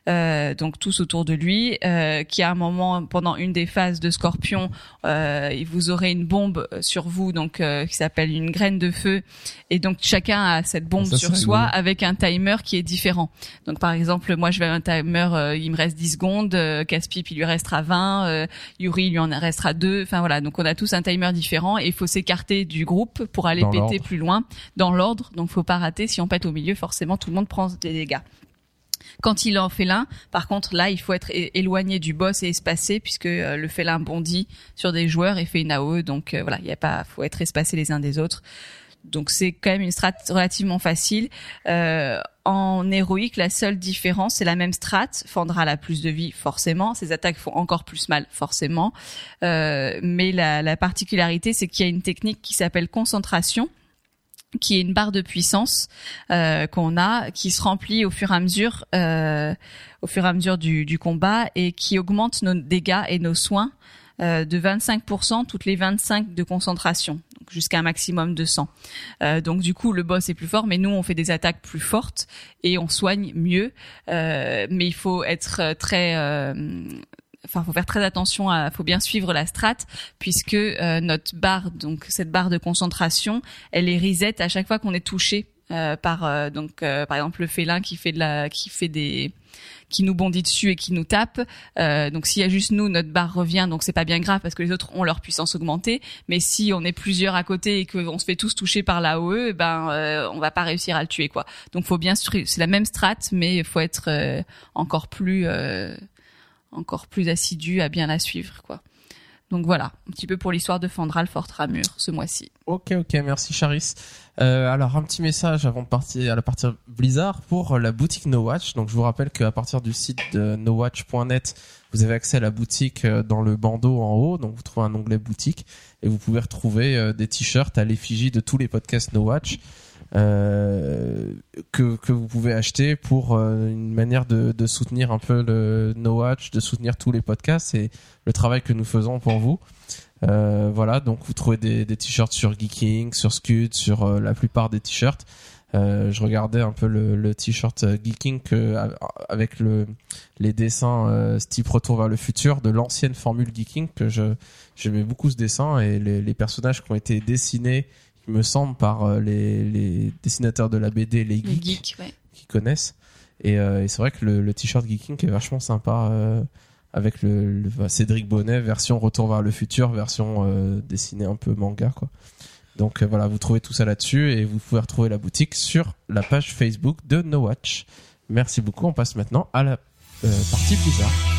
Euh, donc tous autour de lui, euh, qui à un moment pendant une des phases de Scorpion, euh, vous aurez une bombe sur vous, donc euh, qui s'appelle une graine de feu, et donc chacun a cette bombe Ça, sur soi avec un timer qui est différent. Donc par exemple, moi je vais un timer, euh, il me reste 10 secondes, euh, Caspip il lui restera 20, euh, Yuri il lui en restera 2, enfin voilà, donc on a tous un timer différent et il faut s'écarter du groupe pour aller Dans péter plus loin dans l'ordre, donc faut pas rater. Si on pète au milieu, forcément tout le monde prend des dégâts. Quand il est en félin, par contre, là, il faut être éloigné du boss et espacé puisque euh, le félin bondit sur des joueurs et fait une AOE. Donc euh, voilà, il y a pas, faut être espacé les uns des autres. Donc c'est quand même une strat relativement facile. Euh, en héroïque, la seule différence, c'est la même strat. Fandral a plus de vie, forcément. Ses attaques font encore plus mal, forcément. Mais la, la particularité, c'est qu'il y a une technique qui s'appelle concentration qui est une barre de puissance euh, qu'on a, qui se remplit au fur et à mesure, euh, au fur et à mesure du, du combat et qui augmente nos dégâts et nos soins euh, de 25% toutes les 25 de concentration, jusqu'à un maximum de 100. Euh, donc du coup, le boss est plus fort, mais nous on fait des attaques plus fortes et on soigne mieux. Euh, mais il faut être euh, très Enfin, faut faire très attention à, faut bien suivre la strat puisque euh, notre barre, donc cette barre de concentration, elle est reset à chaque fois qu'on est touché euh, par euh, donc euh, par exemple le félin qui fait de la, qui fait des qui nous bondit dessus et qui nous tape. Euh, donc s'il y a juste nous, notre barre revient, donc c'est pas bien grave parce que les autres ont leur puissance augmentée. Mais si on est plusieurs à côté et qu'on se fait tous toucher par la OE, ben euh, on va pas réussir à le tuer quoi. Donc faut bien, c'est la même strat, mais il faut être euh, encore plus, euh, encore plus assidu à bien la suivre quoi. Donc voilà, un petit peu pour l'histoire de Fandral Fort Ramur ce mois-ci. Ok, ok, merci Charis. Euh, alors un petit message avant de partir à la partie Blizzard pour la boutique No Watch. Donc je vous rappelle qu'à partir du site de nowatch.net, vous avez accès à la boutique euh, dans le bandeau en haut. Donc vous trouvez un onglet boutique et vous pouvez retrouver euh, des t-shirts à l'effigie de tous les podcasts No Watch. Euh, que, vous pouvez acheter pour euh, une manière de, soutenir un peu le No Watch, de soutenir tous les podcasts et le travail que nous faisons pour vous. Euh, voilà, donc vous trouvez des, t-shirts sur Geeking, sur Scud, sur la plupart des t-shirts. Je regardais un peu le, t-shirt Geeking avec le, les dessins type Retour vers le futur de l'ancienne formule Geeking que j'aimais beaucoup ce dessin et les, personnages qui ont été dessinés, me semble, par euh, les, les dessinateurs de la BD, les Les geeks, ouais. qui connaissent. Et, euh, et c'est vrai que le, le t-shirt Geeking est vachement sympa euh, avec le, Cédric Bonnet version Retour vers le futur, version euh, dessinée un peu manga quoi. Donc voilà, vous trouvez tout ça là-dessus et vous pouvez retrouver la boutique sur la page Facebook de No Watch. Merci beaucoup. On passe maintenant à la partie Blizzard.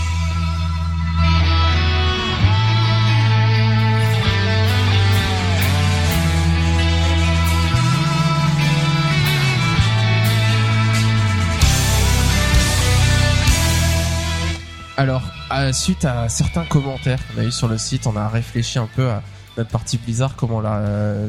Alors, à- suite à certains commentaires qu'on a eu sur le site, on a réfléchi un peu à notre partie Blizzard, comment euh,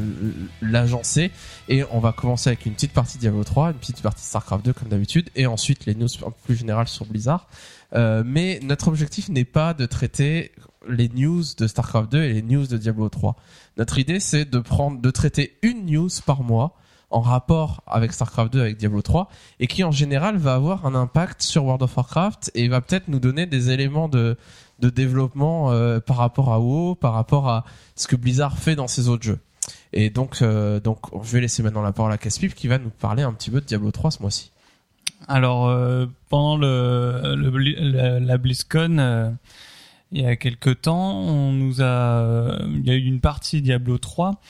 l'agencer. Et on va commencer avec une petite partie Diablo 3, une petite partie StarCraft 2 comme d'habitude, et ensuite les news un peu plus générales sur Blizzard. Euh, mais notre objectif n'est pas de traiter les news de StarCraft 2 et les news de Diablo 3. Notre idée, c'est de prendre, de traiter une news par mois en rapport avec StarCraft 2, avec Diablo 3, et qui en général va avoir un impact sur World of Warcraft et va peut-être nous donner des éléments de, de développement euh, par rapport à WoW, par rapport à ce que Blizzard fait dans ses autres jeux. Et donc, euh, donc, je vais laisser maintenant la parole à Caspip qui va nous parler un petit peu de Diablo 3 ce mois-ci. Alors euh, pendant le, le Bli- la, BlizzCon, euh, il y a quelque temps, on nous a, euh, il y a eu une partie Diablo 3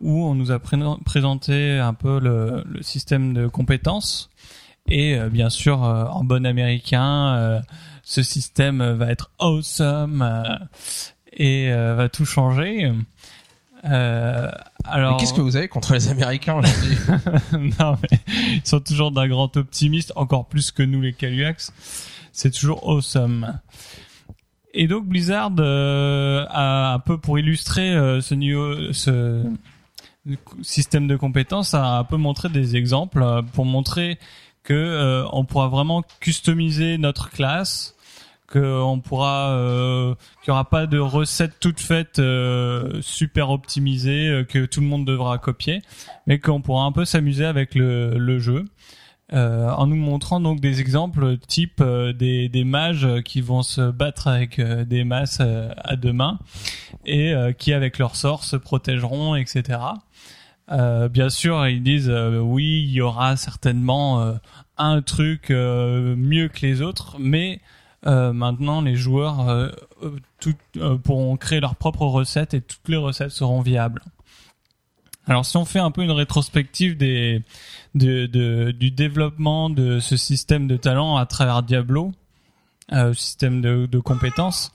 où on nous a pré- présenté un peu le, le système de compétences et euh, bien sûr euh, en bon américain, euh, ce système va être awesome euh, et euh, va tout changer. Euh, alors, qu'est-ce que vous avez contre les Américains aujourd'hui? Non, mais ils sont toujours d'un grand optimiste, encore plus que nous les Caluax. C'est toujours awesome. Et donc Blizzard euh, a un peu pour illustrer euh, ce niveau, ce système de compétences, a un peu montré des exemples euh, pour montrer que euh, on pourra vraiment customiser notre classe, que on pourra, euh, qu'il y aura pas de recettes toutes faites euh, super optimisées euh, que tout le monde devra copier mais qu'on pourra un peu s'amuser avec le, le jeu. Euh, en nous montrant donc des exemples type euh, des, des mages qui vont se battre avec euh, des masses à deux mains et qui avec leur sort se protégeront, etc. Bien sûr, ils disent oui, il y aura certainement un truc mieux que les autres, mais maintenant les joueurs tout- pourront créer leurs propres recettes et toutes les recettes seront viables. Alors si on fait un peu une rétrospective des, de, de- du développement de ce système de talent à travers Diablo, euh, système de, de compétences,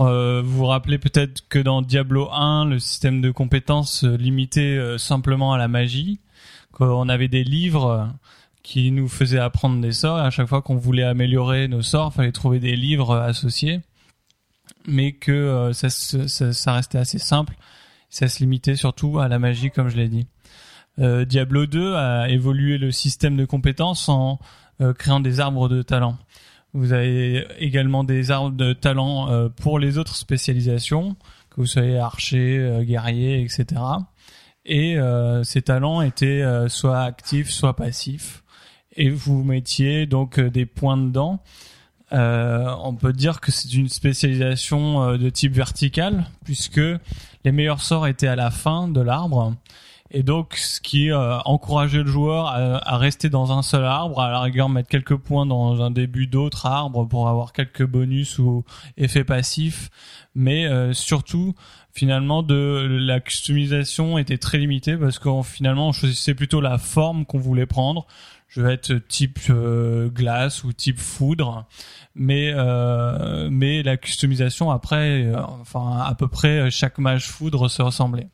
euh, vous vous rappelez peut-être que dans Diablo 1, le système de compétences se limitait euh, simplement à la magie, qu'on avait des livres qui nous faisaient apprendre des sorts, et à chaque fois qu'on voulait améliorer nos sorts, fallait trouver des livres euh, associés, mais que euh, ça, ça, ça restait assez simple ça se limitait surtout à la magie, comme je l'ai dit. Euh, Diablo 2 a évolué le système de compétences en euh, créant des arbres de talent. Vous avez également des arbres de talent euh, pour les autres spécialisations, que vous soyez archer, guerrier, etc. Et ces talents étaient soit actifs, soit passifs. Et vous mettiez donc des points dedans. Euh, on peut dire que c'est une spécialisation euh, de type vertical, puisque les meilleurs sorts étaient à la fin de l'arbre. Et donc ce qui euh, encourageait le joueur à, à rester dans un seul arbre, à la rigueur mettre quelques points dans un début d'autre arbre pour avoir quelques bonus ou effets passifs, mais euh, surtout finalement de la customisation était très limitée parce qu'en finalement on choisissait plutôt la forme qu'on voulait prendre. Je vais être type euh, glace ou type foudre, mais euh, mais la customisation après, euh, enfin à peu près chaque mage foudre se ressemblait.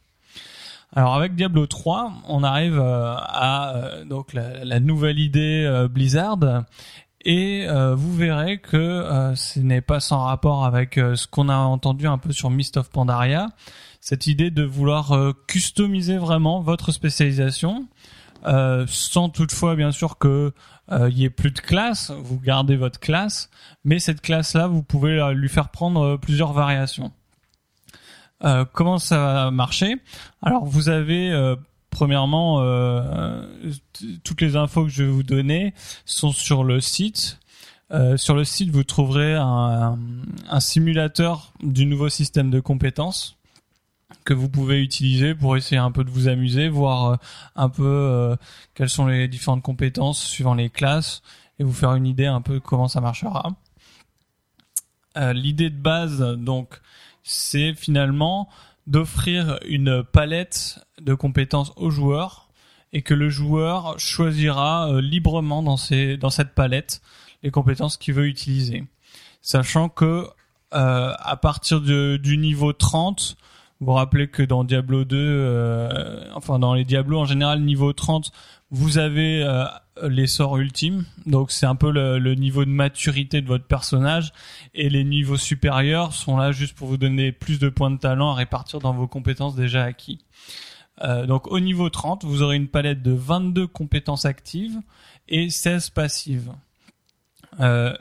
Alors avec Diablo 3, on arrive euh, à euh, donc la, nouvelle idée euh, Blizzard et euh, vous verrez que euh, ce n'est pas sans rapport avec euh, ce qu'on a entendu un peu sur Mist of Pandaria, cette idée de vouloir euh, customiser vraiment votre spécialisation, euh, sans toutefois bien sûr que euh, il y ait plus de classe, vous gardez votre classe, mais cette classe-là, vous pouvez euh, lui faire prendre euh, plusieurs variations. Euh, comment ça va marcher? Alors vous avez euh, premièrement euh, toutes les infos que je vais vous donner sont sur le site. Euh, sur le site, vous trouverez un simulateur du nouveau système de compétences que vous pouvez utiliser pour essayer un peu de vous amuser, voir euh, un peu euh, quelles sont les différentes compétences suivant les classes et vous faire une idée un peu de comment ça marchera. Euh, L'idée de base, donc, c'est finalement d'offrir une palette de compétences aux joueurs et que le joueur choisira librement dans, dans cette palette les compétences qu'il veut utiliser. Sachant que à partir de, du niveau 30, vous rappelez que dans Diablo 2, euh, enfin dans les Diablo en général, niveau 30, vous avez euh, les sorts ultimes. Donc c'est un peu le, le niveau de maturité de votre personnage. Et les niveaux supérieurs sont là juste pour vous donner plus de points de talent à répartir dans vos compétences déjà acquis. Euh, donc au niveau 30, vous aurez une palette de 22 compétences actives et 16 passives. Euh,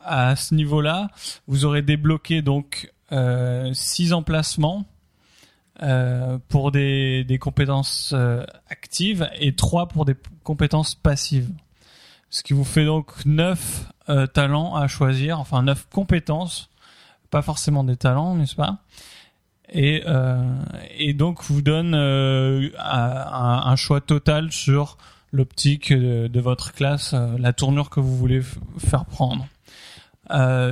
à ce niveau-là, vous aurez débloqué donc euh, 6 emplacements euh, pour des, des compétences euh, actives et 3 pour des compétences passives. Ce qui vous fait donc 9 euh, talents à choisir, enfin 9 compétences, pas forcément des talents, n'est-ce pas? Et, euh, et donc vous donne euh, un, un choix total sur l'optique de, de votre classe, la tournure que vous voulez faire prendre.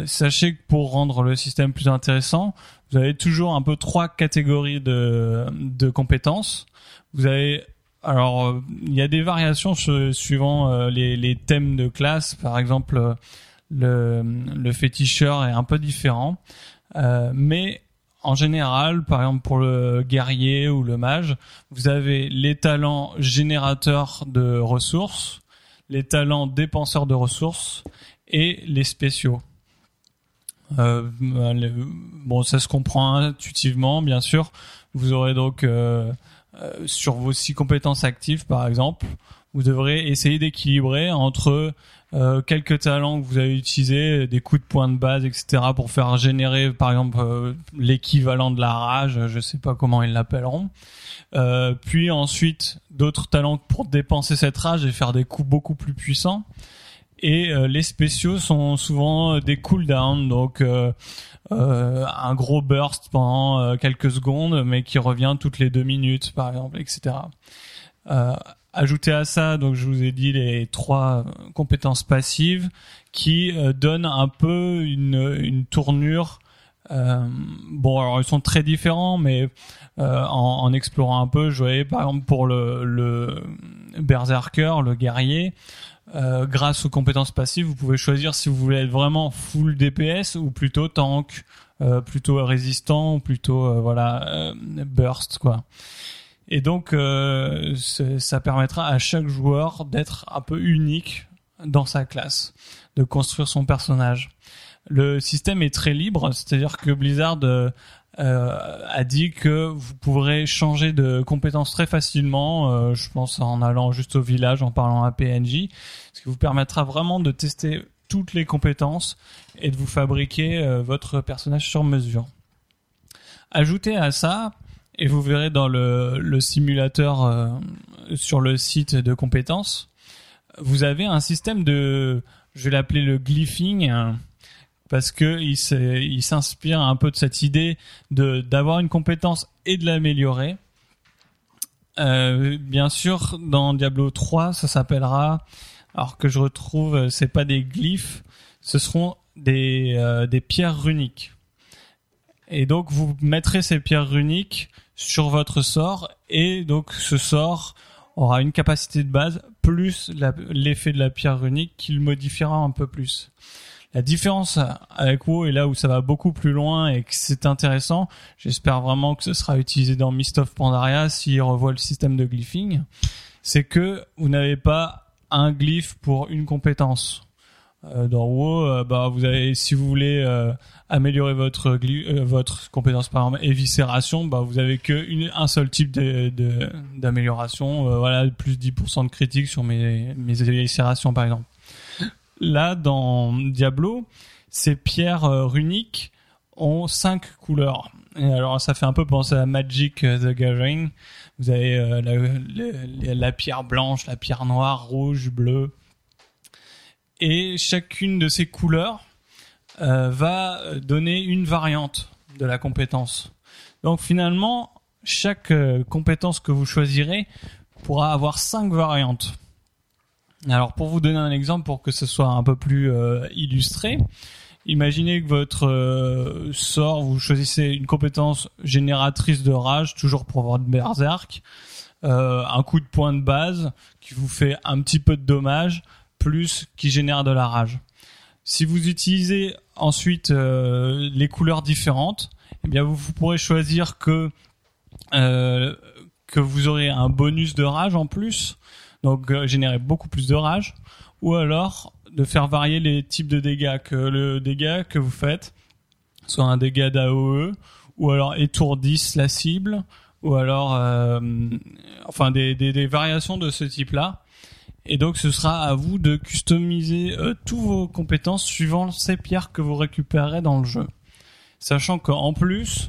Sachez que pour rendre le système plus intéressant, vous avez toujours un peu trois catégories de, de compétences. Vous avez alors euh, il y a des variations su- suivant euh, les, les thèmes de classe. Par exemple, le, le féticheur est un peu différent, Euh, mais en général, par exemple pour le guerrier ou le mage, vous avez les talents générateurs de ressources, les talents dépenseurs de ressources et les spéciaux. Euh, bon, ça se comprend intuitivement, bien sûr. Vous aurez donc euh, euh, sur vos six compétences actives, par exemple, vous devrez essayer d'équilibrer entre euh, quelques talents que vous avez utilisés, des coups de poing de base, etc., pour faire générer, par exemple, l'équivalent de la rage. Je sais pas comment ils l'appelleront. Euh, puis ensuite, d'autres talents pour dépenser cette rage et faire des coups beaucoup plus puissants. Et euh, les spéciaux sont souvent euh, des cooldowns, donc euh, un gros burst pendant quelques secondes, mais qui revient toutes les deux minutes, par exemple, etc. Ajouté à ça, donc je vous ai dit les trois compétences passives qui euh, donnent un peu une, une tournure. euh, bon, alors ils sont très différents, mais euh, en, en explorant un peu, je voyais par exemple pour le, le berserker, le guerrier, euh, grâce aux compétences passives, vous pouvez choisir si vous voulez être vraiment full DPS ou plutôt tank, euh, plutôt résistant, ou plutôt euh, voilà euh, burst quoi. Et donc euh, ça permettra à chaque joueur d'être un peu unique dans sa classe, de construire son personnage. Le système est très libre, c'est-à-dire que Blizzard euh, a dit que vous pourrez changer de compétences très facilement, euh, je pense en allant juste au village, en parlant à PNJ, ce qui vous permettra vraiment de tester toutes les compétences et de vous fabriquer euh, votre personnage sur mesure. Ajoutez à ça, et vous verrez dans le, simulateur sur le site de compétences, vous avez un système de, je vais l'appeler le glyphing, parce que il s'inspire un peu de cette idée de d'avoir une compétence et de l'améliorer. Euh, bien sûr, dans Diablo 3, ça s'appellera, alors que je retrouve, c'est pas des glyphes, ce seront des, euh, des pierres runiques. Et donc, vous mettrez ces pierres runiques sur votre sort, et donc ce sort aura une capacité de base plus l'effet de la pierre runique qui le modifiera un peu plus. La différence avec WoW et là où ça va beaucoup plus loin et que c'est intéressant, j'espère vraiment que ce sera utilisé dans Mist of Pandaria s'il revoit le système de glyphing, c'est que vous n'avez pas un glyphe pour une compétence. Euh, dans WoW, euh, bah vous avez si vous voulez euh, améliorer votre euh, votre compétence par exemple éviscération, bah vous avez que un seul type de de- d'amélioration, euh, voilà plus 10% de critique sur mes mes éviscérations par exemple. Là dans Diablo, ces pierres euh, runiques ont cinq couleurs. Et alors ça fait un peu penser à Magic euh, the Gathering. Vous avez euh, la, pierre blanche, la pierre noire, rouge, bleue. Et chacune de ces couleurs va donner une variante de la compétence. Donc finalement, chaque compétence que vous choisirez pourra avoir cinq variantes. Alors pour vous donner un exemple, pour que ce soit un peu plus euh, illustré, imaginez que votre euh, sort, vous choisissez une compétence génératrice de rage, toujours pour votre berserk, euh, un coup de poing de base qui vous fait un petit peu de dommage, plus qui génère de la rage. Si vous utilisez ensuite les couleurs différentes, eh bien vous, pourrez choisir que que vous aurez un bonus de rage en plus, donc euh, générer beaucoup plus de rage, ou alors de faire varier les types de dégâts, que le dégât que vous faites soit un dégât d'AOE, ou alors étourdisse la cible, ou alors euh, enfin des, des, des variations de ce type-là. Et donc ce sera à vous de customiser euh, tous vos compétences suivant ces pierres que vous récupérerez dans le jeu. Sachant qu'en plus,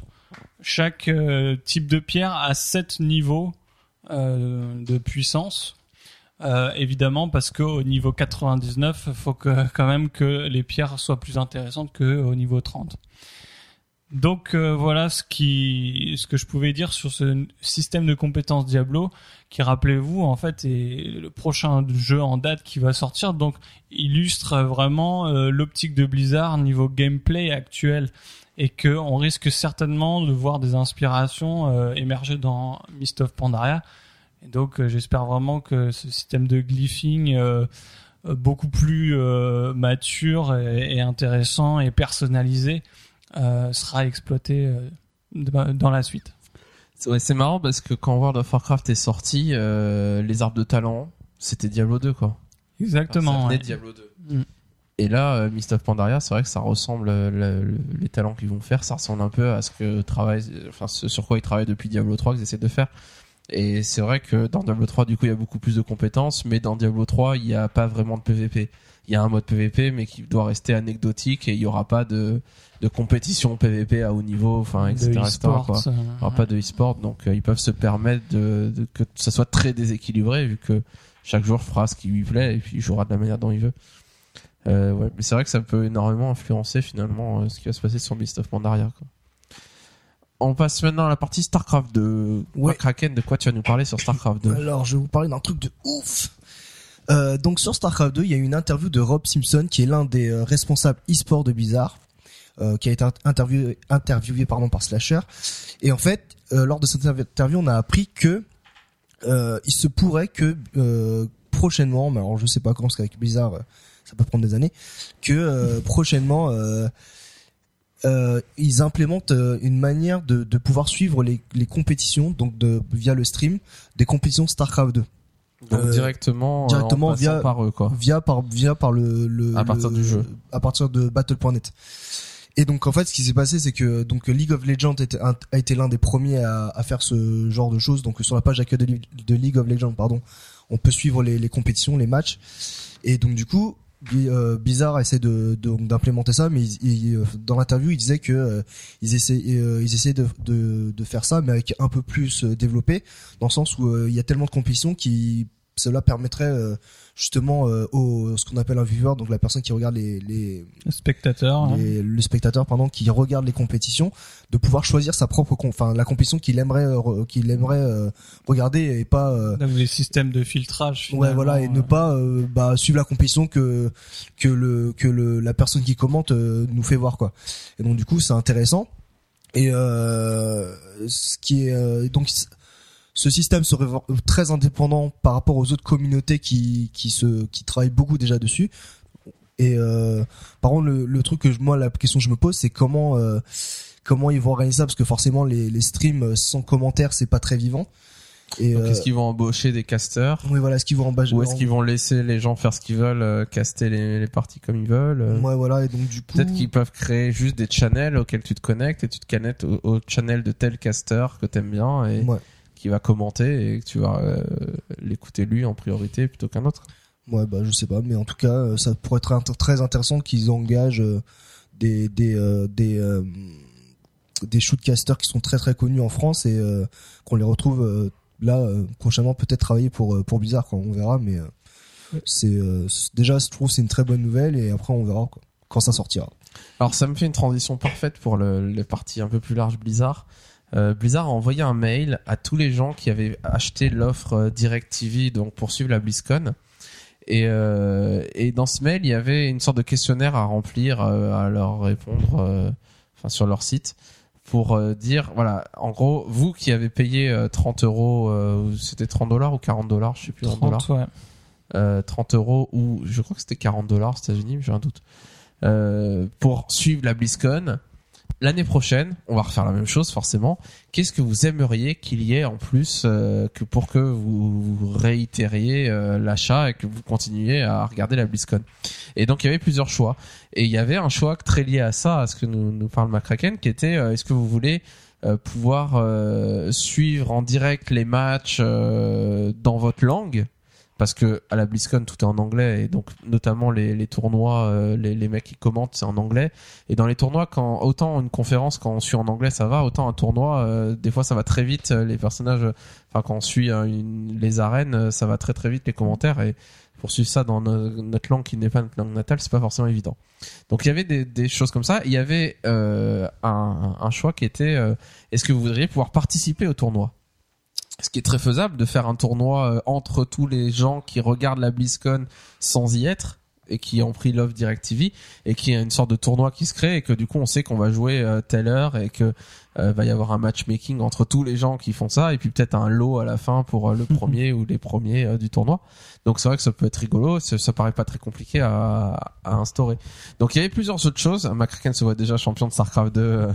chaque euh, type de pierre a 7 niveaux euh, de puissance. Euh, évidemment parce qu'au niveau 99, il faut que, quand même que les pierres soient plus intéressantes qu'au niveau 30. Donc euh, voilà ce qui ce que je pouvais dire sur ce système de compétences Diablo qui rappelez-vous en fait est le prochain jeu en date qui va sortir. Donc illustre vraiment euh, l'optique de Blizzard niveau gameplay actuel. Et que on risque certainement de voir des inspirations euh, émerger dans Mist of Pandaria et donc euh, j'espère vraiment que ce système de glyphing euh, euh, beaucoup plus mature et, et intéressant et personnalisé sera exploité dans la suite. C'est- Ouais, c'est marrant parce que quand World of Warcraft est sorti, euh, les arbres de talent, c'était Diablo 2 quoi. Exactement. Ouais. de Diablo 2. Mm. Et là, euh, Mist of Pandaria, c'est vrai que ça ressemble, le- le- les talents qu'ils vont faire, ça ressemble un peu à ce que travaille, enfin, ce sur quoi ils travaillent depuis Diablo 3 qu'ils essaient de faire. Et c'est vrai que dans Diablo 3, du coup, il y a beaucoup plus de compétences, mais dans Diablo 3, il n'y a pas vraiment de PVP. Il y a un mode PVP, mais qui doit rester anecdotique et il n'y aura pas de, de compétition PVP à haut niveau, enfin, etc. quoi. Il n'y aura pas de e-sport, donc euh, ils peuvent se permettre de, de- que ça soit très déséquilibré, vu que chaque joueur fera ce qui lui plaît et puis il jouera de la manière dont il veut. Euh, ouais, mais c'est vrai que ça peut énormément influencer finalement euh, ce qui va se passer sur Beast of Pandaria. Quoi. On passe maintenant à la partie StarCraft 2. Ouais. Kraken, de quoi tu vas nous parler sur StarCraft 2 Alors, je vais vous parler d'un truc de ouf. Euh, donc sur StarCraft 2, il y a eu une interview de Rob Simpson, qui est l'un des euh, responsables e-sport de Blizzard, euh, qui a été interviewé, interviewé pardon par Slasher. Et en fait, lors de cette interview, on a appris que il se pourrait que prochainement, mais alors je sais pas quand, parce qu'avec Blizzard, ça peut prendre des années, que prochainement euh, ils implémentent euh, une manière de, de pouvoir suivre les, les compétitions, donc de via le stream, des compétitions StarCraft 2 Donc euh, directement, euh, directement en via- par eux quoi. via par via par le, le À partir le- du jeu. à partir de battle.net et donc en fait ce qui s'est passé c'est que donc League of Legends était a été l'un des premiers à, à faire ce genre de choses donc sur la page d'accueil de, de League of Legends pardon on peut suivre les, les compétitions les matchs et donc du coup Euh, Blizzard essaie de d'implémenter ça mais ils- ils, euh, dans l'interview ils disaient que euh, ils essaient euh, ils essaient de, de de faire ça mais avec un peu plus euh, développé dans le sens où il y a tellement de compétitions qui cela permettrait euh, justement euh, au ce qu'on appelle un viewer, donc la personne qui regarde les, les, Le spectateur. hein. le spectateur pardon qui regarde les compétitions, de pouvoir choisir sa propre, enfin la compétition qu'il aimerait euh, qu'il aimerait regarder et pas les systèmes de filtrage. Ouais, voilà, et ne pas bah, suivre la compétition que que le que le la personne qui commente euh, nous fait voir quoi. Et donc du coup, c'est intéressant. Et euh, ce qui est euh, donc ce système serait vra- très indépendant par rapport aux autres communautés qui qui se qui travaillent beaucoup déjà dessus. Et euh, par contre, le, le truc que je, moi la question que je me pose, c'est comment euh, comment ils vont organiser ça parce que forcément les les streams euh, sans commentaires, c'est pas très vivant. Et Donc, euh, Est-ce qu'ils vont embaucher des casteurs oui, voilà, est-ce qu'ils vont en ou est-ce qu'ils vont laisser les gens faire ce qu'ils veulent, euh, caster les, les parties comme ils veulent euh, Ouais, voilà, et donc du coup. Peut-être qu'ils peuvent créer juste des channels auxquels tu te connectes et tu te connectes au, au channel de tel caster que t'aimes bien et Ouais, qui va commenter et que tu vas euh, l'écouter lui en priorité plutôt qu'un autre. ouais, bah je sais pas, mais en tout cas, euh, ça pourrait être inter- très intéressant qu'ils engagent euh, des des euh, des euh, des shootcasters qui sont très très connus en France et euh, qu'on les retrouve euh, là euh, prochainement peut-être travailler pour pour Blizzard quoi, on verra, mais euh, c'est euh, c'est- déjà je trouve c'est une très bonne nouvelle et après on verra quoi, quand ça sortira. Alors ça me fait une transition parfaite pour le, les parties un peu plus larges Blizzard. Euh, Blizzard a envoyé un mail à tous les gens qui avaient acheté l'offre euh, DirecTV donc pour suivre la BlizzCon. Et, euh, et dans ce mail, il y avait une sorte de questionnaire à remplir, euh, à leur répondre, enfin sur leur site, pour dire, voilà, en gros, vous qui avez payé euh, 30 euros, c'était 30 dollars ou 40 dollars, je sais plus, 30 dollars. 30, ouais. euh, 30 euros ou je crois que c'était 40 dollars aux États-Unis, j'ai un doute. Euh, pour suivre la BlizzCon, l'année prochaine, on va refaire la même chose forcément. Qu'est-ce que vous aimeriez qu'il y ait en plus euh, que pour que vous, réitériez euh, l'achat et que vous continuiez à regarder la BlizzCon? Et donc il y avait plusieurs choix. Et il y avait un choix très lié à ça, à ce que nous, parle McCracken, qui était euh, est-ce que vous voulez pouvoir suivre en direct les matchs dans votre langue? Parce que à la BlizzCon tout est en anglais et donc notamment les, les tournois euh, les, les mecs qui commentent c'est en anglais. Et dans les tournois quand autant une conférence quand on suit en anglais ça va autant un tournoi euh, des fois ça va très vite euh, les personnages enfin quand on suit une- les arènes euh, ça va très très vite les commentaires et pour suivre ça dans no- notre langue qui n'est pas notre langue natale c'est pas forcément évident. Donc il y avait des, des choses comme ça. Il y avait euh, un, un choix qui était euh, est-ce que vous voudriez pouvoir participer au tournoi? Ce qui est très faisable de faire un tournoi euh, entre tous les gens qui regardent la BlizzCon sans y être et qui ont pris l'offre DirecTV et qui a une sorte de tournoi qui se crée et que du coup on sait qu'on va jouer euh, telle heure et que euh, va y avoir un matchmaking entre tous les gens qui font ça et puis peut-être un lot à la fin pour le premier ou les premiers euh, du tournoi. Donc c'est vrai que ça peut être rigolo, ça, ça paraît pas très compliqué à, à instaurer. Donc il y avait plusieurs autres choses. McCracken se voit déjà champion de StarCraft 2 euh,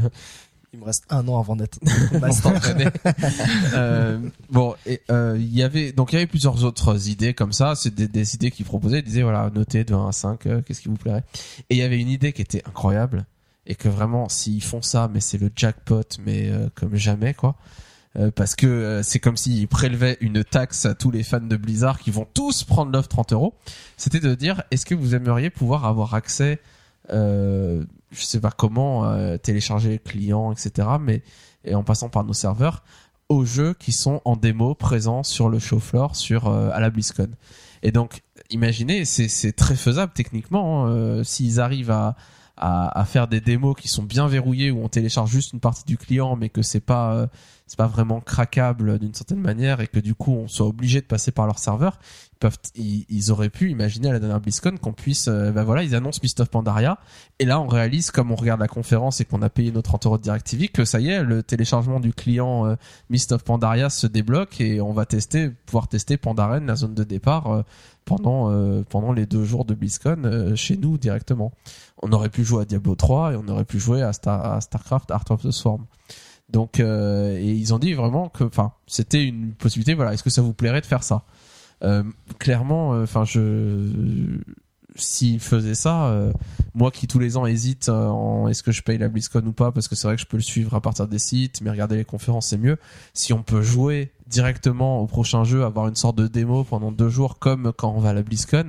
Il me reste un an avant d'être euh, bon, et euh, il y avait donc il y avait plusieurs autres idées comme ça. C'est des, des idées qu'ils proposaient. Ils disaient voilà, notez de 1 à 5, euh, qu'est-ce qui vous plairait. Et il y avait une idée qui était incroyable et que vraiment s'ils font ça, mais c'est le jackpot, mais euh, comme jamais quoi. Euh, parce que euh, c'est comme s'ils prélevaient une taxe à tous les fans de Blizzard qui vont tous prendre l'offre 30 euros. C'était de dire est-ce que vous aimeriez pouvoir avoir accès euh, je sais pas comment euh, télécharger les clients, etc. Mais et en passant par nos serveurs aux jeux qui sont en démo présents sur le show floor, sur euh, à la BlizzCon. Et donc, imaginez, c'est c'est très faisable techniquement hein, euh, s'ils arrivent à, à à faire des démos qui sont bien verrouillées où on télécharge juste une partie du client, mais que c'est pas euh, c'est pas vraiment craquable d'une certaine manière et que du coup on soit obligé de passer par leur serveur. Ils peuvent, ils, ils auraient pu imaginer à la dernière BlizzCon qu'on puisse, euh, ben voilà, ils annoncent Mist of Pandaria et là, on réalise, comme on regarde la conférence et qu'on a payé nos 30 euros DirecTV, que ça y est, le téléchargement du client euh, of Pandaria se débloque et on va tester, pouvoir tester Pandaren, la zone de départ, euh, pendant euh, pendant les deux jours de BlizzCon euh, chez nous directement. On aurait pu jouer à Diablo 3 et on aurait pu jouer à, Star, à Starcraft Art of the Swarm. Donc, euh, et ils ont dit vraiment que, enfin, c'était une possibilité. Voilà, est-ce que ça vous plairait de faire ça? Euh, Clairement, euh, enfin, je s'ils faisaient ça, euh, moi qui tous les ans hésite euh, en est-ce que je paye la BlizzCon ou pas parce que c'est vrai que je peux le suivre à partir des sites, mais regarder les conférences c'est mieux. Si on peut jouer directement au prochain jeu, avoir une sorte de démo pendant deux jours, comme quand on va à la BlizzCon.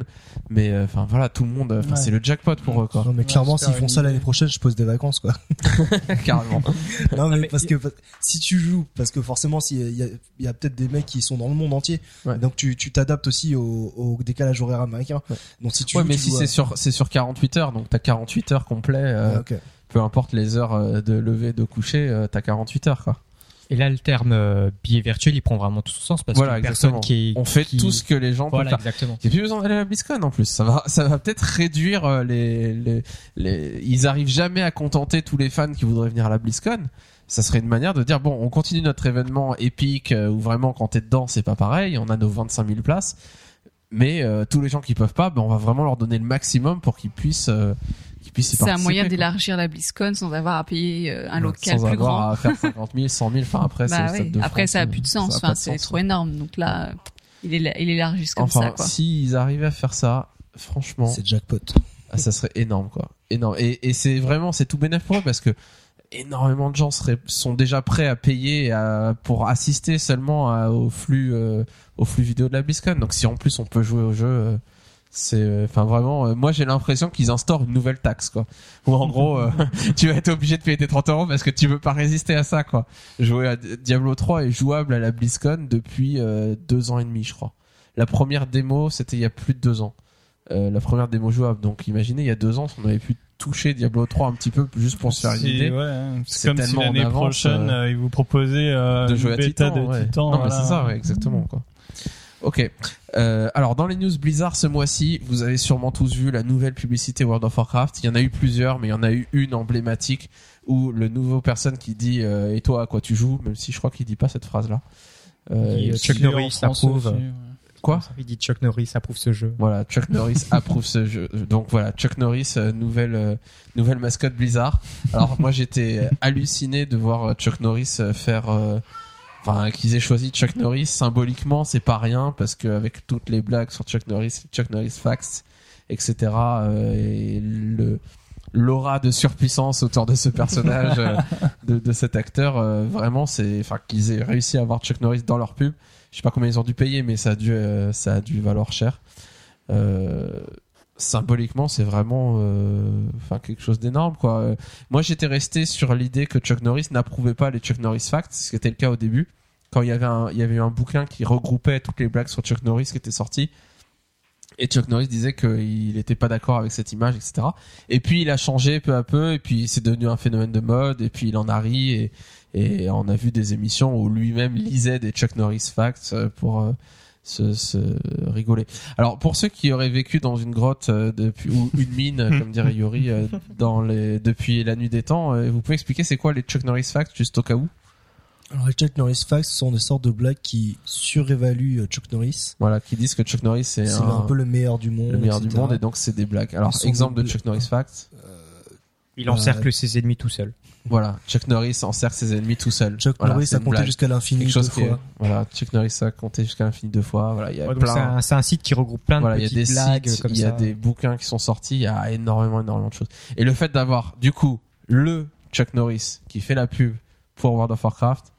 Mais euh, enfin voilà, tout le monde, Ouais. c'est le jackpot pour eux quoi, Non, mais clairement, s'ils font ça l'année prochaine, je pose des vacances, quoi. carrément. non, mais, mais- parce que si tu joues, parce que forcément, s'il y a, il y a, il y a peut-être des mecs qui sont dans le monde entier, Ouais. donc tu tu t'adaptes aussi au, au décalage horaire américain. Ouais. Donc si tu Ouais, joues, mais tu si à- c'est sur c'est sur 48 heures, donc t'as 48 heures complet, euh, peu importe les heures euh, de lever, de coucher, t'as 48 heures quoi. Et là, le terme euh, billet virtuel, il prend vraiment tout son sens parce Voilà, que personne qui est. On fait qui- tout ce que les gens Voilà, peuvent faire. exactement. Il n'y a plus besoin d'aller à la BlizzCon en plus. Ça va, ça va peut-être réduire euh, les, les, les. Ils arrivent jamais à contenter tous les fans qui voudraient venir à la BlizzCon. Ça serait une manière de dire bon, on continue notre événement épique euh, où vraiment quand t'es dedans c'est pas pareil. On a nos 25 000 places, mais euh, tous les gens qui peuvent pas, ben on va vraiment leur donner le maximum pour qu'ils puissent, euh, puissent y C'est un moyen d'élargir la BlizzCon sans avoir à payer euh, un Ouais, local sans plus avoir grand. à faire 50 000, 100 000. Enfin après, c'est Bah oui. de Après, France, ça a euh, plus de sens. Enfin, c'est trop énorme. Donc là, il, est, il élargisse comme Enfin, ça, quoi. s'ils arrivaient à faire ça, franchement, C'est jackpot. Ah, ça serait énorme quoi énorme et, et c'est vraiment c'est tout bénéf pour eux parce que énormément de gens seraient sont déjà prêts à payer à- pour assister seulement à- au flux euh, au flux vidéo de la BlizzCon donc si en plus on peut jouer au jeu euh, c'est euh, enfin vraiment euh, moi j'ai l'impression qu'ils instaurent une nouvelle taxe quoi ou en gros euh, tu vas être obligé de payer tes 30 euros parce que tu veux pas résister à ça quoi jouer à Diablo 3 est jouable à la BlizzCon depuis euh, deux ans et demi je crois la première démo c'était il y a plus de deux ans la première démo jouable. Donc imaginez, il y a deux ans, on avait pu toucher Diablo 3 un petit peu juste pour se faire une idée. ouais, hein. c'est comme si l'année prochaine, ils vous proposaient de jouer à Titan, de ouais. Titan. Non, mais c'est ça, ouais, exactement, quoi. Ok. Euh, alors, dans les news Blizzard ce mois-ci, vous avez sûrement tous vu la nouvelle publicité World of Warcraft. Il y en a eu plusieurs, mais il y en a eu une emblématique où le nouveau personne qui dit euh, et toi à quoi tu joues, même si je crois qu'il dit pas cette phrase-là. Euh, Il- Si, Chuck Norris approuve. ouais. quoi Il dit Chuck Norris approuve ce jeu. Voilà, Chuck Norris approuve ce jeu. Donc voilà, Chuck Norris, euh, nouvelle euh, nouvelle mascotte Blizzard. Alors moi j'étais halluciné de voir euh, Chuck Norris euh, faire, euh, enfin qu'ils aient choisi Chuck Norris symboliquement, c'est pas rien parce qu'avec toutes les blagues sur Chuck Norris, Chuck Norris facts, etc. euh, et le l'aura de surpuissance autour de ce personnage, euh, de, de cet acteur, euh, vraiment c'est, enfin qu'ils aient réussi à avoir Chuck Norris dans leur pub. Je sais pas combien ils ont dû payer, mais ça a dû, euh, ça a dû valoir cher. Euh, symboliquement, c'est vraiment, euh, enfin quelque chose d'énorme, quoi. Euh, Moi, j'étais resté sur l'idée que Chuck Norris n'approuvait pas les Chuck Norris Facts, ce qui était le cas au début, quand il y avait un, il y avait eu un bouquin qui regroupait toutes les blagues sur Chuck Norris qui était sorti. Et Chuck Norris disait qu'il n'était pas d'accord avec cette image, etc. Et puis il a changé peu à peu, et puis c'est devenu un phénomène de mode, et puis il en a ri, et, et on a vu des émissions où lui-même lisait des Chuck Norris facts euh, pour euh, se, se rigoler. Alors pour ceux qui auraient vécu dans une grotte euh, depuis ou une mine, comme dirait Yuri, dans les depuis la nuit des temps, vous pouvez expliquer c'est quoi les Chuck Norris facts juste au cas où? Alors les Chuck Norris facts sont des sortes de blagues qui surévaluent euh, Chuck Norris. Voilà, qui disent que Chuck Norris c'est C'est un, un, peu le meilleur du monde. le meilleur du monde et donc c'est des blagues. Alors exemple de Chuck Norris facts. Il encercle ses ennemis tout seul. Voilà, Chuck Norris encercle ses ennemis tout seul. Chuck Voilà, Norris a compté jusqu'à l'infini deux qui est- fois. voilà, Chuck Norris a compté jusqu'à l'infini deux fois. Voilà, il y a Ouais, plein. c'est un, site qui regroupe plein de voilà, il y a petites des blagues sites, comme il y a ça. des bouquins qui sont sortis, il y a énormément, énormément de choses. Et le fait d'avoir, du coup, le Chuck Norris qui fait la pub pour World of Warcraft,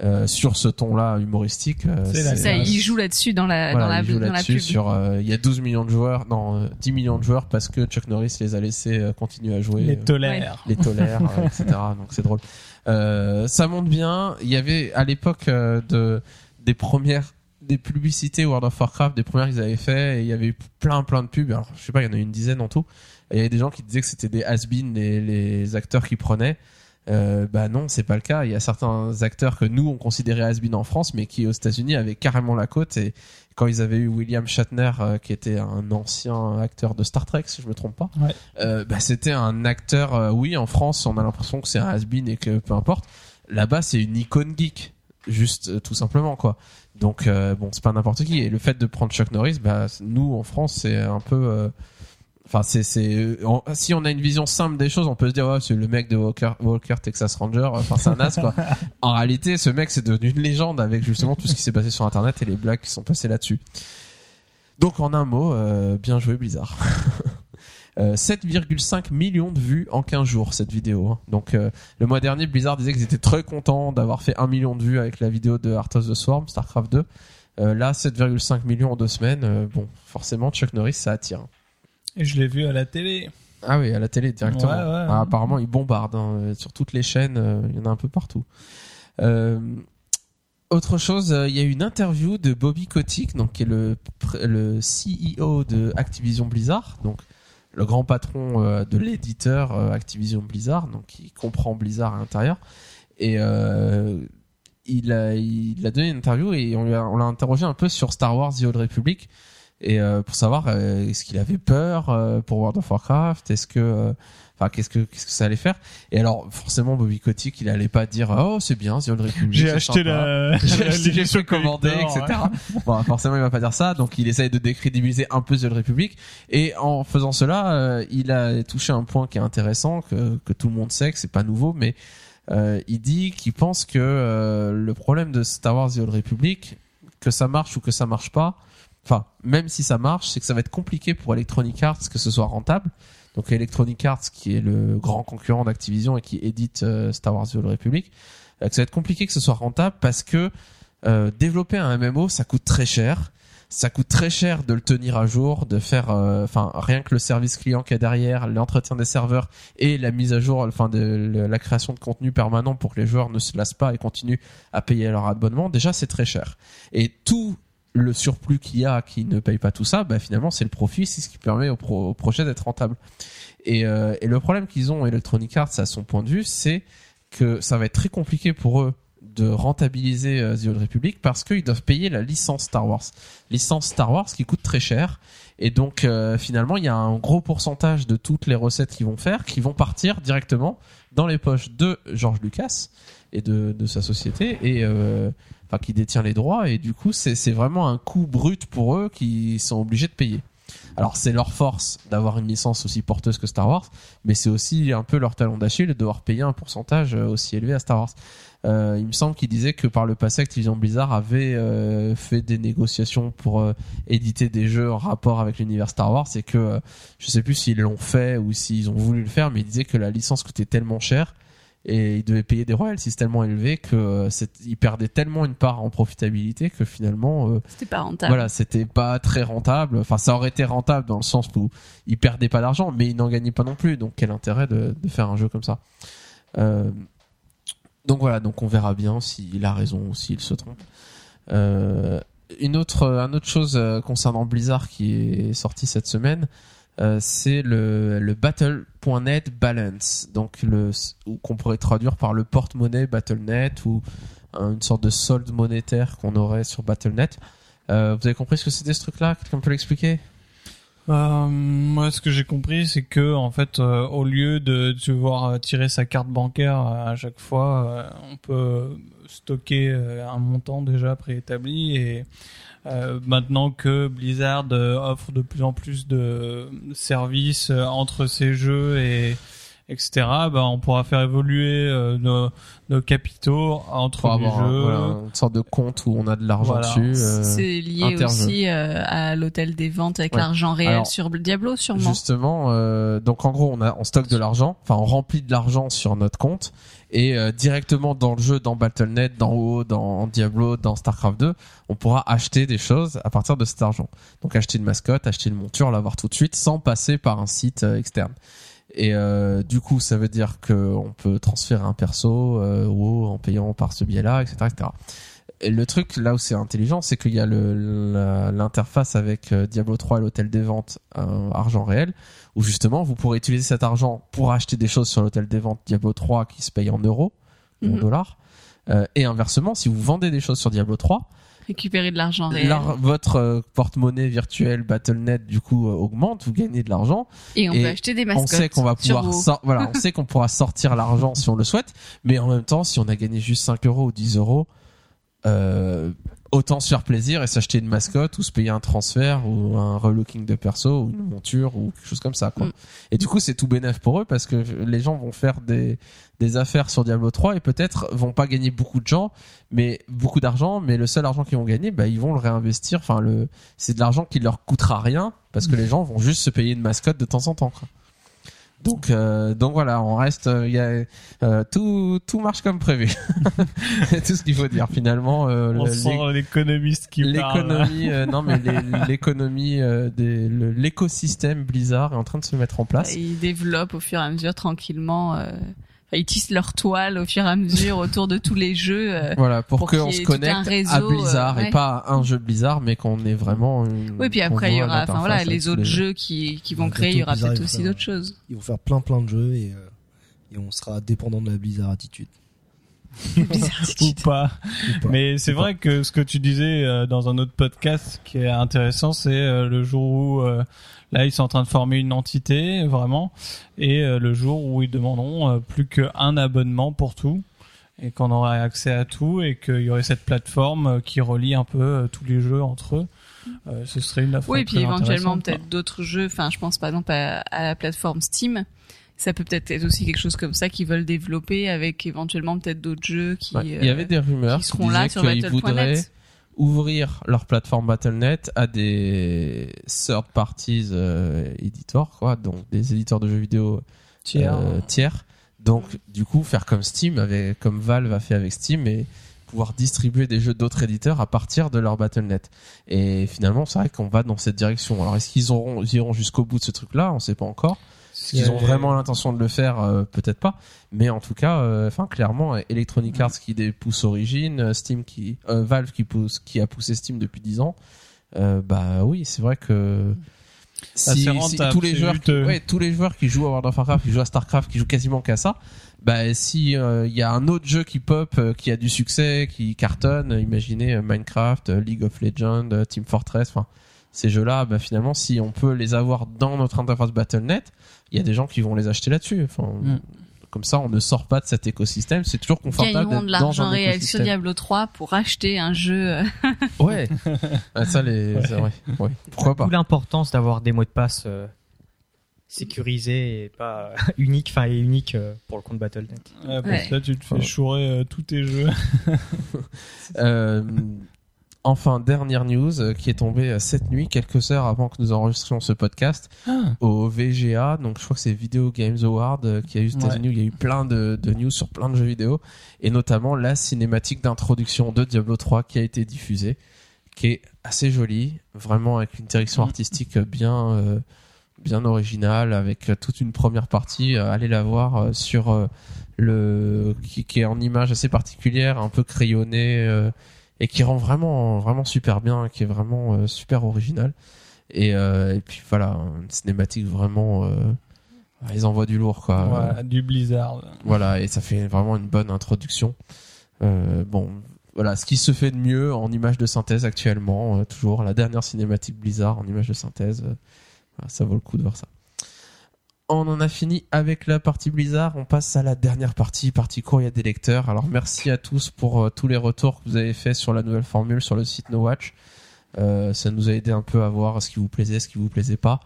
euh, sur ce ton-là humoristique, euh, C'est la Ça, il joue là-dessus dans la, voilà, dans la, il joue dans la là-dessus pub. sur, euh, il y a 12 millions de joueurs, non, euh, 10 millions de joueurs parce que Chuck Norris les a laissés euh, continuer à jouer. Les euh, tolères. les tolères, euh, etc. Donc c'est drôle. Euh, ça monte bien. Il y avait à l'époque euh, de des premières des publicités World of Warcraft, des premières qu'ils avaient fait, et il y avait eu plein plein de pubs. Alors je sais pas, il y en a eu une dizaine en tout. Et il y avait des gens qui disaient que c'était des has-been les, les acteurs qui prenaient. Euh, bah non, c'est pas le cas. Il y a certains acteurs que nous on considérait has-been en France, mais qui aux États-Unis avaient carrément la côte. Et quand ils avaient eu William Shatner, euh, qui était un ancien acteur de Star Trek, si je me trompe pas, Ouais. euh, bah, c'était un acteur. euh, oui, en France, on a l'impression que c'est un has-been et que peu importe. Là-bas, c'est une icône geek, juste tout simplement quoi. Donc bon, c'est pas n'importe qui. Et le fait de prendre Chuck Norris, bah nous en France, c'est un peu. Euh, Enfin, c'est c'est on- si on a une vision simple des choses, on peut se dire ouais, c'est le mec de Walker, Walker Texas Ranger. Enfin, c'est un as quoi. en réalité, ce mec c'est devenu une légende avec justement tout ce qui s'est passé sur Internet et les blagues qui sont passées là-dessus. Donc en un mot, euh, bien joué Blizzard. Euh, 7,5 millions de vues en 15 jours cette vidéo. hein. Donc euh, le mois dernier, Blizzard disait qu'ils étaient très contents d'avoir fait 1 million de vues avec la vidéo de Heart of the Swarm, Starcraft 2. Euh, là, 7,5 millions en deux semaines. euh, bon, forcément, Chuck Norris, ça attire. Et je l'ai vu à la télé. Ah oui, à la télé directement. Ouais, ouais. Ah, apparemment, il bombarde hein, sur toutes les chaînes. euh, Il y en a un peu partout. Euh, autre chose, euh, il y a eu une interview de Bobby Kotick, donc qui est le CEO de Activision Blizzard, donc le grand patron euh, de l'éditeur euh, Activision Blizzard, donc qui comprend Blizzard à l'intérieur. Et euh, il a il a donné une interview et on l'a interrogé un peu sur Star Wars The Old Republic et euh, pour savoir euh, est-ce qu'il avait peur euh, pour World of Warcraft, est-ce que euh, enfin qu'est-ce que qu'est-ce que ça allait faire? Et alors forcément Bobby Kotick, il allait pas dire oh c'est bien The Old Republic. J'ai acheté la, j'ai fait commander, etc. ouais. Bon, forcément, il va pas dire ça, donc il essaye de décrédibiliser un peu The Old Republic. Et en faisant cela, euh, il a touché un point qui est intéressant, que, que tout le monde sait, que c'est pas nouveau, mais euh, il dit qu'il pense que euh, le problème de Star Wars The Old Republic, que ça marche ou que ça marche pas, enfin, même si ça marche, c'est que ça va être compliqué pour Electronic Arts que ce soit rentable. Donc Electronic Arts, qui est le grand concurrent d'Activision et qui édite euh, Star Wars The Old Republic, euh, que ça va être compliqué que ce soit rentable parce que euh, développer un MMO, ça coûte très cher. Ça coûte très cher de le tenir à jour, de faire, enfin rien que le service client qu'il y a derrière, l'entretien des serveurs et la mise à jour, enfin de la création de contenu permanent pour que les joueurs ne se lassent pas et continuent à payer leur abonnement. Déjà, c'est très cher. Et tout le surplus qu'il y a qui ne paye pas tout ça, bah, finalement c'est le profit, c'est ce qui permet au, pro- au projet d'être rentable. Et, euh, et le problème qu'ils ont Electronic Arts à son point de vue, c'est que ça va être très compliqué pour eux de rentabiliser euh, The Old Republic parce qu'ils doivent payer la licence Star Wars. Licence Star Wars qui coûte très cher. Et donc euh, finalement, il y a un gros pourcentage de toutes les recettes qu'ils vont faire qui vont partir directement dans les poches de George Lucas et de, de sa société et enfin qui détient les droits et du coup c'est vraiment un coût brut pour eux qui sont obligés de payer. Alors c'est leur force d'avoir une licence aussi porteuse que Star Wars, mais c'est aussi un peu leur talon d'Achille de devoir payer un pourcentage euh, aussi élevé à Star Wars. Euh, il me semble qu'il disait que par le passé Activision Blizzard avait euh, fait des négociations pour euh, éditer des jeux en rapport avec l'univers Star Wars et que euh, je sais plus s'ils l'ont fait ou s'ils ont voulu le faire, mais il disait que la licence coûtait tellement cher et ils devaient payer des royalties tellement élevés que euh, ils perdaient tellement une part en profitabilité que finalement euh, C'était pas rentable. voilà, c'était pas très rentable. Enfin, ça aurait été rentable dans le sens où ils perdaient pas d'argent, mais ils n'en gagnaient pas non plus. Donc, quel intérêt de, de faire un jeu comme ça? Euh, Donc voilà, donc on verra bien s'il a raison ou s'il se trompe. Euh, une autre, un autre chose concernant Blizzard qui est sorti cette semaine, euh, c'est le, le Battle.net Balance, donc le ou qu'on pourrait traduire par le porte-monnaie Battle.net ou une sorte de solde monétaire qu'on aurait sur Battle.net. Euh, vous avez compris ce que c'était ce truc-là? Quelqu'un peut l'expliquer? Euh, moi, ce que j'ai compris, c'est que en fait, au lieu de devoir tirer sa carte bancaire à chaque fois, on peut stocker un montant déjà préétabli et euh, maintenant que Blizzard euh, offre de plus en plus de services euh, entre ses jeux et etc. Bah, on pourra faire évoluer euh, nos, nos capitaux entre Pour les avoir un- jeux. voilà, une sorte de compte où on a de l'argent Voilà. dessus. euh, C'est lié interjeu. aussi euh, à l'hôtel des ventes avec Ouais. l'argent réel Alors, sur Diablo, sûrement. Justement, euh, donc en gros, on a on stocke de l'argent, enfin on remplit de l'argent sur notre compte et euh, directement dans le jeu, dans Battle.net, dans WoW, dans Diablo, dans Starcraft 2, on pourra acheter des choses à partir de cet argent. Donc acheter une mascotte, acheter une monture, l'avoir tout de suite sans passer par un site euh, externe. Et euh, du coup, ça veut dire que on peut transférer un perso euh, WoW en payant par ce biais-là, etc., etc. Et le truc là où c'est intelligent, c'est qu'il y a l'interface avec euh, Diablo 3 et l'hôtel des ventes euh, argent réel, où justement vous pourrez utiliser cet argent pour acheter des choses sur l'hôtel des ventes Diablo 3 qui se paye en euros ou en Mhm. dollars. Et inversement, si vous vendez des choses sur Diablo 3, Récupérer de l'argent réel. votre euh, porte-monnaie virtuelle Battle.net du coup euh, augmente, vous gagnez de l'argent. Et on et peut acheter des On mascottes. sait qu'on va pouvoir WoW. sor- voilà, on sait qu'on pourra sortir l'argent si on le souhaite, mais en même temps, si on a gagné juste 5 euros ou 10 euros, euh, autant se faire plaisir et s'acheter une mascotte ou se payer un transfert ou un relooking de perso ou une monture ou quelque chose comme ça quoi. Mm. Et du coup c'est tout bénéf pour eux parce que les gens vont faire des des affaires sur Diablo 3 et peut-être vont pas gagner beaucoup de gens mais beaucoup d'argent mais le seul argent qu'ils vont gagner bah ils vont le réinvestir enfin le c'est de l'argent qui leur coûtera rien parce que les gens vont juste se payer une mascotte de temps en temps quoi. Donc euh, donc voilà, on reste il y a euh, tout tout marche comme prévu. C'est tout ce qu'il faut dire finalement euh, On le- sent l'économiste qui parle. l'économie euh, non mais l'économie euh, l'écosystème Blizzard est en train de se mettre en place. Ils développent au fur et à mesure tranquillement. Euh, enfin, ils tissent leur toile au fur et à mesure autour de tous les jeux. euh. Voilà, pour, pour qu'on se connecte à Blizzard euh, et ouais. pas à un jeu Blizzard, mais qu'on ait vraiment. Une, Oui, puis après il y aura, enfin voilà, les autres jeux. jeux qui qui vont créer, il y aura peut-être Blizzard, aussi d'autres choses. Ils vont faire plein plein de jeux et, euh, et on sera dépendant de la Blizzard attitude. ou pas. Ou pas. Mais c'est vrai que ce que tu disais euh, dans un autre podcast qui est intéressant, c'est euh, le jour où euh, là ils sont en train de former une entité vraiment, et euh, le jour où ils demanderont euh, plus qu'un abonnement pour tout, et qu'on aurait accès à tout, et qu'il y aurait cette plateforme euh, qui relie un peu euh, tous les jeux entre eux. Euh, ce serait une offre Oui, puis très éventuellement peut-être d'autres jeux. Enfin, je pense par exemple à, à la plateforme Steam. Ça peut peut-être être aussi quelque chose comme ça qu'ils veulent développer avec éventuellement peut-être d'autres jeux qui, Ouais, Il y avait des rumeurs qui qui, seront là sur Battle.net. ouvrir leur plateforme Battle.net à des third parties euh, éditeurs, quoi, donc des éditeurs de jeux vidéo Tiers. euh, tiers. Donc, du coup, faire comme Steam, avec, comme Valve a fait avec Steam, et pouvoir distribuer des jeux d'autres éditeurs à partir de leur Battle.net. Et finalement, c'est vrai qu'on va dans cette direction. Alors, est-ce qu'ils auront, iront jusqu'au bout de ce truc-là? On sait pas encore. Est-ce qu'ils ont vraiment l'intention de le faire Euh, Peut-être pas. Mais en tout cas, euh, enfin, clairement, Electronic Arts qui pousse Origin, euh, Steam qui, euh, Valve qui pousse, qui a poussé Steam depuis 10 ans. Euh, bah oui, c'est vrai que si, si tous les joueurs, qui, ouais, tous les joueurs qui jouent à World of Warcraft, qui jouent à Starcraft, qui jouent quasiment qu'à ça, bah si euh, il y a un autre jeu qui pop, euh, qui a du succès, qui cartonne, imaginez euh, Minecraft, euh, League of Legends, euh, Team Fortress, enfin ces jeux-là, bah finalement si on peut les avoir dans notre interface Battle.net, il y a des gens qui vont les acheter là-dessus. Enfin, Mm. comme ça, on ne sort pas de cet écosystème. C'est toujours confortable d'être de dans l'argent un réel sur. Diablo 3 pour acheter un jeu. euh, Ouais. Ah, ça les, c'est vrai. Ouais. Pourquoi pas D'où l'importance d'avoir des mots de passe euh, sécurisés et pas euh, uniques, enfin et uniques euh, pour le compte Battle.net. Ouais, parce Ouais. que là, tu te fais Ouais. chourer euh, tous tes jeux. Enfin, dernière news euh, qui est tombée euh, cette nuit, quelques heures avant que nous enregistrions ce podcast, au VGA. Donc, je crois que c'est Video Games Award euh, qui a eu aux États-Unis il y a eu plein de, de news sur plein de jeux vidéo et notamment la cinématique d'introduction de Diablo 3 qui a été diffusée, qui est assez jolie, vraiment avec une direction Mhm. artistique bien euh, bien originale, avec toute une première partie. Allez la voir sur euh, le qui, qui est en image assez particulière, un peu crayonnée euh, et qui rend vraiment vraiment super bien, qui est vraiment euh, super original. Et, euh, et puis voilà, une cinématique vraiment. Euh, ils envoient du lourd quoi. Voilà, du Blizzard. Voilà, et ça fait vraiment une bonne introduction. Euh, bon, voilà, ce qui se fait de mieux en image de synthèse actuellement, toujours la dernière cinématique Blizzard en image de synthèse. ça vaut le coup de voir ça. On en a fini avec la partie Blizzard. On passe à la dernière partie, partie courrier des lecteurs. Alors merci à tous pour euh, tous les retours que vous avez fait sur la nouvelle formule sur le site No Watch. Euh, ça nous a aidé un peu à voir ce qui vous plaisait, ce qui vous plaisait pas.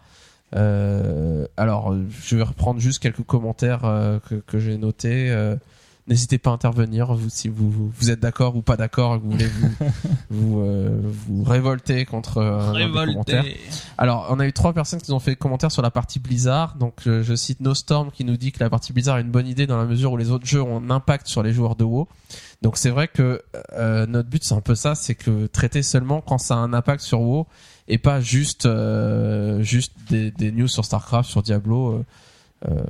Euh, alors, je vais reprendre juste quelques commentaires que j'ai notés. N'hésitez pas à intervenir vous, si vous, vous, vous êtes d'accord ou pas d'accord, que vous voulez vous, vous, euh, vous révolter contre euh, un des commentaires. Alors, on a eu trois personnes qui nous ont fait des commentaires sur la partie Blizzard. Donc, euh, je cite No Storm qui nous dit que la partie Blizzard est une bonne idée dans la mesure où les autres jeux ont un impact sur les joueurs de WoW. Donc, c'est vrai que euh, notre but, c'est un peu ça, c'est que traiter seulement quand ça a un impact sur WoW et pas juste euh, juste des, des news sur Starcraft, sur Diablo. euh, euh,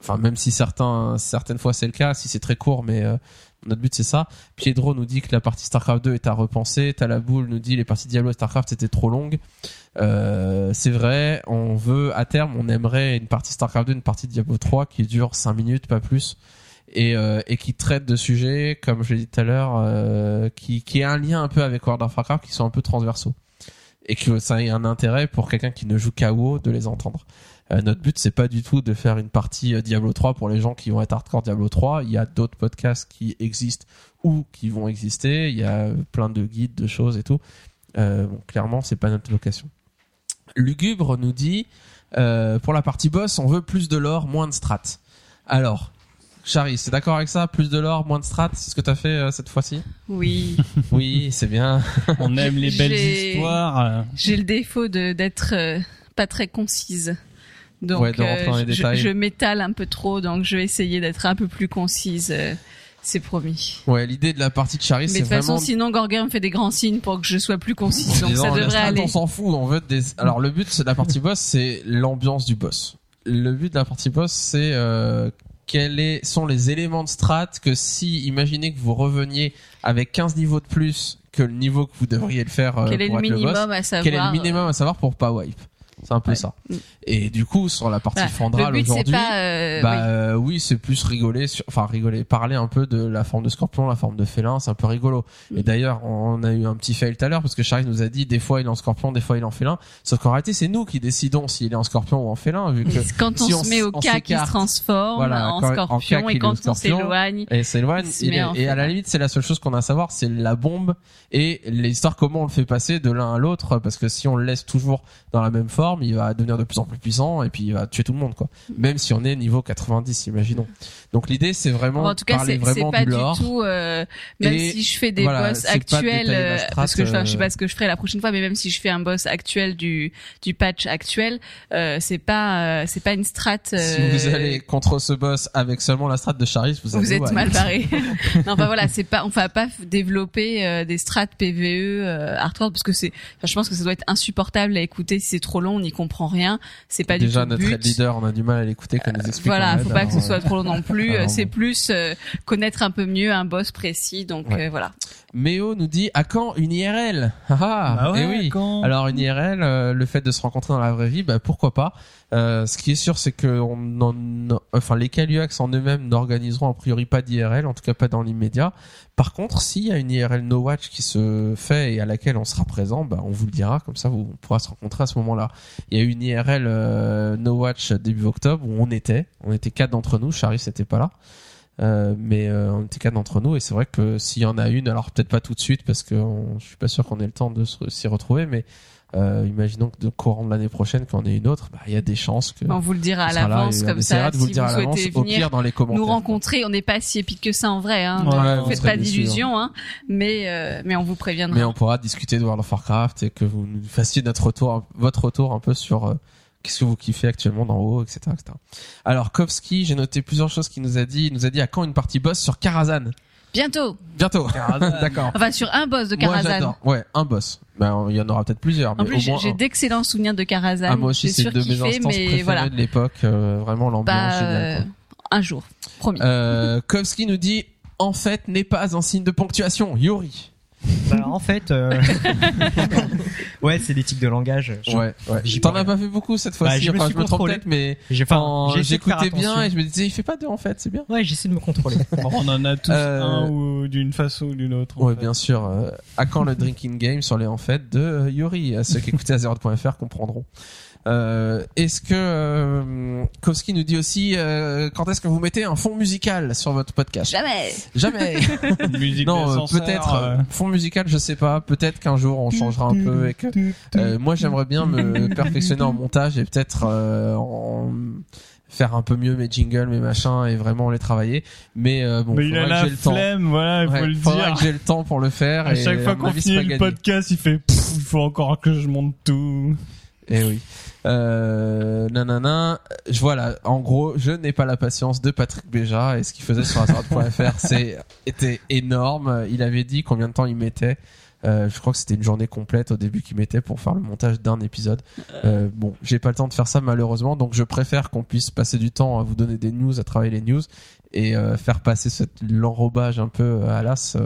Enfin, même si certains certaines fois c'est le cas, si c'est très court, mais euh, notre but c'est ça. Piedro nous dit que la partie Starcraft 2 est à repenser. Talaboul nous dit les parties Diablo et Starcraft étaient trop longues. Euh, c'est vrai, on veut à terme, on aimerait une partie Starcraft 2, une partie Diablo 3 qui dure 5 minutes, pas plus, et, euh, et qui traite de sujets, comme je l'ai dit tout à l'heure, euh, qui, qui a un lien un peu avec World of Warcraft, qui sont un peu transversaux. et que ça ait un intérêt pour quelqu'un qui ne joue qu'à WoW de les entendre. Euh, notre but c'est pas du tout de faire une partie euh, Diablo 3 pour les gens qui vont être hardcore Diablo 3. Il y a d'autres podcasts qui existent ou qui vont exister. Il y a plein de guides, de choses et tout. Euh, bon, clairement, c'est pas notre vocation. Lugubre nous dit euh, pour la partie boss, on veut plus de lore, moins de strat. Alors, Chari, c'est d'accord avec ça? Plus de lore, moins de strat C'est ce que t'as fait euh, cette fois-ci? Oui. Oui, c'est bien. On aime les belles histoires. euh. J'ai le défaut de d'être euh, pas très concise. Donc Ouais, de rentrer dans les je, détails. je m'étale un peu trop, donc je vais essayer d'être un peu plus concise. euh, c'est promis. Ouais, l'idée de la partie de Chari, Mais c'est de toute façon, sinon Gorger me fait des grands signes pour que je sois plus concise, donc ça devrait aller. On s'en fout, on veut des. Alors le but de la partie boss, c'est l'ambiance du boss. Le but de la partie boss, c'est euh, quels sont les éléments de strat que si, imaginez que vous reveniez avec 15 niveaux de plus que le niveau que vous devriez le faire euh, Quel est le être le boss, minimum à savoir quel est le minimum à savoir pour pas wipe C'est un peu Ouais. ça. Mm. Et du coup, sur la partie Voilà. Fandral c'est aujourd'hui, euh, bah oui. euh, oui, c'est plus rigoler, sur, enfin rigoler, parler un peu de la forme de scorpion, la forme de félin, c'est un peu rigolo. Et Mm. d'ailleurs, on a eu un petit fail tout à l'heure parce que Charles nous a dit des fois il est en scorpion, des fois il est en félin. Sauf qu'en réalité, c'est nous qui décidons s'il est en scorpion ou en félin, vu que quand on si se on met au cas qui se transforme voilà, en quand- en scorpion cas et quand on scorpion, s'éloigne. et s'éloigne. Et à la limite, c'est la seule chose qu'on a à savoir, c'est la bombe et l'histoire comment on le fait passer de l'un à l'autre. Parce que si on le laisse toujours dans la même forme, il va devenir de plus en plus puissant et puis il va tuer tout le monde, quoi. Même si on est niveau 90, imaginons. Donc l'idée, c'est vraiment en tout cas, parler vraiment pas du tout. euh, même Et si je fais des voilà, boss de actuels, euh, strat, parce que je, je sais euh, pas ce que je ferai la prochaine fois, mais même si je fais un boss actuel du du patch actuel, euh, c'est pas euh, c'est pas une strat. Si vous allez contre ce boss avec seulement la strat de Charis, vous, vous allez êtes ouais. mal barré. non, enfin voilà, c'est pas, on va pas développer des strats PVE hardcore parce que c'est, enfin, je pense que ça doit être insupportable à écouter si c'est trop long, on n'y comprend rien. C'est pas Déjà du tout notre but. Euh, leader, on a du mal à l'écouter quand il nous explique. Voilà, faut pas que ce alors, soit euh, trop long non plus. euh, c'est plus euh, connaître un peu mieux un boss précis. Donc Ouais. euh, voilà. Méo nous dit à quand une IRL Ah, ah, Bah ouais, eh oui. quand- Alors une IRL, euh, le fait de se rencontrer dans la vraie vie, bah pourquoi pas? Euh, ce qui est sûr, c'est que on en, enfin les Caluax en eux-mêmes n'organiseront a priori pas d'IRL, en tout cas pas dans l'immédiat. Par contre, s'il y a une IRL No Watch qui se fait et à laquelle on sera présent, bah on vous le dira, comme ça vous on pourra se rencontrer à ce moment-là. Il y a eu une IRL euh, No Watch début octobre où on était, on était quatre d'entre nous, Charis n'était pas là. Euh, mais euh, on était quatre d'entre nous et c'est vrai que s'il y en a une, alors peut-être pas tout de suite parce que je suis pas sûr qu'on ait le temps de s'y retrouver, mais euh, imaginons que de courant de l'année prochaine qu'on ait une autre, bah, il y a des chances que On vous le dira à l'avance comme ça. de vous Si le vous souhaitez au venir pire dans les commentaires. nous rencontrer, on n'est pas si épique que ça en vrai. Hein. Ouais, Ne faites pas d'illusions, hein. Mais euh, mais on vous préviendra. Mais on pourra discuter de World of Warcraft et que vous nous fassiez notre retour, votre retour un peu sur euh, qu'est-ce que vous kiffez actuellement dans WoW, etc., etc. Alors Kovski, j'ai noté plusieurs choses qu'il nous a dit. Il nous a dit à quand une partie boss sur Karazhan? Bientôt. Bientôt. D'accord. Enfin sur un boss de Moi j'adore. Ouais, un boss. Ben il y en aura peut-être plusieurs, mais En plus, j'ai un. d'excellents souvenirs de Karazhan. Ah, moi aussi, c'est de mes instances préférées voilà. de l'époque. euh, vraiment l'ambiance Bah, géniale. euh, un jour, promis. Euh, Kovski nous dit en fait n'est pas un signe de ponctuation. Yori. Bah, en fait, euh, ouais, c'est des tics de langage. Je- Ouais, ouais. J'y T'en as pas fait beaucoup cette Bah, fois-ci. je me enfin, je me trompe contrôlé. peut-être, mais j'écoutais bien et je me disais il fait pas deux en fait, c'est bien. Ouais, j'essaie de me contrôler. On en a tous Euh, un ou d'une façon ou d'une autre. Ouais, fait. bien sûr. Euh, à quand le drinking game sur les en fait de euh, Yuri À Ceux qui écoutaient Azeroth.fr comprendront. Euh, est-ce que euh, Kowski nous dit aussi euh, quand est-ce que vous mettez un fond musical sur votre podcast? Jamais. Jamais. Musique non, euh, peut-être euh, fond musical, je sais pas. Peut-être qu'un jour on changera un peu. Et que, euh, moi, j'aimerais bien me perfectionner en montage et peut-être euh, en faire un peu mieux mes jingles, mes machins et vraiment les travailler. Mais euh, bon, mais il a que la le temps. flemme, voilà, il faut Ouais, le dire. que j'ai le temps pour le faire. À et chaque fois qu'on finit le gagné. podcast, il fait Pff, il faut encore que je monte tout. Eh oui. Euh, nanana. Je voilà. En gros, je n'ai pas la patience de Patrick Béja et ce qu'il faisait sur Azeroth.fr, c'est était énorme. Il avait dit combien de temps il mettait. Euh, je crois que c'était une journée complète au début qu'il mettait pour faire le montage d'un épisode. Euh, bon, j'ai pas le temps de faire ça malheureusement, donc je préfère qu'on puisse passer du temps à vous donner des news, à travailler les news et euh, faire passer cet l'enrobage un peu à l'as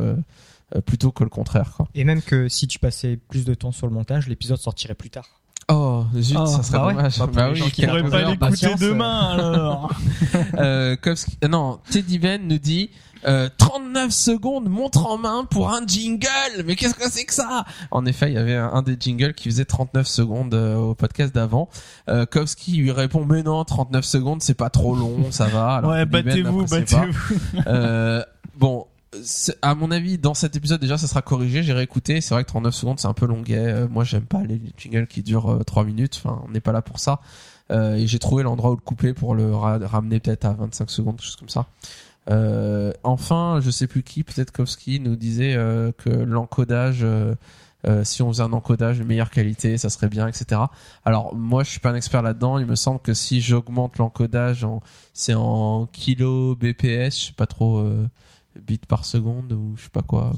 plutôt que le contraire. Quoi. Et même que si tu passais plus de temps sur le montage, l'épisode sortirait plus tard. Oh, zut, Oh, ça serait bah ouais. dommage. Bah, pour Bah les oui, pourrait Composer, pas l'écouter demain alors. euh, Kowski- euh, non, Teddy Ben nous dit euh, 39 secondes montre en main pour un jingle. Mais qu'est-ce que c'est que ça? En effet, il y avait un, un des jingles qui faisait 39 secondes euh, au podcast d'avant. Euh, Kowski lui répond mais non, 39 secondes c'est pas trop long, ça va. Alors ouais, Teddy battez-vous, battez-vous. Euh, bon, à mon avis, dans cet épisode déjà, ça sera corrigé. J'ai réécouté. C'est vrai que 39 secondes, c'est un peu longuet. Euh, moi, j'aime pas les jingles qui durent euh, 3 minutes. Enfin, on n'est pas là pour ça. Euh, et j'ai trouvé l'endroit où le couper pour le ra- ramener peut-être à 25 secondes, quelque chose comme ça. Euh, enfin, je sais plus qui, peut-être Kowski nous disait euh, que l'encodage, euh, euh, si on faisait un encodage de meilleure qualité, ça serait bien, etc. Alors moi, je suis pas un expert là-dedans. Il me semble que si j'augmente l'encodage, en, c'est en kilo bps, je sais pas trop euh, bits par seconde ou je sais pas quoi.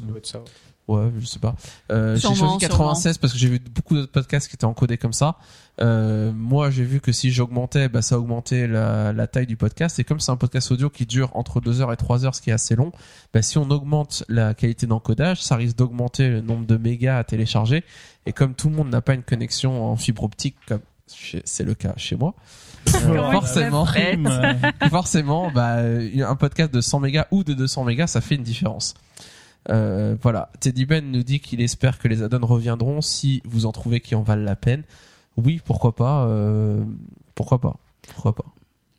Ouais, je sais pas. Euh, j'ai choisi 96 parce que j'ai vu beaucoup d'autres podcasts qui étaient encodés comme ça. Euh, moi, j'ai vu que si j'augmentais, bah, ça augmentait la, la taille du podcast. Et comme c'est un podcast audio qui dure entre 2 heures et 3 heures, ce qui est assez long, bah, si on augmente la qualité d'encodage, ça risque d'augmenter le nombre de mégas à télécharger. Et comme tout le monde n'a pas une connexion en fibre optique, comme c'est le cas chez moi, euh, forcément, forcément, bah, un podcast de 100 mégas ou de 200 mégas, ça fait une différence. Euh, voilà. Teddy Ben nous dit qu'il espère que les add-ons reviendront si vous en trouvez qui en valent la peine. Oui, pourquoi pas. euh, pourquoi pas. Pourquoi pas.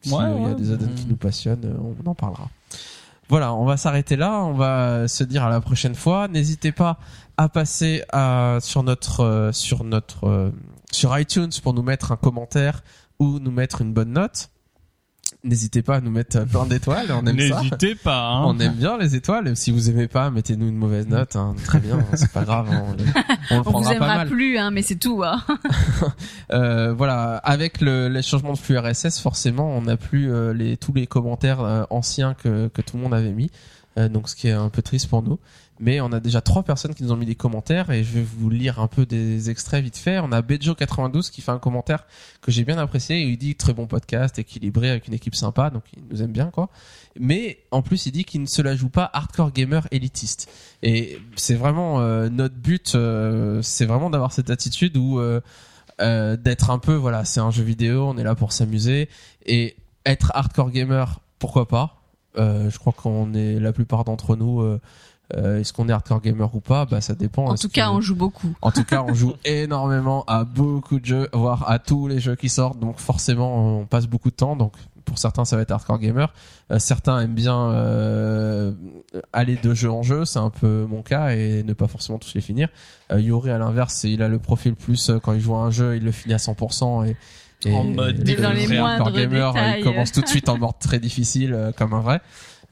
Si Ouais, euh, il y a des add-ons qui nous passionnent, euh, on en parlera. Voilà, on va s'arrêter là. On va se dire à la prochaine fois. N'hésitez pas à passer à, sur notre euh, sur notre euh, sur iTunes pour nous mettre un commentaire ou nous mettre une bonne note. N'hésitez pas à nous mettre plein d'étoiles. On aime ça. N'hésitez pas. Hein. On aime bien les étoiles. Si vous aimez pas, mettez-nous une mauvaise note. hein. Très bien, c'est pas grave. hein. On, le- on le On vous pas aimera mal. plus, hein, mais c'est tout. Hein. Euh, voilà, avec le, les changements de flux RSS, forcément, on n'a plus euh, les, tous les commentaires euh, anciens que, que tout le monde avait mis. Euh, donc, ce qui est un peu triste pour nous. Mais on a déjà trois personnes qui nous ont mis des commentaires et je vais vous lire un peu des extraits vite fait. On a Bejo92 qui fait un commentaire que j'ai bien apprécié. Il dit très bon podcast, équilibré avec une équipe sympa, donc il nous aime bien quoi. Mais en plus, il dit qu'il ne se la joue pas hardcore gamer élitiste. Et c'est vraiment euh, notre but, euh, c'est vraiment d'avoir cette attitude où euh, d'être un peu voilà c'est un jeu vidéo on est là pour s'amuser et être hardcore gamer pourquoi pas? Je crois qu'on est la plupart d'entre nous euh, est-ce qu'on est hardcore gamer ou pas? Bah ça dépend En Est-ce tout cas, que- on joue beaucoup. en tout cas, on joue énormément à beaucoup de jeux, voire à tous les jeux qui sortent. Donc forcément, on passe beaucoup de temps. Donc pour certains, ça va être hardcore gamer. Euh, certains aiment bien euh, aller de jeu en jeu. C'est un peu mon cas et ne pas forcément tous les finir. Euh, Yuri, à l'inverse, il a le profil plus euh, quand il joue à un jeu, il le finit à 100%. Et, et En mode dans les moindres gamer, détails. il commence tout de suite en mode très difficile, euh, comme un vrai.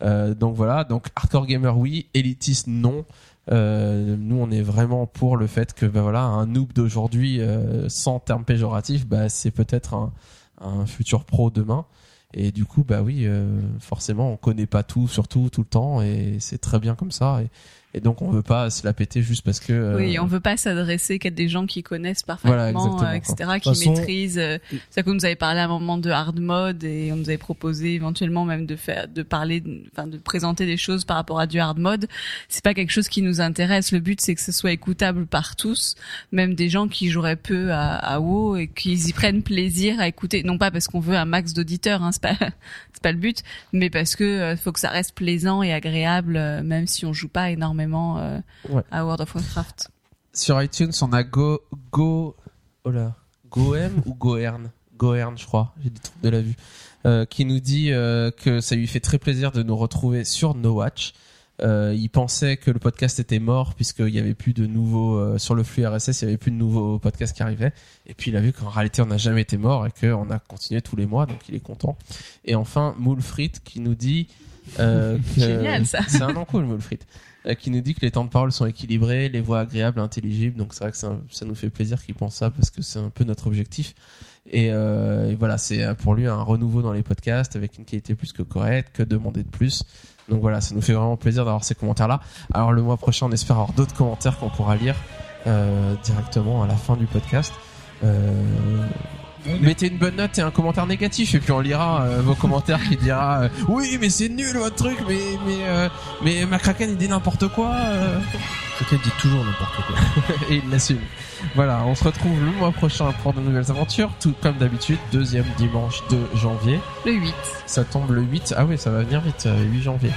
Euh, donc voilà, donc hardcore gamer oui, élitiste non. Euh, nous on est vraiment pour le fait que bah voilà un noob d'aujourd'hui euh, sans terme péjoratif bah c'est peut-être un, un futur pro demain et du coup bah oui euh, forcément on connaît pas tout surtout tout le temps et c'est très bien comme ça et, et donc on veut pas se la péter juste parce que euh, Oui, on veut pas s'adresser qu'à des gens qui connaissent parfaitement, euh, etc., qui façon- maîtrisent. euh, C'est ça qu'on nous avait parlé à un moment de hard mode et on nous avait proposé éventuellement même de faire, de parler, enfin de présenter des choses par rapport à du hard mode. C'est pas quelque chose qui nous intéresse. Le but c'est que ce soit écoutable par tous, même des gens qui joueraient peu à, à WoW et qu'ils y prennent plaisir à écouter. Non pas parce qu'on veut un max d'auditeurs, hein, c'est pas c'est pas le but, mais parce que euh, faut que ça reste plaisant et agréable, euh, même si on joue pas énormément euh, Ouais. à World of Warcraft. sur iTunes on a Go Go oh là Goem ou Goern? Goern je crois j'ai des trucs de la vue euh, qui nous dit euh, que ça lui fait très plaisir de nous retrouver sur No Watch euh, il pensait que le podcast était mort puisqu'il y avait plus de nouveaux euh, sur le flux RSS il y avait plus de nouveaux podcasts qui arrivaient et puis il a vu qu'en réalité on n'a jamais été mort et qu'on a continué tous les mois donc il est content et enfin Moulfrit qui nous dit euh, que Génial, ça. c'est un nom cool Moulfrit qui nous dit que les temps de parole sont équilibrés, les voix agréables, intelligibles. Donc c'est vrai que ça, ça nous fait plaisir qu'il pense ça parce que c'est un peu notre objectif. Et, euh, et voilà, c'est euh, pour lui un renouveau dans les podcasts avec une qualité plus que correcte, que demander de plus. Donc voilà, ça nous fait vraiment plaisir d'avoir ces commentaires-là. Alors le mois prochain, on espère avoir d'autres commentaires qu'on pourra lire euh, directement à la fin du podcast. Euh, mettez une bonne note et un commentaire négatif et puis on lira euh, vos commentaires qui dira euh, oui mais c'est nul votre truc mais mais euh, mais McCracken il dit n'importe quoi euh. Quelqu'un dit toujours n'importe quoi. et il l'assume. Voilà, on se retrouve le mois prochain pour de nouvelles aventures, tout comme d'habitude, deuxième dimanche de janvier. Le 8. Ça tombe le 8. Ah oui, ça va venir vite, euh, 8 janvier.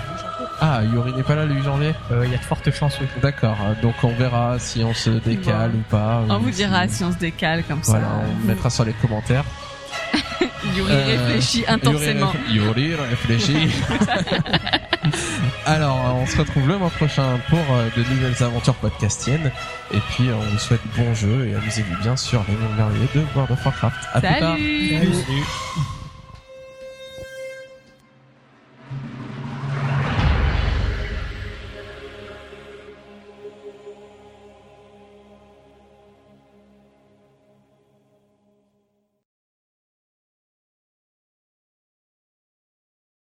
Ah, Yuri n'est pas là le 8 janvier Euh, Il y a de fortes chances, oui. D'accord, euh, donc on verra si on se décale ou pas. On ou vous si- dira si on se décale comme Voilà, ça. on mettra sur les commentaires. Yuri Euh, réfléchit intensément. Yuri, réfléchit. Alors, on se retrouve le mois prochain pour de nouvelles aventures podcastiennes. Et puis, on vous souhaite bon jeu et amusez-vous bien sur les mondes merveilleux de World of Warcraft. À plus tard. Salut Salut.